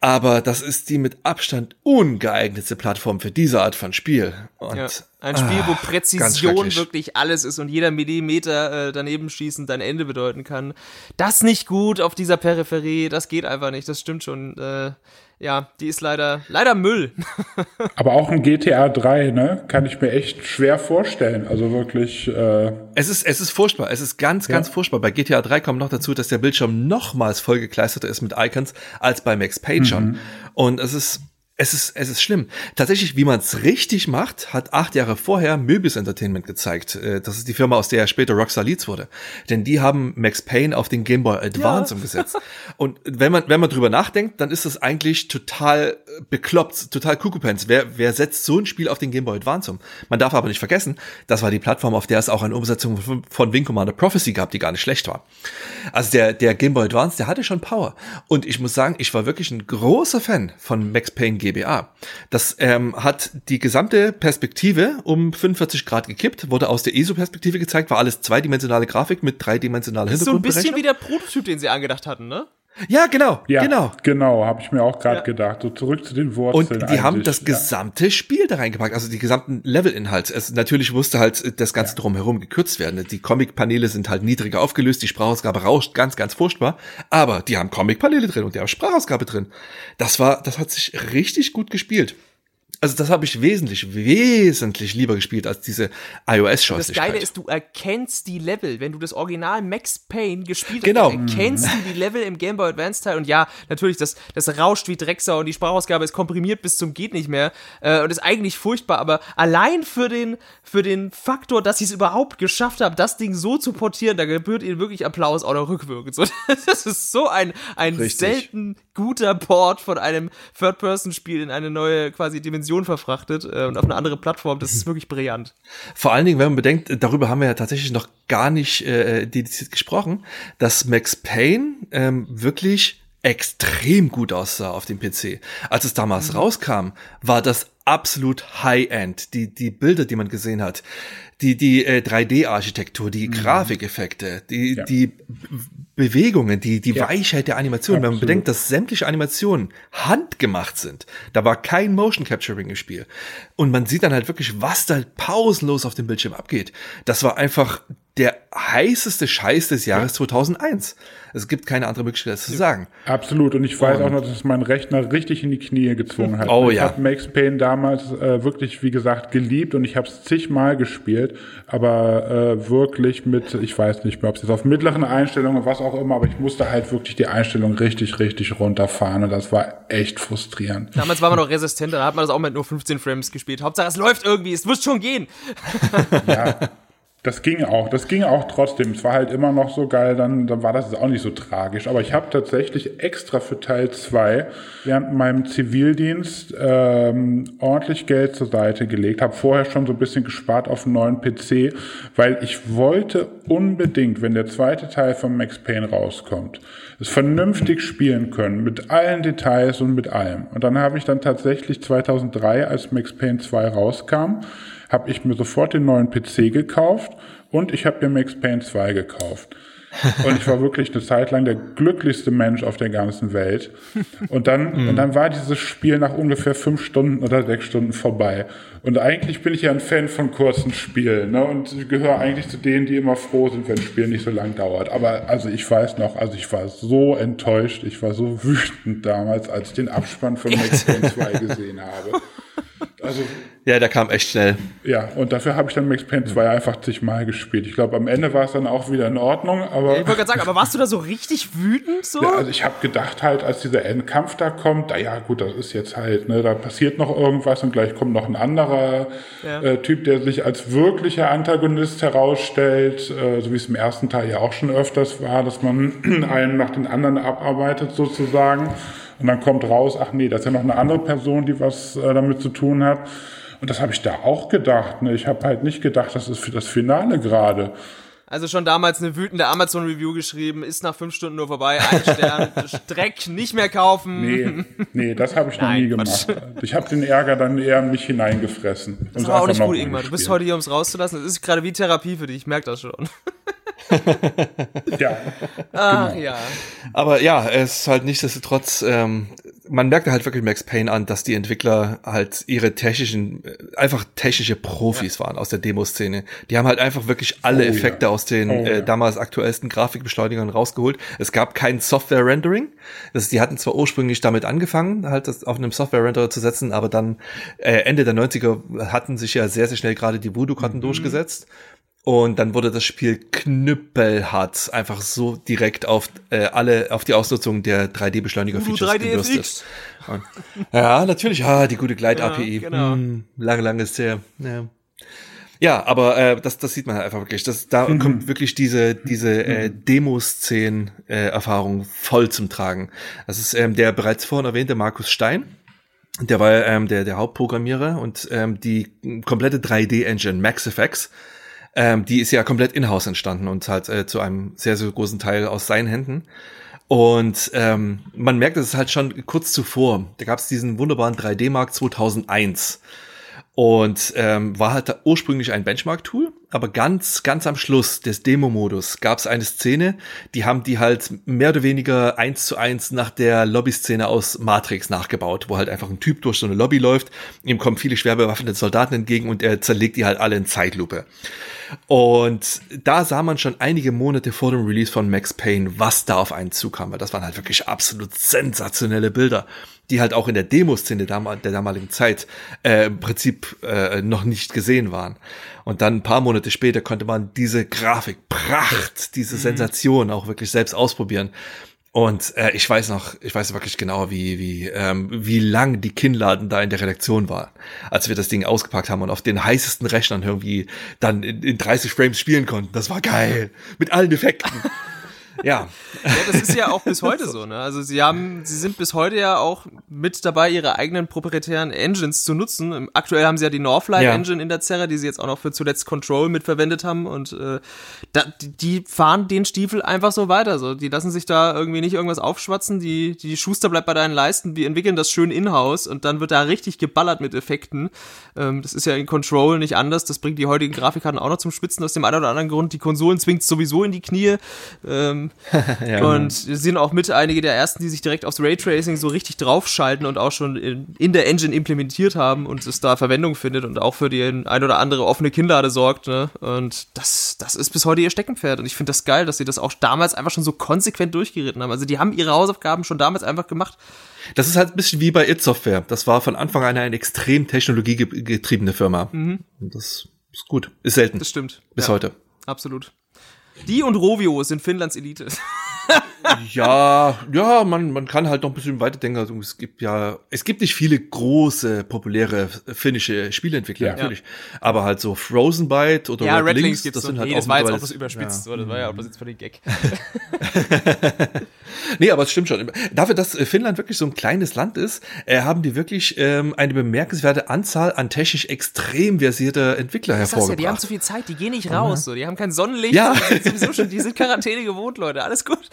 Aber das ist die mit Abstand ungeeignete Plattform für diese Art von Spiel. Und Ja. Ein Spiel, wo ah, Präzision wirklich alles ist und jeder Millimeter äh, daneben schießen dein Ende bedeuten kann. Das nicht gut auf dieser Peripherie, das geht einfach nicht, das stimmt schon. Äh, ja, die ist leider, leider Müll. Aber auch ein GTA 3, ne, kann ich mir echt schwer vorstellen. Also wirklich, äh, Es ist, es ist furchtbar. Es ist ganz, ganz furchtbar. Bei GTA 3 kommt noch dazu, dass der Bildschirm nochmals vollgekleisterter ist mit Icons als bei Max Payne schon. Und es ist, es ist, es ist schlimm. Tatsächlich, wie man es richtig macht, hat acht Jahre vorher Möbius Entertainment gezeigt. Äh, Das ist die Firma, aus der später Rockstar Leeds wurde. Denn die haben Max Payne auf den Game Boy Advance umgesetzt. Und wenn man, wenn man drüber nachdenkt, dann ist das eigentlich total äh, bekloppt, total Kuckuckpants. Wer, wer setzt so ein Spiel auf den Game Boy Advance um? Man darf aber nicht vergessen, das war die Plattform, auf der es auch eine Umsetzung von, von Wing Commander Prophecy gab, die gar nicht schlecht war. Also der, der Game Boy Advance, der hatte schon Power. Und ich muss sagen, ich war wirklich ein großer Fan von Max Payne GBA. Das ähm, hat die gesamte Perspektive um 45 Grad gekippt, wurde aus der ESO-Perspektive gezeigt, war alles zweidimensionale Grafik mit dreidimensionaler Das ist so ein bisschen wie der Prototyp, den sie angedacht hatten, ne? Ja, genau, ja, genau. genau, habe ich mir auch gerade Ja. gedacht. So zurück zu den Und Wurzeln. die haben eigentlich, das ja. gesamte Spiel da reingepackt, also die gesamten Levelinhalt. Es natürlich musste halt das Ganze drumherum gekürzt werden. Die Comic-Paneele sind halt niedriger aufgelöst, die Sprachausgabe rauscht ganz, ganz furchtbar. Aber die haben Comic-Paneele drin und die haben Sprachausgabe drin. Das war, das hat sich richtig gut gespielt. Also das habe ich wesentlich, wesentlich lieber gespielt als diese Das iOS-Scheußlichkeit. Geile ist, du erkennst die Level. Wenn du das Original Max Payne gespielt hast, Genau. erkennst du die Level im Game Boy Advance Teil. Und ja, natürlich, das, das rauscht wie Drecksau und die Sprachausgabe ist komprimiert bis zum geht nicht mehr äh, und ist eigentlich furchtbar. Aber allein für den, für den Faktor, dass sie es überhaupt geschafft haben, das Ding so zu portieren, da gebührt ihnen wirklich Applaus oder rückwirkend. So, das ist so ein, ein Richtig. selten guter Port von einem Third-Person-Spiel in eine neue quasi Dimension Dimension verfrachtet äh, und auf eine andere Plattform. Das ist wirklich brillant. Vor allen Dingen, wenn man bedenkt, darüber haben wir ja tatsächlich noch gar nicht äh, dediziert gesprochen, dass Max Payne ähm, wirklich extrem gut aussah auf dem PC. Als es damals mhm. rauskam, war das absolut High-End. Die, die Bilder, die man gesehen hat, die, die äh, 3D-Architektur, die mhm. Grafikeffekte, die, ja. die Bewegungen, die, die ja. Weichheit der Animation. Absolut. Wenn man bedenkt, dass sämtliche Animationen handgemacht sind, da war kein Motion Capturing im Spiel. Und man sieht dann halt wirklich, was da pausenlos auf dem Bildschirm abgeht. Das war einfach der heißeste Scheiß des Jahres 2001. Es gibt keine andere Möglichkeit, das zu sagen. Absolut. Und ich weiß und auch noch, dass es meinen Rechner richtig in die Knie gezwungen hat. Oh ich ja. Ich habe Max Payne damals äh, wirklich, wie gesagt, geliebt und ich habe es zigmal gespielt, aber äh, wirklich mit, ich weiß nicht mehr, ob es jetzt auf mittleren Einstellungen, was auch immer, aber ich musste halt wirklich die Einstellung richtig, richtig runterfahren und das war echt frustrierend. Damals war man noch resistenter, da hat man das auch mit nur 15 Frames gespielt. Hauptsache, es läuft irgendwie, es muss schon gehen. ja. Das ging auch, das ging auch trotzdem. Es war halt immer noch so geil, dann, dann war das auch nicht so tragisch. Aber ich habe tatsächlich extra für Teil 2 während meinem Zivildienst ähm, ordentlich Geld zur Seite gelegt, habe vorher schon so ein bisschen gespart auf einen neuen PC, weil ich wollte unbedingt, wenn der zweite Teil von Max Payne rauskommt, es vernünftig spielen können, mit allen Details und mit allem. Und dann habe ich dann tatsächlich 2003, als Max Payne 2 rauskam, habe ich mir sofort den neuen PC gekauft und ich habe mir Max Payne 2 gekauft. Und ich war wirklich eine Zeit lang der glücklichste Mensch auf der ganzen Welt. Und dann, mhm. und dann war dieses Spiel nach ungefähr fünf Stunden oder sechs Stunden vorbei. Und eigentlich bin ich ja ein Fan von kurzen Spielen, ne? Und ich gehöre eigentlich zu denen, die immer froh sind, wenn ein Spiel nicht so lang dauert. Aber also ich weiß noch, also ich war so enttäuscht, ich war so wütend damals, als ich den Abspann von Max Payne 2 gesehen habe. Also, ja, der kam echt schnell. Ja, und dafür habe ich dann Max Payne 2 einfach zigmal gespielt. Ich glaube, am Ende war es dann auch wieder in Ordnung, aber. Ja, ich wollte gerade sagen, aber warst du da so richtig wütend so? Ja, also ich habe gedacht halt, als dieser Endkampf da kommt, da ja gut, das ist jetzt halt, ne, da passiert noch irgendwas und gleich kommt noch ein anderer ja. äh, Typ, der sich als wirklicher Antagonist herausstellt, äh, so wie es im ersten Teil ja auch schon öfters war, dass man einen nach den anderen abarbeitet sozusagen. Und dann kommt raus, ach nee, das ist ja noch eine andere Person, die was äh, damit zu tun hat. Und das habe ich da auch gedacht. Ne? Ich habe halt nicht gedacht, das ist für das Finale gerade. Also schon damals eine wütende Amazon-Review geschrieben, ist nach fünf Stunden nur vorbei, ein Stern, Dreck, nicht mehr kaufen. Nee, nee das habe ich noch Nein, nie gemacht. Ich habe den Ärger dann eher in mich hineingefressen. Das war auch nicht gut, Ingmar. Du bist heute hier, um es rauszulassen. Das ist gerade wie Therapie für dich, ich merke das schon. ja. Ach genau. ja. Aber ja, es ist halt nichtsdestotrotz, ähm, man merkt halt wirklich Max Payne an, dass die Entwickler halt ihre technischen, äh, einfach technische Profis ja. waren aus der Demoszene. Die haben halt einfach wirklich alle oh, Effekte ja. aus den oh, äh, damals aktuellsten Grafikbeschleunigern rausgeholt. Es gab kein Software-Rendering. Das, die hatten zwar ursprünglich damit angefangen, halt das auf einem Software-Renderer zu setzen, aber dann äh, Ende der 90er hatten sich ja sehr, sehr schnell gerade die Voodoo-Karten mhm. durchgesetzt. Und dann wurde das Spiel knüppelhart einfach so direkt auf äh, alle auf die Ausnutzung der 3D-Beschleuniger-Features gebürstet. ja, natürlich, ja, die gute Gleit-API. Ja, genau. Hm, lange, lange ist sehr. Ja. Ja, aber äh, das, das sieht man halt einfach wirklich. Das, da mhm. kommt wirklich diese, diese äh, mhm. Demo-Szenen-Erfahrung voll zum Tragen. Das ist ähm, der bereits vorhin erwähnte Markus Stein. Der war ähm, der, der Hauptprogrammierer und ähm, die komplette 3D-Engine Max Effects ähm, die ist ja komplett in-house entstanden und halt äh, zu einem sehr, sehr großen Teil aus seinen Händen. Und ähm, man merkt es halt schon kurz zuvor. Da gab es diesen wunderbaren 3D-Markt 2001 und ähm, war halt ursprünglich ein Benchmark-Tool, aber ganz, ganz am Schluss des Demo-Modus gab es eine Szene, die haben die halt mehr oder weniger eins zu eins nach der Lobby-Szene aus Matrix nachgebaut, wo halt einfach ein Typ durch so eine Lobby läuft, ihm kommen viele schwer bewaffnete Soldaten entgegen und er zerlegt die halt alle in Zeitlupe. Und da sah man schon einige Monate vor dem Release von Max Payne, was da auf einen zukam, weil das waren halt wirklich absolut sensationelle Bilder die halt auch in der Demoszene der damaligen Zeit äh, im Prinzip äh, noch nicht gesehen waren. Und dann ein paar Monate später konnte man diese Grafik, Pracht, diese mhm. Sensation auch wirklich selbst ausprobieren. Und äh, ich weiß noch, ich weiß wirklich genau, wie wie ähm, wie lang die Kinnladen da in der Redaktion war, als wir das Ding ausgepackt haben und auf den heißesten Rechnern irgendwie dann in, in 30 Frames spielen konnten. Das war geil mit allen Effekten. Ja. ja, das ist ja auch bis heute so. Ne? Also sie haben, sie sind bis heute ja auch mit dabei, ihre eigenen proprietären Engines zu nutzen. Aktuell haben sie ja die Northlight ja. Engine in der Zerre, die sie jetzt auch noch für zuletzt Control mitverwendet haben und äh, da, die fahren den Stiefel einfach so weiter. So, die lassen sich da irgendwie nicht irgendwas aufschwatzen. Die, die Schuster bleibt bei deinen Leisten. Wir entwickeln das schön in-house und dann wird da richtig geballert mit Effekten. Ähm, das ist ja in Control nicht anders. Das bringt die heutigen Grafikkarten auch noch zum Spitzen aus dem einen oder anderen Grund. Die Konsolen zwingt sowieso in die Knie. Ähm, ja, und wir sind auch mit einige der ersten, die sich direkt aufs Raytracing so richtig draufschalten und auch schon in, in der Engine implementiert haben und es da Verwendung findet und auch für die ein oder andere offene Kinnlade sorgt. Ne? Und das, das ist bis heute ihr Steckenpferd. Und ich finde das geil, dass sie das auch damals einfach schon so konsequent durchgeritten haben. Also die haben ihre Hausaufgaben schon damals einfach gemacht. Das ist halt ein bisschen wie bei It Software. Das war von Anfang an eine extrem technologiegetriebene Firma. Mhm. Das ist gut. Ist selten. Das stimmt. Bis ja, heute. Absolut. Die und Rovio sind Finnlands Elite. Ja, ja, man, man kann halt noch ein bisschen weiterdenken. Also es gibt ja, es gibt nicht viele große, populäre finnische Spieleentwickler, ja. natürlich. Aber halt so Frozen Byte oder ja, Red, Red Links, das sind halt nee, auch das war jetzt auch das überspitzt, ja. das war ja auch das jetzt für den Gag. nee, aber es stimmt schon. Dafür, dass äh, Finnland wirklich so ein kleines Land ist, äh, haben die wirklich ähm, eine bemerkenswerte Anzahl an technisch extrem versierter Entwickler das hervorgebracht. Ja, die haben zu viel Zeit, die gehen nicht raus, mhm. so. die haben kein Sonnenlicht, ja. die sind sowieso schon, die sind Quarantäne gewohnt, Leute, alles gut.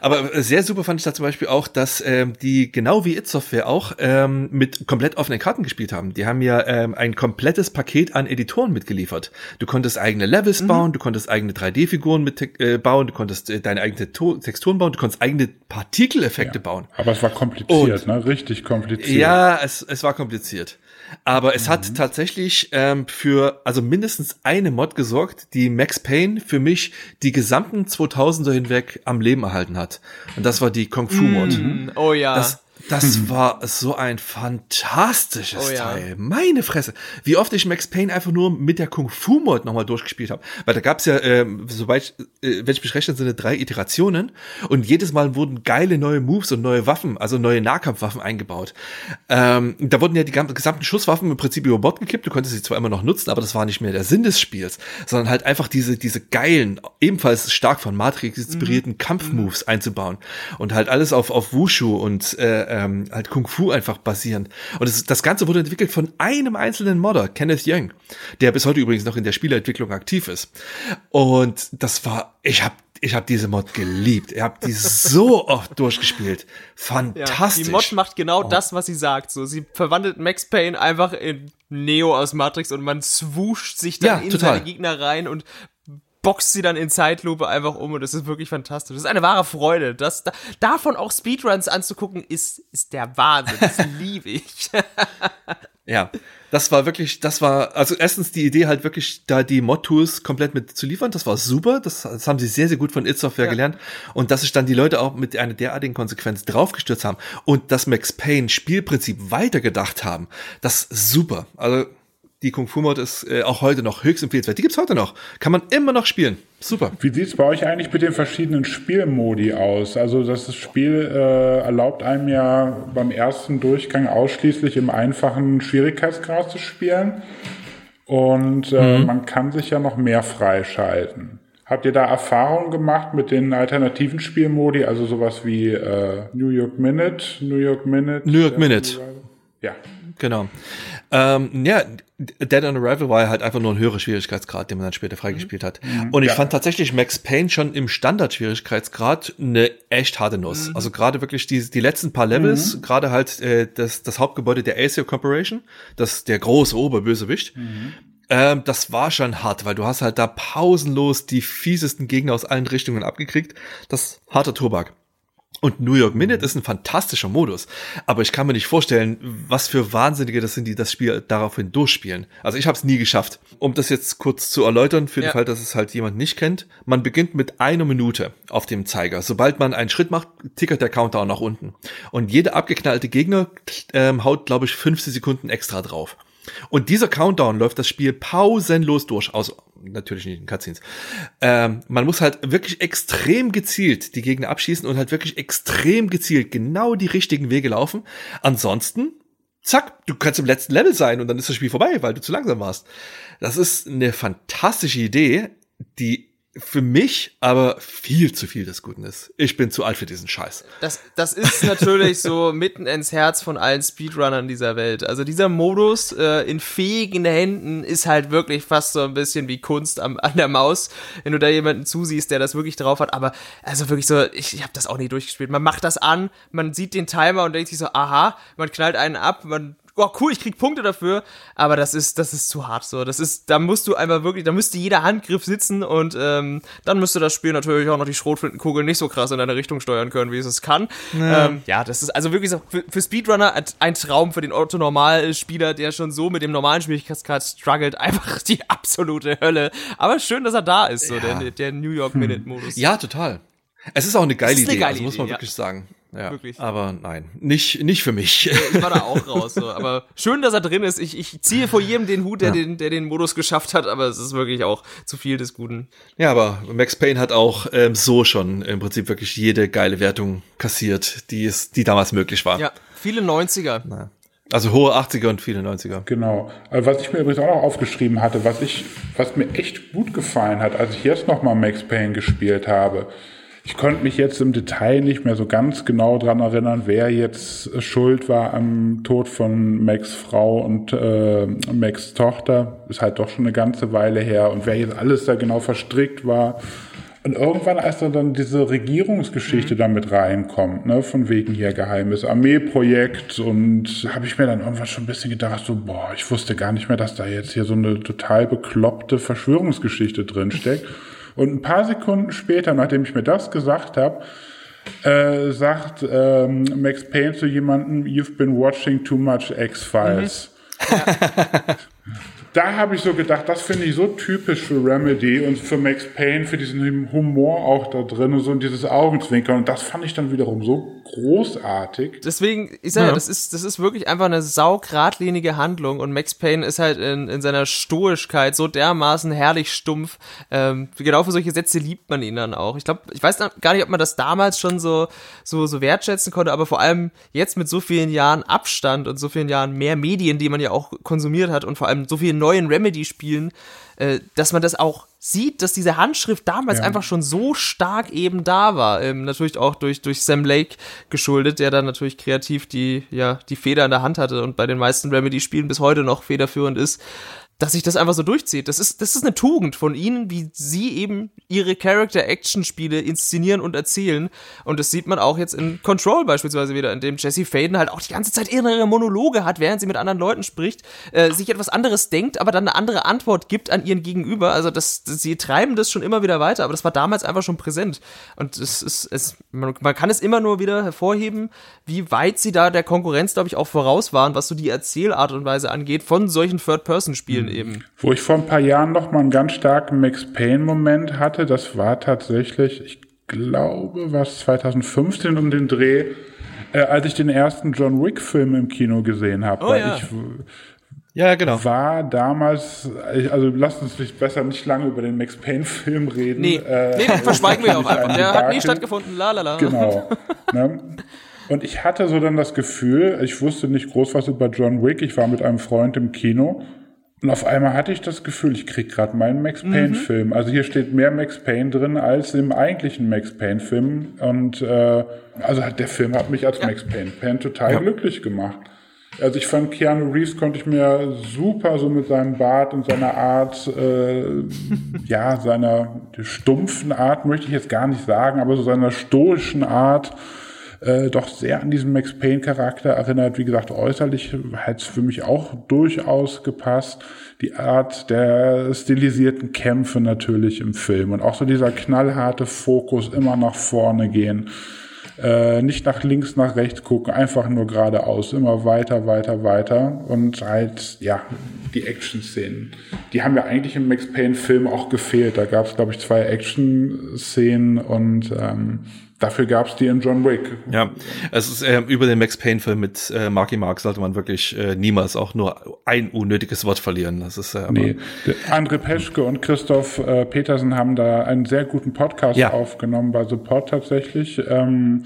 Aber sehr super fand ich da zum Beispiel auch, dass ähm, die genau wie It Software auch ähm, mit komplett offenen Karten gespielt haben. Die haben ja ähm, ein komplettes Paket an Editoren mitgeliefert. Du konntest eigene Levels mhm. bauen, du konntest eigene 3D-Figuren mit äh, bauen, du konntest äh, deine eigenen Texturen bauen, du konntest eigene Partikeleffekte ja. bauen. Aber es war kompliziert, Und, ne? Richtig kompliziert. Ja, es, es war kompliziert. Aber es mhm. hat tatsächlich ähm, für also mindestens eine Mod gesorgt, die Max Payne für mich die gesamten 2000er hinweg am Leben erhalten hat. Und das war die Kung Fu Mod. Mhm. Oh ja. Das, das mhm. war so ein fantastisches oh, ja. Teil. Meine Fresse. Wie oft ich Max Payne einfach nur mit der Kung Fu Mod nochmal durchgespielt habe. Weil da gab's ja, äh, soweit, äh, wenn ich mich rechne, sind drei Iterationen. Und jedes Mal wurden geile neue Moves und neue Waffen, also neue Nahkampfwaffen eingebaut. Ähm, da wurden ja die gesamten Schusswaffen im Prinzip über Bord gekippt. Du konntest sie zwar immer noch nutzen, aber das war nicht mehr der Sinn des Spiels. Sondern halt einfach diese, diese geilen, ebenfalls stark von Matrix inspirierten mhm. Kampfmoves einzubauen. Und halt alles auf, auf Wushu und äh, ähm, halt Kung Fu einfach basierend. Und das, das Ganze wurde entwickelt von einem einzelnen Modder, Kenneth Young, der bis heute übrigens noch in der Spieleentwicklung aktiv ist. Und das war, ich habe ich habe diese Mod geliebt. Ich habe die so oft durchgespielt. Fantastisch. Ja, die Mod macht genau oh. das, was sie sagt. So, sie verwandelt Max Payne einfach in Neo aus Matrix und man swoocht sich dann ja, in total. seine Gegner rein und boxt sie dann in Zeitlupe einfach um und das ist wirklich fantastisch. Das ist eine wahre Freude. Das, da, davon auch Speedruns anzugucken, ist, ist der Wahnsinn. Das liebe ich. ja, das war wirklich, das war, also erstens die Idee halt wirklich, da die Mod-Tools komplett mit zu liefern, das war super. Das, das haben sie sehr, sehr gut von It Software ja. gelernt. Und dass sich dann die Leute auch mit einer derartigen Konsequenz draufgestürzt haben und das Max Payne Spielprinzip weitergedacht haben, das ist super. Also die Kung Fu Mod ist äh, auch heute noch höchst empfehlenswert. Die gibt's heute noch. Kann man immer noch spielen. Super. Wie sieht's bei euch eigentlich mit den verschiedenen Spielmodi aus? Also das Spiel äh, erlaubt einem ja beim ersten Durchgang ausschließlich im einfachen Schwierigkeitsgrad zu spielen. Und äh, mhm. man kann sich ja noch mehr freischalten. Habt ihr da Erfahrungen gemacht mit den alternativen Spielmodi, also sowas wie äh, New York Minute, New York Minute? New York Minute. Ja. Genau. Ähm, ja, Dead on Arrival war ja halt einfach nur ein höherer Schwierigkeitsgrad, den man dann später freigespielt hat. Mhm. Und ich ja. fand tatsächlich Max Payne schon im Standard-Schwierigkeitsgrad eine echt harte Nuss. Mhm. Also gerade wirklich die, die letzten paar Levels, mhm. gerade halt äh, das, das Hauptgebäude der ASIO Corporation, das der große Oberbösewicht. Mhm. Ähm, das war schon hart, weil du hast halt da pausenlos die fiesesten Gegner aus allen Richtungen abgekriegt. Das harter Tobak. Und New York Minute ist ein fantastischer Modus. Aber ich kann mir nicht vorstellen, was für Wahnsinnige das sind, die das Spiel daraufhin durchspielen. Also ich habe es nie geschafft. Um das jetzt kurz zu erläutern, für den Fall, dass es halt jemand nicht kennt. Man beginnt mit einer Minute auf dem Zeiger. Sobald man einen Schritt macht, tickert der Countdown nach unten. Und jeder abgeknallte Gegner ähm, haut, glaube ich, 50 Sekunden extra drauf. Und dieser Countdown läuft das Spiel pausenlos durch, aus natürlich nicht in Cutscenes. Ähm, man muss halt wirklich extrem gezielt die Gegner abschießen und halt wirklich extrem gezielt genau die richtigen Wege laufen. Ansonsten, zack, du kannst im letzten Level sein und dann ist das Spiel vorbei, weil du zu langsam warst. Das ist eine fantastische Idee, die für mich aber viel zu viel des Guten ist. Ich bin zu alt für diesen Scheiß. Das, das ist natürlich so mitten ins Herz von allen Speedrunnern dieser Welt. Also dieser Modus äh, in fähigen Händen ist halt wirklich fast so ein bisschen wie Kunst am, an der Maus, wenn du da jemanden zusiehst, der das wirklich drauf hat. Aber also wirklich so, ich, ich habe das auch nie durchgespielt. Man macht das an, man sieht den Timer und denkt sich so, aha, man knallt einen ab, man oh cool, ich krieg Punkte dafür, aber das ist, das ist zu hart so. Das ist, da musst du einfach wirklich, da müsste jeder Handgriff sitzen und ähm, dann müsste das Spiel natürlich auch noch die Schrotflintenkugel nicht so krass in deine Richtung steuern können, wie es es kann. Ja, ähm, ja das ist also wirklich so, für, für Speedrunner ein Traum für den Otto-Normalspieler, der schon so mit dem normalen Schwierigkeitsgrad struggelt, einfach die absolute Hölle. Aber schön, dass er da ist, so ja. der, der New York Minute-Modus. Ja, total. Es ist auch eine geile Idee, eine geile also muss man Idee, wirklich ja. sagen. Ja, Wirklich. Aber nein, nicht, nicht für mich. Ich war da auch raus. So. Aber schön, dass er drin ist. Ich, ich ziehe vor jedem den Hut, der, ja. den, der den Modus geschafft hat, aber es ist wirklich auch zu viel des Guten. Ja, aber Max Payne hat auch ähm, so schon im Prinzip wirklich jede geile Wertung kassiert, die, es, die damals möglich war. Ja, viele 90er. Na. Also hohe 80er und viele 90er. Genau. Was ich mir übrigens auch noch aufgeschrieben hatte, was ich, was mir echt gut gefallen hat, als ich jetzt nochmal Max Payne gespielt habe, ich konnte mich jetzt im Detail nicht mehr so ganz genau dran erinnern, wer jetzt schuld war am Tod von Max Frau und äh, Max Tochter. Ist halt doch schon eine ganze Weile her. Und wer jetzt alles da genau verstrickt war. Und irgendwann, als dann diese Regierungsgeschichte mhm. damit reinkommt, ne, von wegen hier geheimes Armeeprojekt und habe ich mir dann irgendwann schon ein bisschen gedacht, so, boah, ich wusste gar nicht mehr, dass da jetzt hier so eine total bekloppte Verschwörungsgeschichte drinsteckt. Und ein paar Sekunden später, nachdem ich mir das gesagt habe, äh, sagt ähm, Max Payne zu jemandem, You've been watching too much X-Files. Mhm. Da habe ich so gedacht, das finde ich so typisch für Remedy und für Max Payne, für diesen Humor auch da drin, so dieses Augenzwinkern. Und das fand ich dann wiederum so großartig. Deswegen, ich sage ja, ja, das ist, das ist wirklich einfach eine saugradlinige Handlung und Max Payne ist halt in, in seiner Stoischkeit so dermaßen herrlich stumpf. Ähm, genau für solche Sätze liebt man ihn dann auch. Ich glaube, ich weiß gar nicht, ob man das damals schon so, so, so wertschätzen konnte, aber vor allem jetzt mit so vielen Jahren Abstand und so vielen Jahren mehr Medien, die man ja auch konsumiert hat und vor allem so vielen neuen Remedy-Spielen, äh, dass man das auch sieht, dass diese Handschrift damals ja. einfach schon so stark eben da war. Ähm, natürlich auch durch, durch Sam Lake geschuldet, der dann natürlich kreativ die, ja, die Feder in der Hand hatte und bei den meisten Remedy-Spielen bis heute noch federführend ist dass sich das einfach so durchzieht. Das ist, das ist eine Tugend von ihnen, wie sie eben ihre Character-Action-Spiele inszenieren und erzählen. Und das sieht man auch jetzt in Control beispielsweise wieder, in dem Jesse Faden halt auch die ganze Zeit innere Monologe hat, während sie mit anderen Leuten spricht, äh, sich etwas anderes denkt, aber dann eine andere Antwort gibt an ihren Gegenüber. Also das, das, sie treiben das schon immer wieder weiter, aber das war damals einfach schon präsent. Und es ist, es, man, man kann es immer nur wieder hervorheben, wie weit sie da der Konkurrenz, glaube ich, auch voraus waren, was so die Erzählart und Weise angeht, von solchen Third-Person-Spielen eben. Wo ich vor ein paar Jahren noch mal einen ganz starken Max Payne-Moment hatte, das war tatsächlich, ich glaube, was 2015 um den Dreh, äh, als ich den ersten John Wick-Film im Kino gesehen habe. Oh, ja. ich ja, genau. War damals, also lasst uns nicht besser nicht lange über den Max Payne-Film reden. Nee, äh, nee verschweigen wir auch einfach. Der hat nie stattgefunden, la la la. Genau. ne? Und ich hatte so dann das Gefühl, ich wusste nicht groß was über John Wick, ich war mit einem Freund im Kino und auf einmal hatte ich das Gefühl, ich krieg gerade meinen Max Payne mhm. Film. Also hier steht mehr Max Payne drin als im eigentlichen Max Payne Film. Und äh, also der Film hat mich als ja. Max Payne Fan total ja. glücklich gemacht. Also ich fand Keanu Reeves konnte ich mir super so mit seinem Bart und seiner Art, äh, ja, seiner stumpfen Art möchte ich jetzt gar nicht sagen, aber so seiner stoischen Art äh, doch sehr an diesen Max Payne Charakter erinnert. Wie gesagt, äußerlich hat es für mich auch durchaus gepasst. Die Art der stilisierten Kämpfe natürlich im Film und auch so dieser knallharte Fokus immer nach vorne gehen. Äh, nicht nach links, nach rechts gucken, einfach nur geradeaus, immer weiter, weiter, weiter und halt, ja, die Action-Szenen. Die haben ja eigentlich im Max Payne-Film auch gefehlt. Da gab es, glaube ich, zwei Action-Szenen und ähm, Dafür gab es die in John Wick. Ja, es ist äh, über den Max Payne-Film mit äh, Marky Mark sollte man wirklich äh, niemals auch nur ein unnötiges Wort verlieren. Das ist äh, nee. André Peschke und Christoph äh, Petersen haben da einen sehr guten Podcast ja. aufgenommen bei Support tatsächlich. Ähm,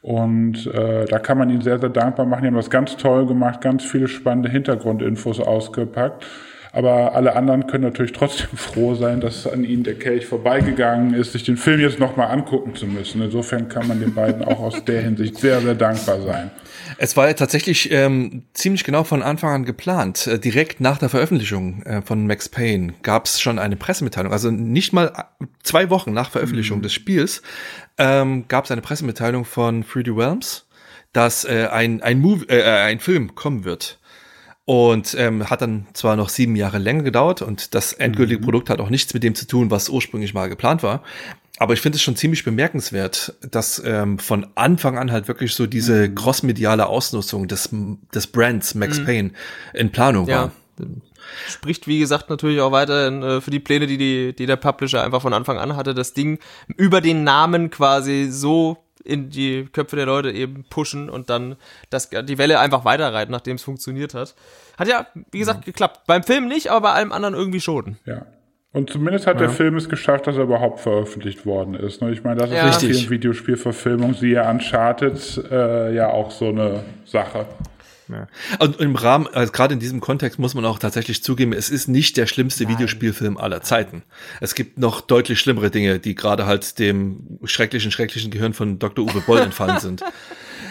und äh, da kann man ihn sehr, sehr dankbar machen. Die haben das ganz toll gemacht, ganz viele spannende Hintergrundinfos ausgepackt. Aber alle anderen können natürlich trotzdem froh sein, dass an ihnen der Kelch vorbeigegangen ist, sich den Film jetzt nochmal angucken zu müssen. Insofern kann man den beiden auch aus der Hinsicht sehr, sehr dankbar sein. Es war ja tatsächlich ähm, ziemlich genau von Anfang an geplant. Äh, direkt nach der Veröffentlichung äh, von Max Payne gab es schon eine Pressemitteilung. Also nicht mal äh, zwei Wochen nach Veröffentlichung mhm. des Spiels ähm, gab es eine Pressemitteilung von 3D Realms, dass äh, ein, ein, Movie, äh, ein Film kommen wird. Und ähm, hat dann zwar noch sieben Jahre länger gedauert und das endgültige mhm. Produkt hat auch nichts mit dem zu tun, was ursprünglich mal geplant war. Aber ich finde es schon ziemlich bemerkenswert, dass ähm, von Anfang an halt wirklich so diese mhm. crossmediale Ausnutzung des, des Brands Max mhm. Payne in Planung ja. war. Spricht, wie gesagt, natürlich auch weiterhin äh, für die Pläne, die, die, die der Publisher einfach von Anfang an hatte, das Ding über den Namen quasi so in die Köpfe der Leute eben pushen und dann das, die Welle einfach weiterreiten, nachdem es funktioniert hat. Hat ja, wie gesagt, ja. geklappt. Beim Film nicht, aber bei allem anderen irgendwie schon. Ja. Und zumindest hat ja. der Film es geschafft, dass er überhaupt veröffentlicht worden ist. Ne? Ich meine, das ist ja. richtig in Videospielverfilmung, siehe Uncharted, äh, ja auch so eine Sache. Ja. Und im Rahmen, also gerade in diesem Kontext muss man auch tatsächlich zugeben, es ist nicht der schlimmste Nein. Videospielfilm aller Zeiten. Es gibt noch deutlich schlimmere Dinge, die gerade halt dem schrecklichen, schrecklichen Gehirn von Dr. Uwe Boll entfallen sind.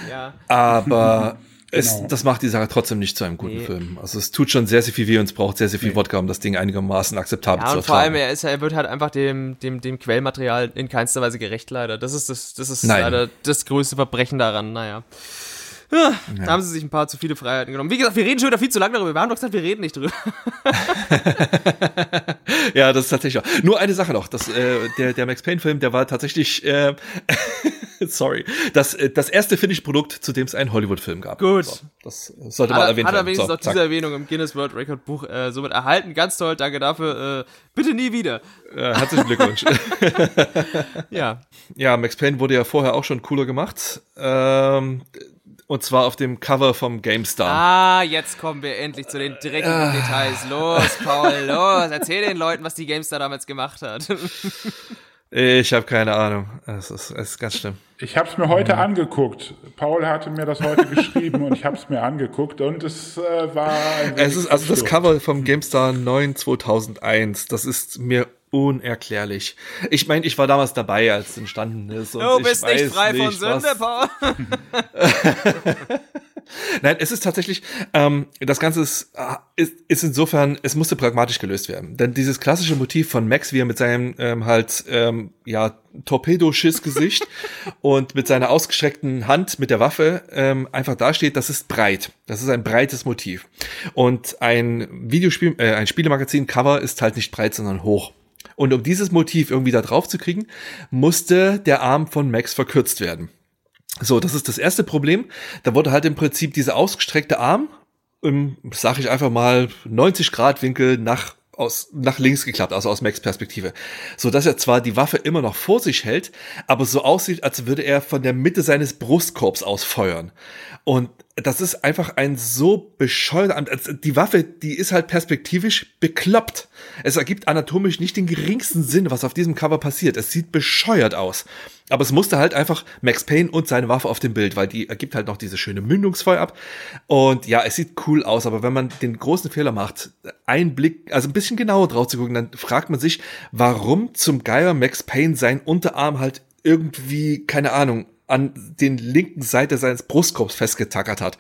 ja. Aber es, genau. das macht die Sache trotzdem nicht zu einem guten nee. Film. Also es tut schon sehr, sehr viel weh und es braucht sehr, sehr viel nee. Wodka, um das Ding einigermaßen akzeptabel ja, zu ertragen. vor allem, er, ist, er wird halt einfach dem, dem, dem Quellmaterial in keinster Weise gerecht, leider. Das ist das, das ist Nein. leider das größte Verbrechen daran, naja. Ja. Da haben sie sich ein paar zu viele Freiheiten genommen. Wie gesagt, wir reden schon wieder viel zu lange darüber. Wir haben doch gesagt, wir reden nicht drüber. ja, das ist tatsächlich auch. Nur eine Sache noch. Das, äh, der, der Max Payne-Film, der war tatsächlich, äh, sorry, das, äh, das erste Finish-Produkt, zu dem es einen Hollywood-Film gab. Gut. So, das sollte mal erwähnt werden. Hat er wenigstens so, noch diese Erwähnung im Guinness World Record Buch äh, somit erhalten. Ganz toll, danke dafür. Äh, bitte nie wieder. Ja, herzlichen Glückwunsch. ja. Ja, Max Payne wurde ja vorher auch schon cooler gemacht. Ähm, und zwar auf dem Cover vom GameStar. Ah, jetzt kommen wir endlich zu den dreckigen ah. Details. Los, Paul, los. Erzähl den Leuten, was die GameStar damals gemacht hat. ich habe keine Ahnung. Es ist, es ist ganz schlimm. Ich habe es mir heute mhm. angeguckt. Paul hatte mir das heute geschrieben und ich habe es mir angeguckt und es äh, war. es ist also das Cover vom GameStar 9 2001. Das ist mir unerklärlich. Ich meine, ich war damals dabei, als es entstanden ist. Und du bist nicht frei nicht, von Sünde, Paul. Nein, es ist tatsächlich, ähm, das Ganze ist, ah, ist, ist insofern, es musste pragmatisch gelöst werden. Denn dieses klassische Motiv von Max, wie er mit seinem ähm, halt, ähm, ja, Torpedo-Schiss-Gesicht und mit seiner ausgestreckten Hand mit der Waffe ähm, einfach dasteht, das ist breit. Das ist ein breites Motiv. Und ein Videospiel, äh, ein Spielemagazin-Cover ist halt nicht breit, sondern hoch. Und um dieses Motiv irgendwie da drauf zu kriegen, musste der Arm von Max verkürzt werden. So, das ist das erste Problem. Da wurde halt im Prinzip dieser ausgestreckte Arm im, sag ich einfach mal, 90 Grad Winkel nach aus, nach links geklappt, also aus Max Perspektive. So dass er zwar die Waffe immer noch vor sich hält, aber so aussieht, als würde er von der Mitte seines Brustkorbs aus feuern. Und das ist einfach ein so bescheuert, also die Waffe, die ist halt perspektivisch bekloppt. Es ergibt anatomisch nicht den geringsten Sinn, was auf diesem Cover passiert. Es sieht bescheuert aus. Aber es musste halt einfach Max Payne und seine Waffe auf dem Bild, weil die ergibt halt noch diese schöne Mündungsfeuer ab. Und ja, es sieht cool aus, aber wenn man den großen Fehler macht, einen Blick, also ein bisschen genauer drauf zu gucken, dann fragt man sich, warum zum Geier Max Payne seinen Unterarm halt irgendwie, keine Ahnung, an den linken Seite seines Brustkorbs festgetackert hat.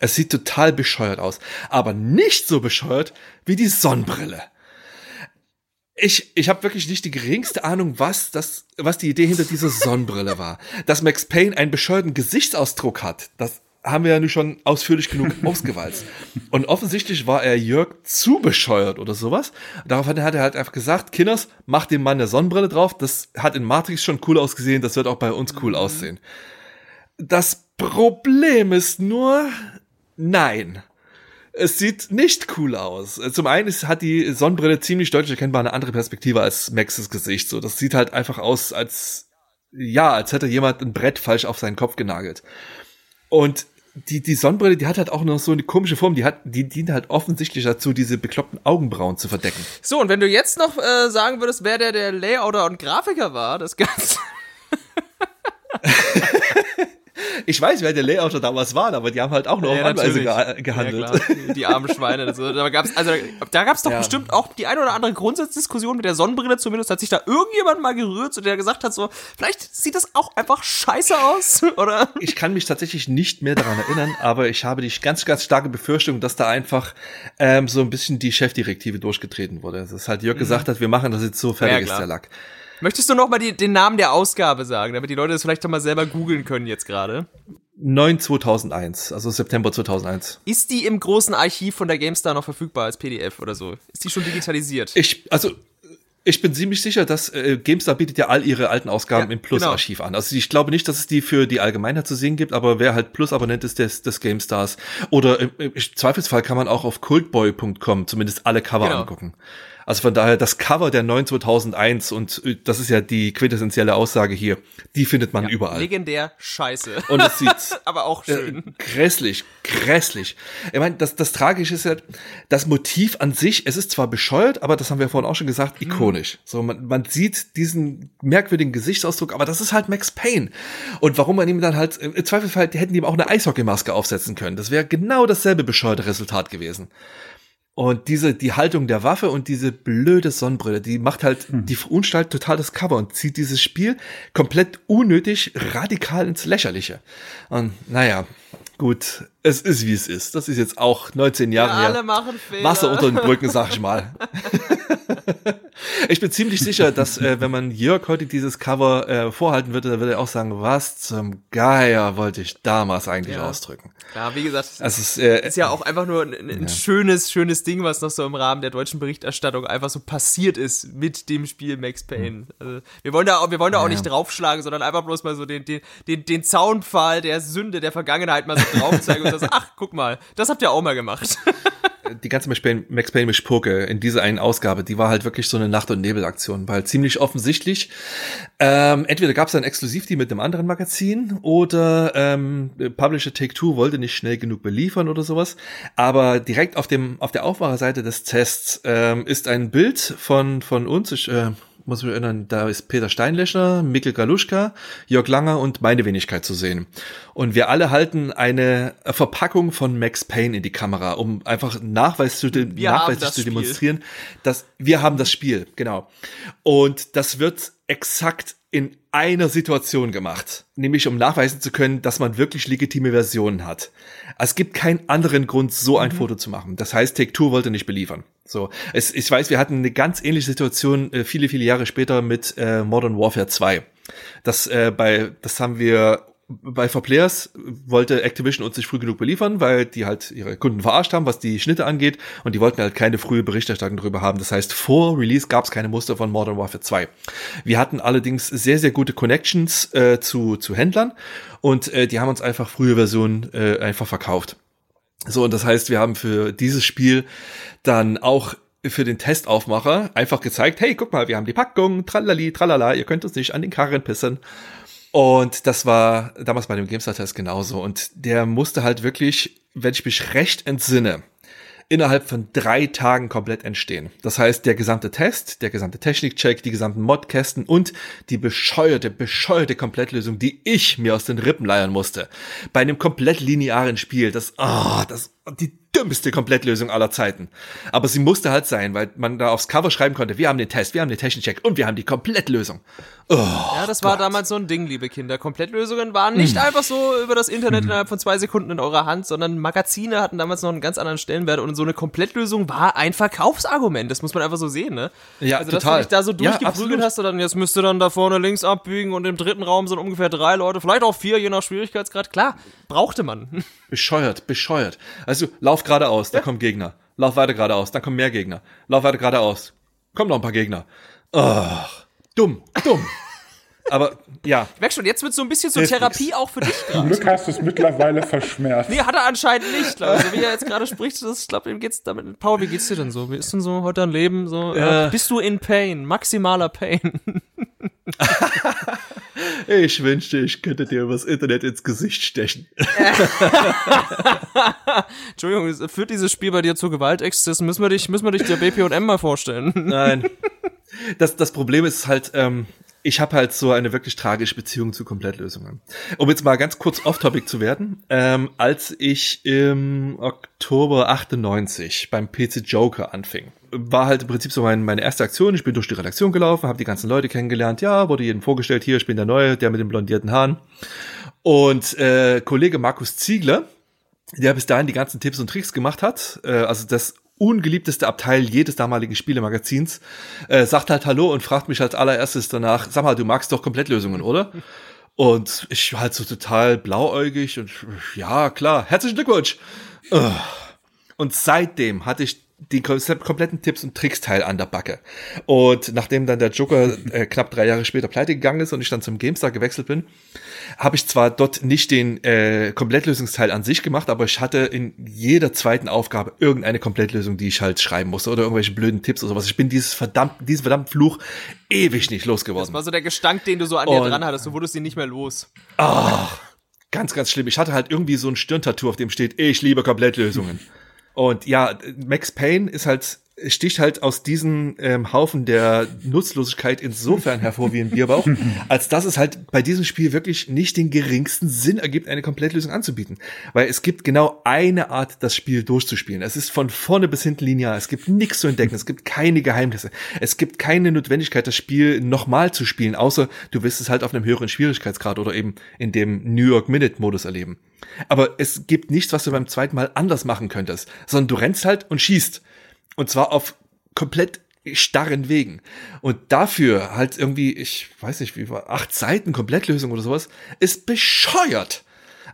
Es sieht total bescheuert aus, aber nicht so bescheuert wie die Sonnenbrille. Ich, ich habe wirklich nicht die geringste Ahnung, was das, was die Idee hinter dieser Sonnenbrille war. Dass Max Payne einen bescheuerten Gesichtsausdruck hat, das haben wir ja nun schon ausführlich genug ausgewalzt. Und offensichtlich war er Jörg zu bescheuert oder sowas. Daraufhin hat er halt einfach gesagt, Kinders, mach dem Mann eine Sonnenbrille drauf. Das hat in Matrix schon cool ausgesehen, das wird auch bei uns cool mhm. aussehen. Das Problem ist nur, nein. Es sieht nicht cool aus. Zum einen ist, hat die Sonnenbrille ziemlich deutlich erkennbar eine andere Perspektive als Maxes Gesicht. So, das sieht halt einfach aus, als ja, als hätte jemand ein Brett falsch auf seinen Kopf genagelt. Und die, die Sonnenbrille, die hat halt auch noch so eine komische Form, die hat, die dient halt offensichtlich dazu, diese bekloppten Augenbrauen zu verdecken. So, und wenn du jetzt noch äh, sagen würdest, wer der, der Layouter und Grafiker war, das Ganze. ich weiß, wer der Layouter damals war, aber die haben halt auch nur ja, auf Anweise ge gehandelt. Ja, die, armen Schweine. Also, da gab's, also, da gab's doch ja. bestimmt auch die eine oder andere Grundsatzdiskussion mit der Sonnenbrille zumindest. Hat sich da irgendjemand mal gerührt, so der gesagt hat, so, vielleicht sieht das auch einfach scheiße aus, oder? Ich kann mich tatsächlich nicht mehr daran erinnern, aber ich habe die ganz, ganz starke Befürchtung, dass da einfach ähm, so ein bisschen die Chefdirektive durchgetreten wurde. Dass halt Jörg mhm. gesagt hat, wir machen das jetzt so, fertig ist der Lack. Möchtest du noch mal die, den Namen der Ausgabe sagen, damit die Leute das vielleicht doch mal selber googeln können jetzt gerade? 9 2001, also September 2001. Ist die im großen Archiv von der GameStar noch verfügbar als PDF oder so? Ist die schon digitalisiert? Ich, also ich bin ziemlich sicher, dass äh, GameStar bietet ja all ihre alten Ausgaben ja, im Plus-Archiv genau. an. Also ich glaube nicht, dass es die für die Allgemeinheit zu sehen gibt, aber wer halt Plus-Abonnent ist des, des GameStars oder im, im Zweifelsfall kann man auch auf cultboy.com zumindest alle Cover genau. angucken. Also von daher, das Cover der 9 2001 und äh, das ist ja die quintessentielle Aussage hier, die findet man ja, überall. Legendär scheiße. Und es sieht aber auch äh, schön. Äh, grässlich, grässlich. Ich meine, das, das Tragische ist ja, das Motiv an sich, es ist zwar bescheuert, aber das haben wir vorhin auch schon gesagt, mhm. ikonisch. So, man, man sieht diesen merkwürdigen Gesichtsausdruck, aber das ist halt Max Payne. Und warum man ihm dann halt, im Zweifelsfall hätten die ihm auch eine Eishockeymaske aufsetzen können. Das wäre genau dasselbe bescheuerte Resultat gewesen. Und diese, die Haltung der Waffe und diese blöde Sonnenbrille, die macht halt, hm. die verunstaltet total das Cover und zieht dieses Spiel komplett unnötig radikal ins Lächerliche. Und naja, gut, es ist wie es ist. Das ist jetzt auch 19 Jahre ja, alle Machen Fehler. Wasser unter den Brücken, sag ich mal. ich bin ziemlich sicher, dass äh, wenn man Jörg heute dieses Cover äh, vorhalten würde, dann würde er auch sagen, was zum Geier wollte ich damals eigentlich ja. ausdrücken. Ja, wie gesagt, also es ist, äh, ist ja auch einfach nur ein, ein ja. schönes, schönes Ding, was noch so im Rahmen der deutschen Berichterstattung einfach so passiert ist mit dem Spiel Max Payne. Mhm. Also, wir wollen da, auch, wir wollen da auch nicht draufschlagen, sondern einfach bloß mal so den, den, den, den Zaunpfahl der Sünde der Vergangenheit mal so draufzeigen und sagen, ach, guck mal, das habt ihr auch mal gemacht. die ganze Max Payne, Mischpoke in dieser einen Ausgabe, die war halt wirklich so eine Nacht- und Nebelaktion, weil ziemlich offensichtlich, ähm, entweder gab es ein Exklusivdeal mit einem anderen Magazin oder ähm, Publisher Take-Two wollte nicht schnell genug beliefern oder sowas, aber direkt auf dem auf der Aufmacherseite des Tests ähm, ist ein Bild von von uns, ich, äh, muss mich erinnern, da ist Peter Steinlöcher, Mikkel Galuschka, Jörg Langer und meine Wenigkeit zu sehen. Und wir alle halten eine Verpackung von Max Payne in die Kamera, um einfach Nachweis zu, nachweislich zu demonstrieren, dass wir haben das Spiel, genau. Und das wird exakt in einer Situation gemacht, nämlich um nachweisen zu können, dass man wirklich legitime Versionen hat. Es gibt keinen anderen Grund, so ein mhm. Foto zu machen. Das heißt, Take-Two wollte nicht beliefern. So, es, ich weiß, wir hatten eine ganz ähnliche Situation äh, viele, viele Jahre später mit äh, Modern Warfare 2. Das äh, bei, das haben wir bei For Players wollte Activision uns nicht früh genug beliefern, weil die halt ihre Kunden verarscht haben, was die Schnitte angeht, und die wollten halt keine frühe Berichterstattung darüber haben. Das heißt, vor Release gab es keine Muster von Modern Warfare 2. Wir hatten allerdings sehr, sehr gute Connections äh, zu, zu Händlern und äh, die haben uns einfach frühe Versionen äh, einfach verkauft. So, und das heißt, wir haben für dieses Spiel dann auch für den Testaufmacher einfach gezeigt, hey, guck mal, wir haben die Packung, tralali, tralala, ihr könnt uns nicht an den Karren pissen. Und das war damals bei dem GameStar-Test genauso. Und der musste halt wirklich, wenn ich mich recht entsinne, innerhalb von drei Tagen komplett entstehen. Das heißt, der gesamte Test, der gesamte Technikcheck, die gesamten Modkästen und die bescheuerte, bescheuerte Komplettlösung, die ich mir aus den Rippen leiern musste. Bei einem komplett linearen Spiel, das, ah, oh, das, die dümmste Komplettlösung aller Zeiten. Aber sie musste halt sein, weil man da aufs Cover schreiben konnte, wir haben den Test, wir haben den Technikcheck und wir haben die Komplettlösung. Oh, ja, das war damals so ein Ding, liebe Kinder. Komplettlösungen waren nicht hm. einfach so über das Internet hm. innerhalb von zwei Sekunden in eurer Hand, sondern Magazine hatten damals noch einen ganz anderen Stellenwert und so eine Komplettlösung war ein Verkaufsargument. Das muss man einfach so sehen, ne? Ja, also, total. dass du dich da so durchgeprügelt ja, hast und dann jetzt müsste dann da vorne links abbiegen und im dritten Raum sind ungefähr drei Leute, vielleicht auch vier, je nach Schwierigkeitsgrad. Klar, brauchte man. Bescheuert, bescheuert. Also, lauf geradeaus, da kommt Gegner. Lauf weiter geradeaus, dann kommen mehr Gegner. Lauf weiter geradeaus. Kommen noch ein paar Gegner. Oh, dumm, dumm. Aber ja. Ich merk schon, jetzt wird so ein bisschen so Therapie auch für dich Zum Glück hast du es mittlerweile verschmerzt. Nee, hat er anscheinend nicht. Also, wie er jetzt gerade spricht, das, ich glaube, ihm geht's damit. Paul, wie geht's dir denn so? Wie ist denn so heute dein Leben? So, ja. bist du in Pain? Maximaler Pain? ich wünschte, ich könnte dir übers Internet ins Gesicht stechen. Entschuldigung, führt dieses Spiel bei dir zu Gewaltexzess? Müssen wir dich, müssen wir dich der BP und M mal vorstellen? Nein. Das, das Problem ist halt, ähm, ich habe halt so eine wirklich tragische Beziehung zu Komplettlösungen. Um jetzt mal ganz kurz off-topic zu werden, ähm, als ich im Oktober 98 beim PC Joker anfing, war halt im Prinzip so mein, meine erste Aktion. Ich bin durch die Redaktion gelaufen, habe die ganzen Leute kennengelernt. Ja, wurde jedem vorgestellt, hier, ich bin der Neue, der mit den blondierten Haaren. Und äh, Kollege Markus Ziegler, der bis dahin die ganzen Tipps und Tricks gemacht hat, äh, also das ungeliebteste Abteil jedes damaligen Spielemagazins, äh, sagt halt Hallo und fragt mich als allererstes danach, sag mal, du magst doch Komplettlösungen, oder? Und ich war halt so total blauäugig und ja, klar, herzlichen Glückwunsch. Und seitdem hatte ich die kompletten Tipps und Tricks Teil an der Backe. Und nachdem dann der Joker äh, knapp drei Jahre später pleite gegangen ist und ich dann zum GameStar gewechselt bin, habe ich zwar dort nicht den äh, Komplettlösungsteil an sich gemacht, aber ich hatte in jeder zweiten Aufgabe irgendeine Komplettlösung, die ich halt schreiben musste oder irgendwelche blöden Tipps oder sowas. Ich bin dieses verdammt, diesen verdammten Fluch ewig nicht losgeworden. Das war so der Gestank, den du so an und, dir dran hattest. Du wurdest ihn nicht mehr los. Ach, ganz, ganz schlimm. Ich hatte halt irgendwie so ein Stirntattoo, auf dem steht, ich liebe Komplettlösungen. Und ja, Max Payne ist halt sticht halt aus diesem ähm, Haufen der Nutzlosigkeit insofern hervor wie ein Bierbauch, als dass es halt bei diesem Spiel wirklich nicht den geringsten Sinn ergibt, eine Komplettlösung anzubieten. Weil es gibt genau eine Art, das Spiel durchzuspielen. Es ist von vorne bis hinten linear. Es gibt nichts zu entdecken. Es gibt keine Geheimnisse. Es gibt keine Notwendigkeit, das Spiel nochmal zu spielen, außer du wirst es halt auf einem höheren Schwierigkeitsgrad oder eben in dem New York Minute Modus erleben. Aber es gibt nichts, was du beim zweiten Mal anders machen könntest, sondern du rennst halt und schießt. Und zwar auf komplett starren Wegen. Und dafür halt irgendwie, ich weiß nicht, wie war, acht Seiten Komplettlösung oder sowas, ist bescheuert.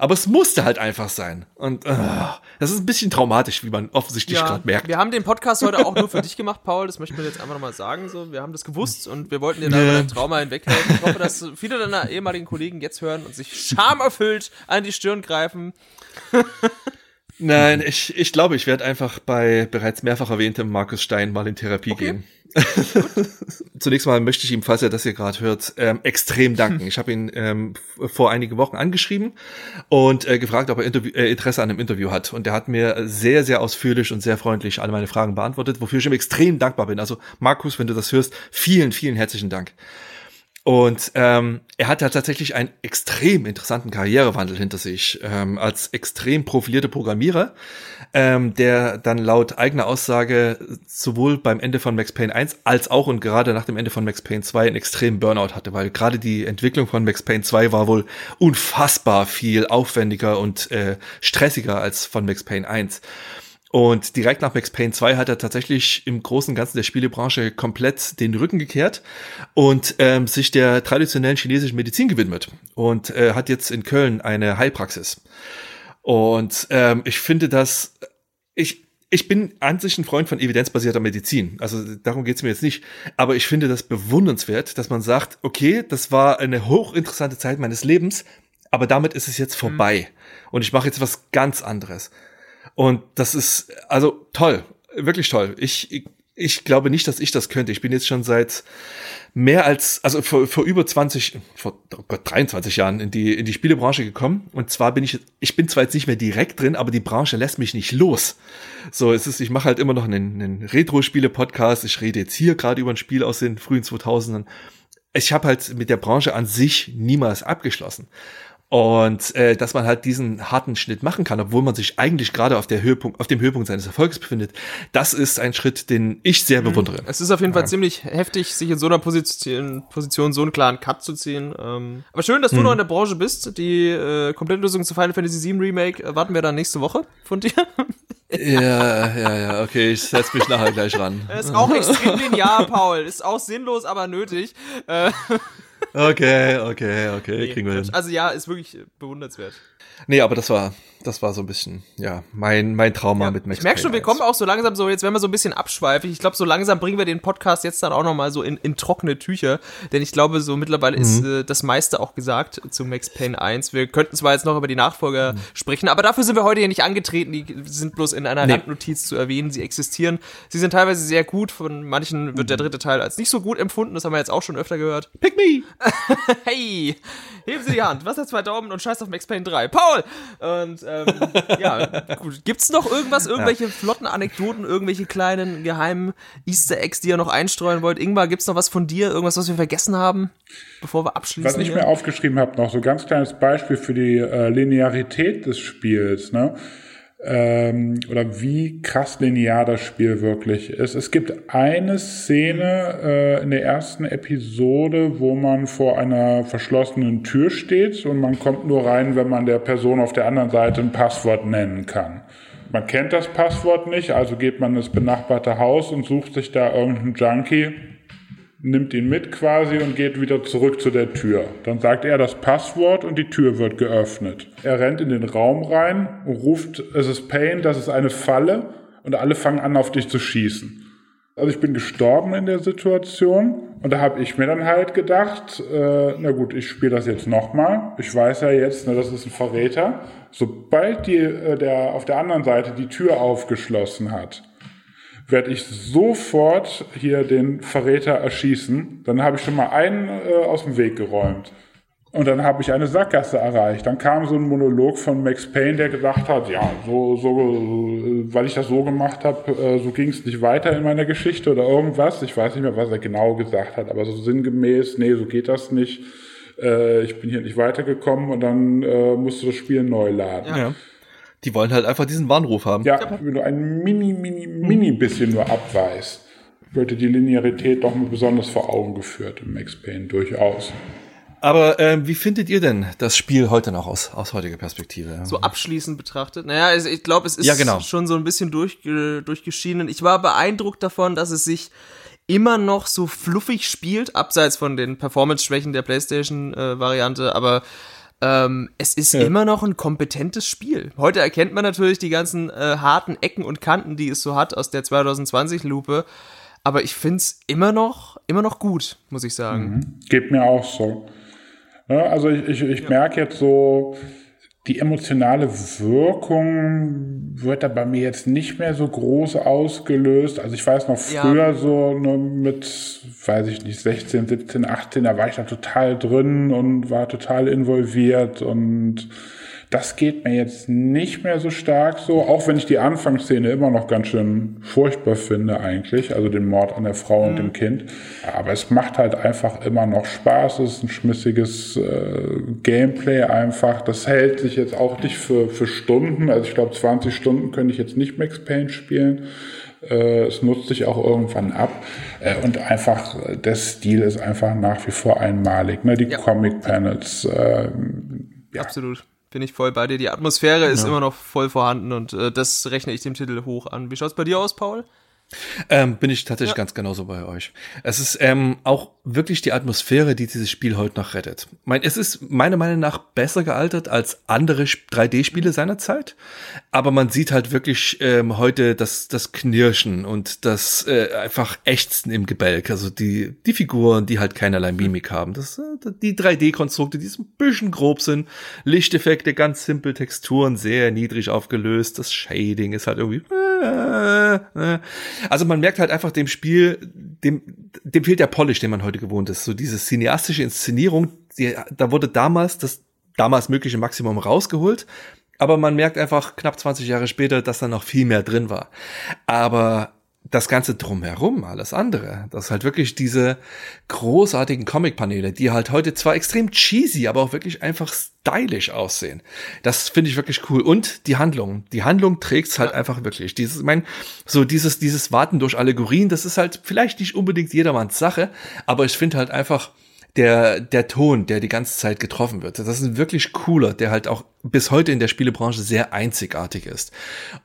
Aber es musste halt einfach sein. Und uh, das ist ein bisschen traumatisch, wie man offensichtlich ja, gerade merkt. Wir haben den Podcast heute auch nur für dich gemacht, Paul. Das möchten wir jetzt einfach nochmal sagen. So, wir haben das gewusst und wir wollten dir da dein Trauma hinweghelfen. Ich hoffe, dass viele deiner ehemaligen Kollegen jetzt hören und sich schamerfüllt an die Stirn greifen. Nein, ich, ich glaube, ich werde einfach bei bereits mehrfach erwähntem Markus Stein mal in Therapie okay. gehen. Zunächst mal möchte ich ihm, falls er das hier gerade hört, ähm, extrem danken. Ich habe ihn ähm, vor einigen Wochen angeschrieben und äh, gefragt, ob er Interview, äh, Interesse an einem Interview hat. Und er hat mir sehr, sehr ausführlich und sehr freundlich alle meine Fragen beantwortet, wofür ich ihm extrem dankbar bin. Also Markus, wenn du das hörst, vielen, vielen herzlichen Dank. Und ähm, er hat ja tatsächlich einen extrem interessanten Karrierewandel hinter sich ähm, als extrem profilierter Programmierer, ähm, der dann laut eigener Aussage sowohl beim Ende von Max Payne 1 als auch und gerade nach dem Ende von Max Payne 2 einen extremen Burnout hatte, weil gerade die Entwicklung von Max Payne 2 war wohl unfassbar viel aufwendiger und äh, stressiger als von Max Payne 1. Und direkt nach Max Payne 2 hat er tatsächlich im Großen und Ganzen der Spielebranche komplett den Rücken gekehrt und ähm, sich der traditionellen chinesischen Medizin gewidmet und äh, hat jetzt in Köln eine Heilpraxis. Und ähm, ich finde das, ich, ich bin an sich ein Freund von evidenzbasierter Medizin. Also darum geht's mir jetzt nicht. Aber ich finde das bewundernswert, dass man sagt, okay, das war eine hochinteressante Zeit meines Lebens, aber damit ist es jetzt vorbei. Mhm. Und ich mache jetzt was ganz anderes. Und das ist also toll, wirklich toll. Ich, ich, ich glaube nicht, dass ich das könnte. Ich bin jetzt schon seit mehr als, also vor, vor über 20, vor oh Gott, 23 Jahren in die, in die Spielebranche gekommen. Und zwar bin ich, ich bin zwar jetzt nicht mehr direkt drin, aber die Branche lässt mich nicht los. So, es ist, ich mache halt immer noch einen, einen Retro-Spiele-Podcast. Ich rede jetzt hier gerade über ein Spiel aus den frühen 2000ern. Ich habe halt mit der Branche an sich niemals abgeschlossen. Und äh, dass man halt diesen harten Schnitt machen kann, obwohl man sich eigentlich gerade auf der Höhepunkt, auf dem Höhepunkt seines Erfolgs befindet, das ist ein Schritt, den ich sehr mhm. bewundere. Es ist auf jeden Fall ziemlich heftig, sich in so einer Position, Position so einen klaren Cut zu ziehen. Ähm, aber schön, dass du hm. noch in der Branche bist. Die äh, Komplettlösung zu Final Fantasy VII Remake erwarten wir dann nächste Woche von dir. ja, ja, ja, okay, ich setz mich nachher gleich ran. ist auch extrem linear, Paul. Ist auch sinnlos, aber nötig. Äh, Okay, okay, okay, nee, kriegen wir hin. Also ja, ist wirklich bewundernswert. Nee, aber das war, das war so ein bisschen, ja, mein, mein Trauma ja, mit Max Ich merke schon, wir kommen auch so langsam so, jetzt werden wir so ein bisschen abschweifig. Ich glaube, so langsam bringen wir den Podcast jetzt dann auch nochmal so in, in trockene Tücher. Denn ich glaube, so mittlerweile mhm. ist äh, das meiste auch gesagt zu Max Payne 1. Wir könnten zwar jetzt noch über die Nachfolger mhm. sprechen, aber dafür sind wir heute hier nicht angetreten. Die sind bloß in einer nee. Randnotiz zu erwähnen. Sie existieren. Sie sind teilweise sehr gut. Von manchen wird der mhm. dritte Teil als nicht so gut empfunden. Das haben wir jetzt auch schon öfter gehört. Pick me! hey, heben Sie die Hand. Was hat zwei Daumen und scheiß auf Max Payne 3? Paul! Und ähm, ja, gut. Gibt's noch irgendwas, irgendwelche ja. flotten Anekdoten, irgendwelche kleinen geheimen Easter Eggs, die ihr noch einstreuen wollt? Ingmar, gibt's noch was von dir? Irgendwas, was wir vergessen haben, bevor wir abschließen? Was ich hier? mir aufgeschrieben habe, noch so ganz kleines Beispiel für die äh, Linearität des Spiels, ne? Ähm, oder wie krass linear das Spiel wirklich ist. Es gibt eine Szene äh, in der ersten Episode, wo man vor einer verschlossenen Tür steht und man kommt nur rein, wenn man der Person auf der anderen Seite ein Passwort nennen kann. Man kennt das Passwort nicht, also geht man ins benachbarte Haus und sucht sich da irgendeinen Junkie, nimmt ihn mit quasi und geht wieder zurück zu der Tür. Dann sagt er das Passwort und die Tür wird geöffnet. Er rennt in den Raum rein und ruft, es ist Pain, das ist eine Falle und alle fangen an auf dich zu schießen. Also ich bin gestorben in der Situation und da habe ich mir dann halt gedacht, äh, na gut, ich spiele das jetzt nochmal. Ich weiß ja jetzt, ne, das ist ein Verräter. Sobald die, äh, der auf der anderen Seite die Tür aufgeschlossen hat, werde ich sofort hier den Verräter erschießen. Dann habe ich schon mal einen äh, aus dem Weg geräumt. Und dann habe ich eine Sackgasse erreicht. Dann kam so ein Monolog von Max Payne, der gesagt hat, ja, so, so, weil ich das so gemacht habe, äh, so ging es nicht weiter in meiner Geschichte oder irgendwas. Ich weiß nicht mehr, was er genau gesagt hat, aber so sinngemäß, nee, so geht das nicht. Äh, ich bin hier nicht weitergekommen und dann äh, musste das Spiel neu laden. Ja. Die wollen halt einfach diesen Warnruf haben. Ja, wenn du ein mini, mini, mini bisschen nur abweist, wird dir die Linearität doch mal besonders vor Augen geführt im Max Payne durchaus. Aber äh, wie findet ihr denn das Spiel heute noch aus, aus heutiger Perspektive? So abschließend betrachtet? Naja, also ich glaube, es ist ja, genau. schon so ein bisschen durch, durchgeschienen. Ich war beeindruckt davon, dass es sich immer noch so fluffig spielt, abseits von den Performance-Schwächen der PlayStation-Variante, äh, aber ähm, es ist ja. immer noch ein kompetentes Spiel. Heute erkennt man natürlich die ganzen äh, harten Ecken und Kanten, die es so hat aus der 2020-Lupe. Aber ich finde es immer noch, immer noch gut, muss ich sagen. Mhm. Geht mir auch so. Ja, also ich, ich, ich ja. merke jetzt so, die emotionale Wirkung wird da bei mir jetzt nicht mehr so groß ausgelöst. Also ich weiß noch früher ja. so nur mit, weiß ich nicht, 16, 17, 18, da war ich da total drin und war total involviert und das geht mir jetzt nicht mehr so stark so, auch wenn ich die Anfangsszene immer noch ganz schön furchtbar finde eigentlich, also den Mord an der Frau mhm. und dem Kind. Aber es macht halt einfach immer noch Spaß, es ist ein schmissiges äh, Gameplay einfach. Das hält sich jetzt auch nicht für, für Stunden, also ich glaube 20 Stunden könnte ich jetzt nicht Max Payne spielen. Äh, es nutzt sich auch irgendwann ab. Äh, und einfach, der Stil ist einfach nach wie vor einmalig. Ne? Die ja. Comic-Panels. Äh, ja. Absolut. Bin ich voll bei dir. Die Atmosphäre ist ja. immer noch voll vorhanden und äh, das rechne ich dem Titel hoch an. Wie schaut's bei dir aus, Paul? Ähm, bin ich tatsächlich ja. ganz genauso bei euch. Es ist ähm, auch wirklich die Atmosphäre, die dieses Spiel heute noch rettet. Mein, es ist meiner Meinung nach besser gealtert als andere 3D-Spiele seiner Zeit, aber man sieht halt wirklich ähm, heute das, das Knirschen und das äh, einfach Ächzen im Gebälk. Also die, die Figuren, die halt keinerlei Mimik haben. Das, äh, die 3D-Konstrukte, die so ein bisschen grob sind. Lichteffekte, ganz simpel, Texturen sehr niedrig aufgelöst. Das Shading ist halt irgendwie... Äh, äh. Also man merkt halt einfach dem Spiel, dem, dem fehlt der Polish, den man heute gewohnt ist. So diese cineastische Inszenierung, die, da wurde damals das damals mögliche Maximum rausgeholt. Aber man merkt einfach knapp 20 Jahre später, dass da noch viel mehr drin war. Aber das Ganze drumherum, alles andere, das ist halt wirklich diese großartigen Comic-Paneele, die halt heute zwar extrem cheesy, aber auch wirklich einfach stylisch aussehen. Das finde ich wirklich cool. Und die Handlung. Die Handlung trägt's halt ja. einfach wirklich. Dieses, mein, so dieses, dieses Warten durch Allegorien, das ist halt vielleicht nicht unbedingt jedermanns Sache, aber ich finde halt einfach, der, der Ton, der die ganze Zeit getroffen wird. Das ist ein wirklich cooler, der halt auch bis heute in der Spielebranche sehr einzigartig ist.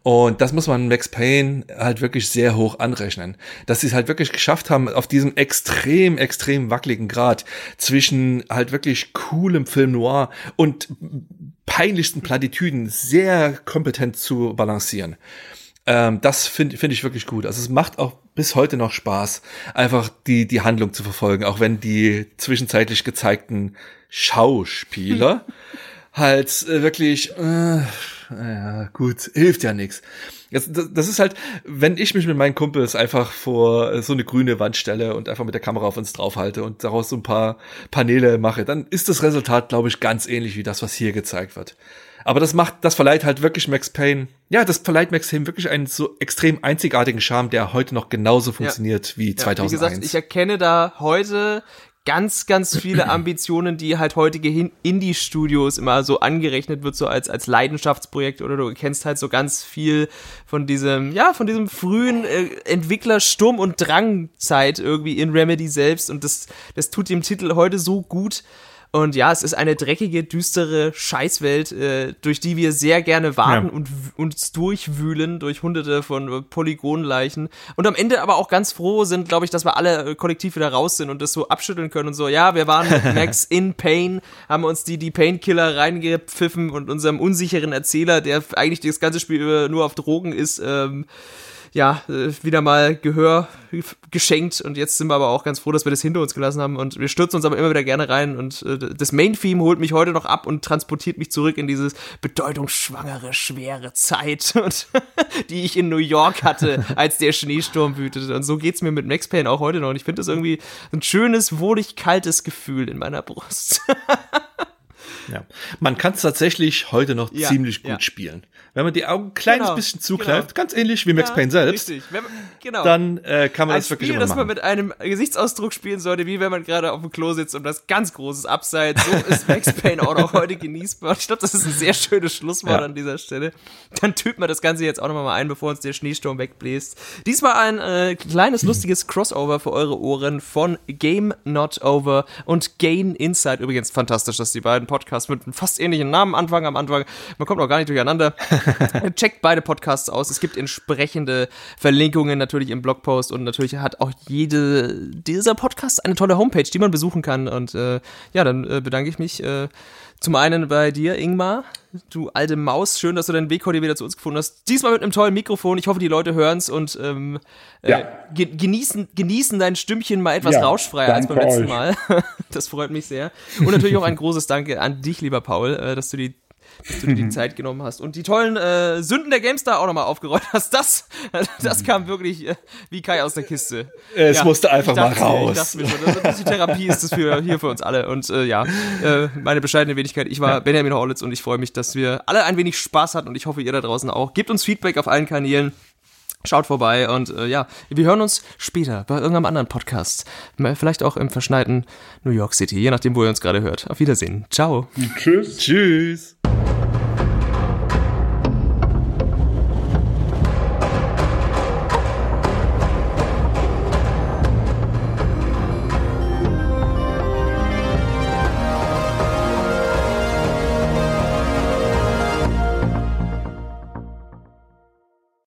Und das muss man Max Payne halt wirklich sehr hoch anrechnen. Dass sie es halt wirklich geschafft haben, auf diesem extrem, extrem wackeligen Grad zwischen halt wirklich coolem Film noir und peinlichsten Plattitüden sehr kompetent zu balancieren. Ähm, das finde find ich wirklich gut. Also es macht auch bis heute noch Spaß, einfach die, die Handlung zu verfolgen, auch wenn die zwischenzeitlich gezeigten Schauspieler halt äh, wirklich, äh, ja, gut, hilft ja nichts. Das, das ist halt, wenn ich mich mit meinen Kumpels einfach vor so eine grüne Wand stelle und einfach mit der Kamera auf uns draufhalte und daraus so ein paar Paneele mache, dann ist das Resultat, glaube ich, ganz ähnlich wie das, was hier gezeigt wird. Aber das macht, das verleiht halt wirklich Max Payne, ja, das verleiht Max Payne wirklich einen so extrem einzigartigen Charme, der heute noch genauso funktioniert ja. wie 2001. Ja, wie gesagt, ich erkenne da heute ganz, ganz viele Ambitionen, die halt heutige Indie-Studios immer so angerechnet wird, so als, als Leidenschaftsprojekt oder du kennst halt so ganz viel von diesem, ja, von diesem frühen äh, Entwickler Sturm- und Drangzeit irgendwie in Remedy selbst und das, das tut dem Titel heute so gut. Und ja, es ist eine dreckige, düstere Scheißwelt, äh, durch die wir sehr gerne warten ja. und uns durchwühlen durch hunderte von äh, Polygonleichen. Und am Ende aber auch ganz froh sind, glaube ich, dass wir alle äh, kollektiv wieder raus sind und das so abschütteln können und so. Ja, wir waren mit Max in Pain, haben uns die, die Painkiller reingepfiffen und unserem unsicheren Erzähler, der eigentlich das ganze Spiel über nur auf Drogen ist, ähm, ja, äh, wieder mal Gehör geschenkt und jetzt sind wir aber auch ganz froh, dass wir das hinter uns gelassen haben und wir stürzen uns aber immer wieder gerne rein und äh, das Main-Theme holt mich heute noch ab und transportiert mich zurück in dieses bedeutungsschwangere, schwere Zeit, und, die ich in New York hatte, als der Schneesturm wütete und so geht's mir mit Max Payne auch heute noch und ich finde das irgendwie ein schönes, wohlig kaltes Gefühl in meiner Brust. Ja. Man kann es tatsächlich heute noch ja, ziemlich gut ja. spielen. Wenn man die Augen ein kleines genau, bisschen zugreift, genau. ganz ähnlich wie Max Payne selbst, richtig. Man, genau. dann äh, kann man das wirklich Spiel, immer machen. das man mit einem Gesichtsausdruck spielen sollte, wie wenn man gerade auf dem Klo sitzt und das ganz großes Abseits. So ist Max Payne auch noch heute genießbar. Ich glaube, das ist ein sehr schönes Schlusswort an dieser Stelle. Dann tüten wir das Ganze jetzt auch nochmal mal ein, bevor uns der Schneesturm wegbläst. Diesmal ein äh, kleines, lustiges Crossover für eure Ohren von Game Not Over und Gain Inside. Übrigens fantastisch, dass die beiden Podcasts mit fast ähnlichen Namen anfangen am Anfang. Man kommt auch gar nicht durcheinander. Checkt beide Podcasts aus. Es gibt entsprechende Verlinkungen natürlich im Blogpost und natürlich hat auch jede dieser Podcasts eine tolle Homepage, die man besuchen kann. Und äh, ja, dann äh, bedanke ich mich äh, zum einen bei dir, Ingmar. Du alte Maus, schön, dass du deinen Weg heute wieder zu uns gefunden hast. Diesmal mit einem tollen Mikrofon. Ich hoffe, die Leute hören es und ähm, äh, ja. äh, genießen, genießen dein Stimmchen mal etwas ja, rauschfreier als beim letzten euch. Mal. das freut mich sehr. Und natürlich auch ein großes Danke an dich, lieber Paul, äh, dass du die dass du dir die Zeit genommen hast und die tollen äh, Sünden der GameStar auch nochmal aufgerollt hast. Das, das kam wirklich äh, wie Kai aus der Kiste. Es ja, musste einfach mal raus. Dachte mir schon, das, die Therapie ist das für, hier für uns alle. Und äh, ja, äh, meine bescheidene Wenigkeit. Ich war ja. Benjamin Horlitz und ich freue mich, dass wir alle ein wenig Spaß hatten und ich hoffe, ihr da draußen auch. Gebt uns Feedback auf allen Kanälen. Schaut vorbei und äh, ja, wir hören uns später bei irgendeinem anderen Podcast. Vielleicht auch im verschneiten New York City, je nachdem, wo ihr uns gerade hört. Auf Wiedersehen. Ciao. Tschüss. Tschüss.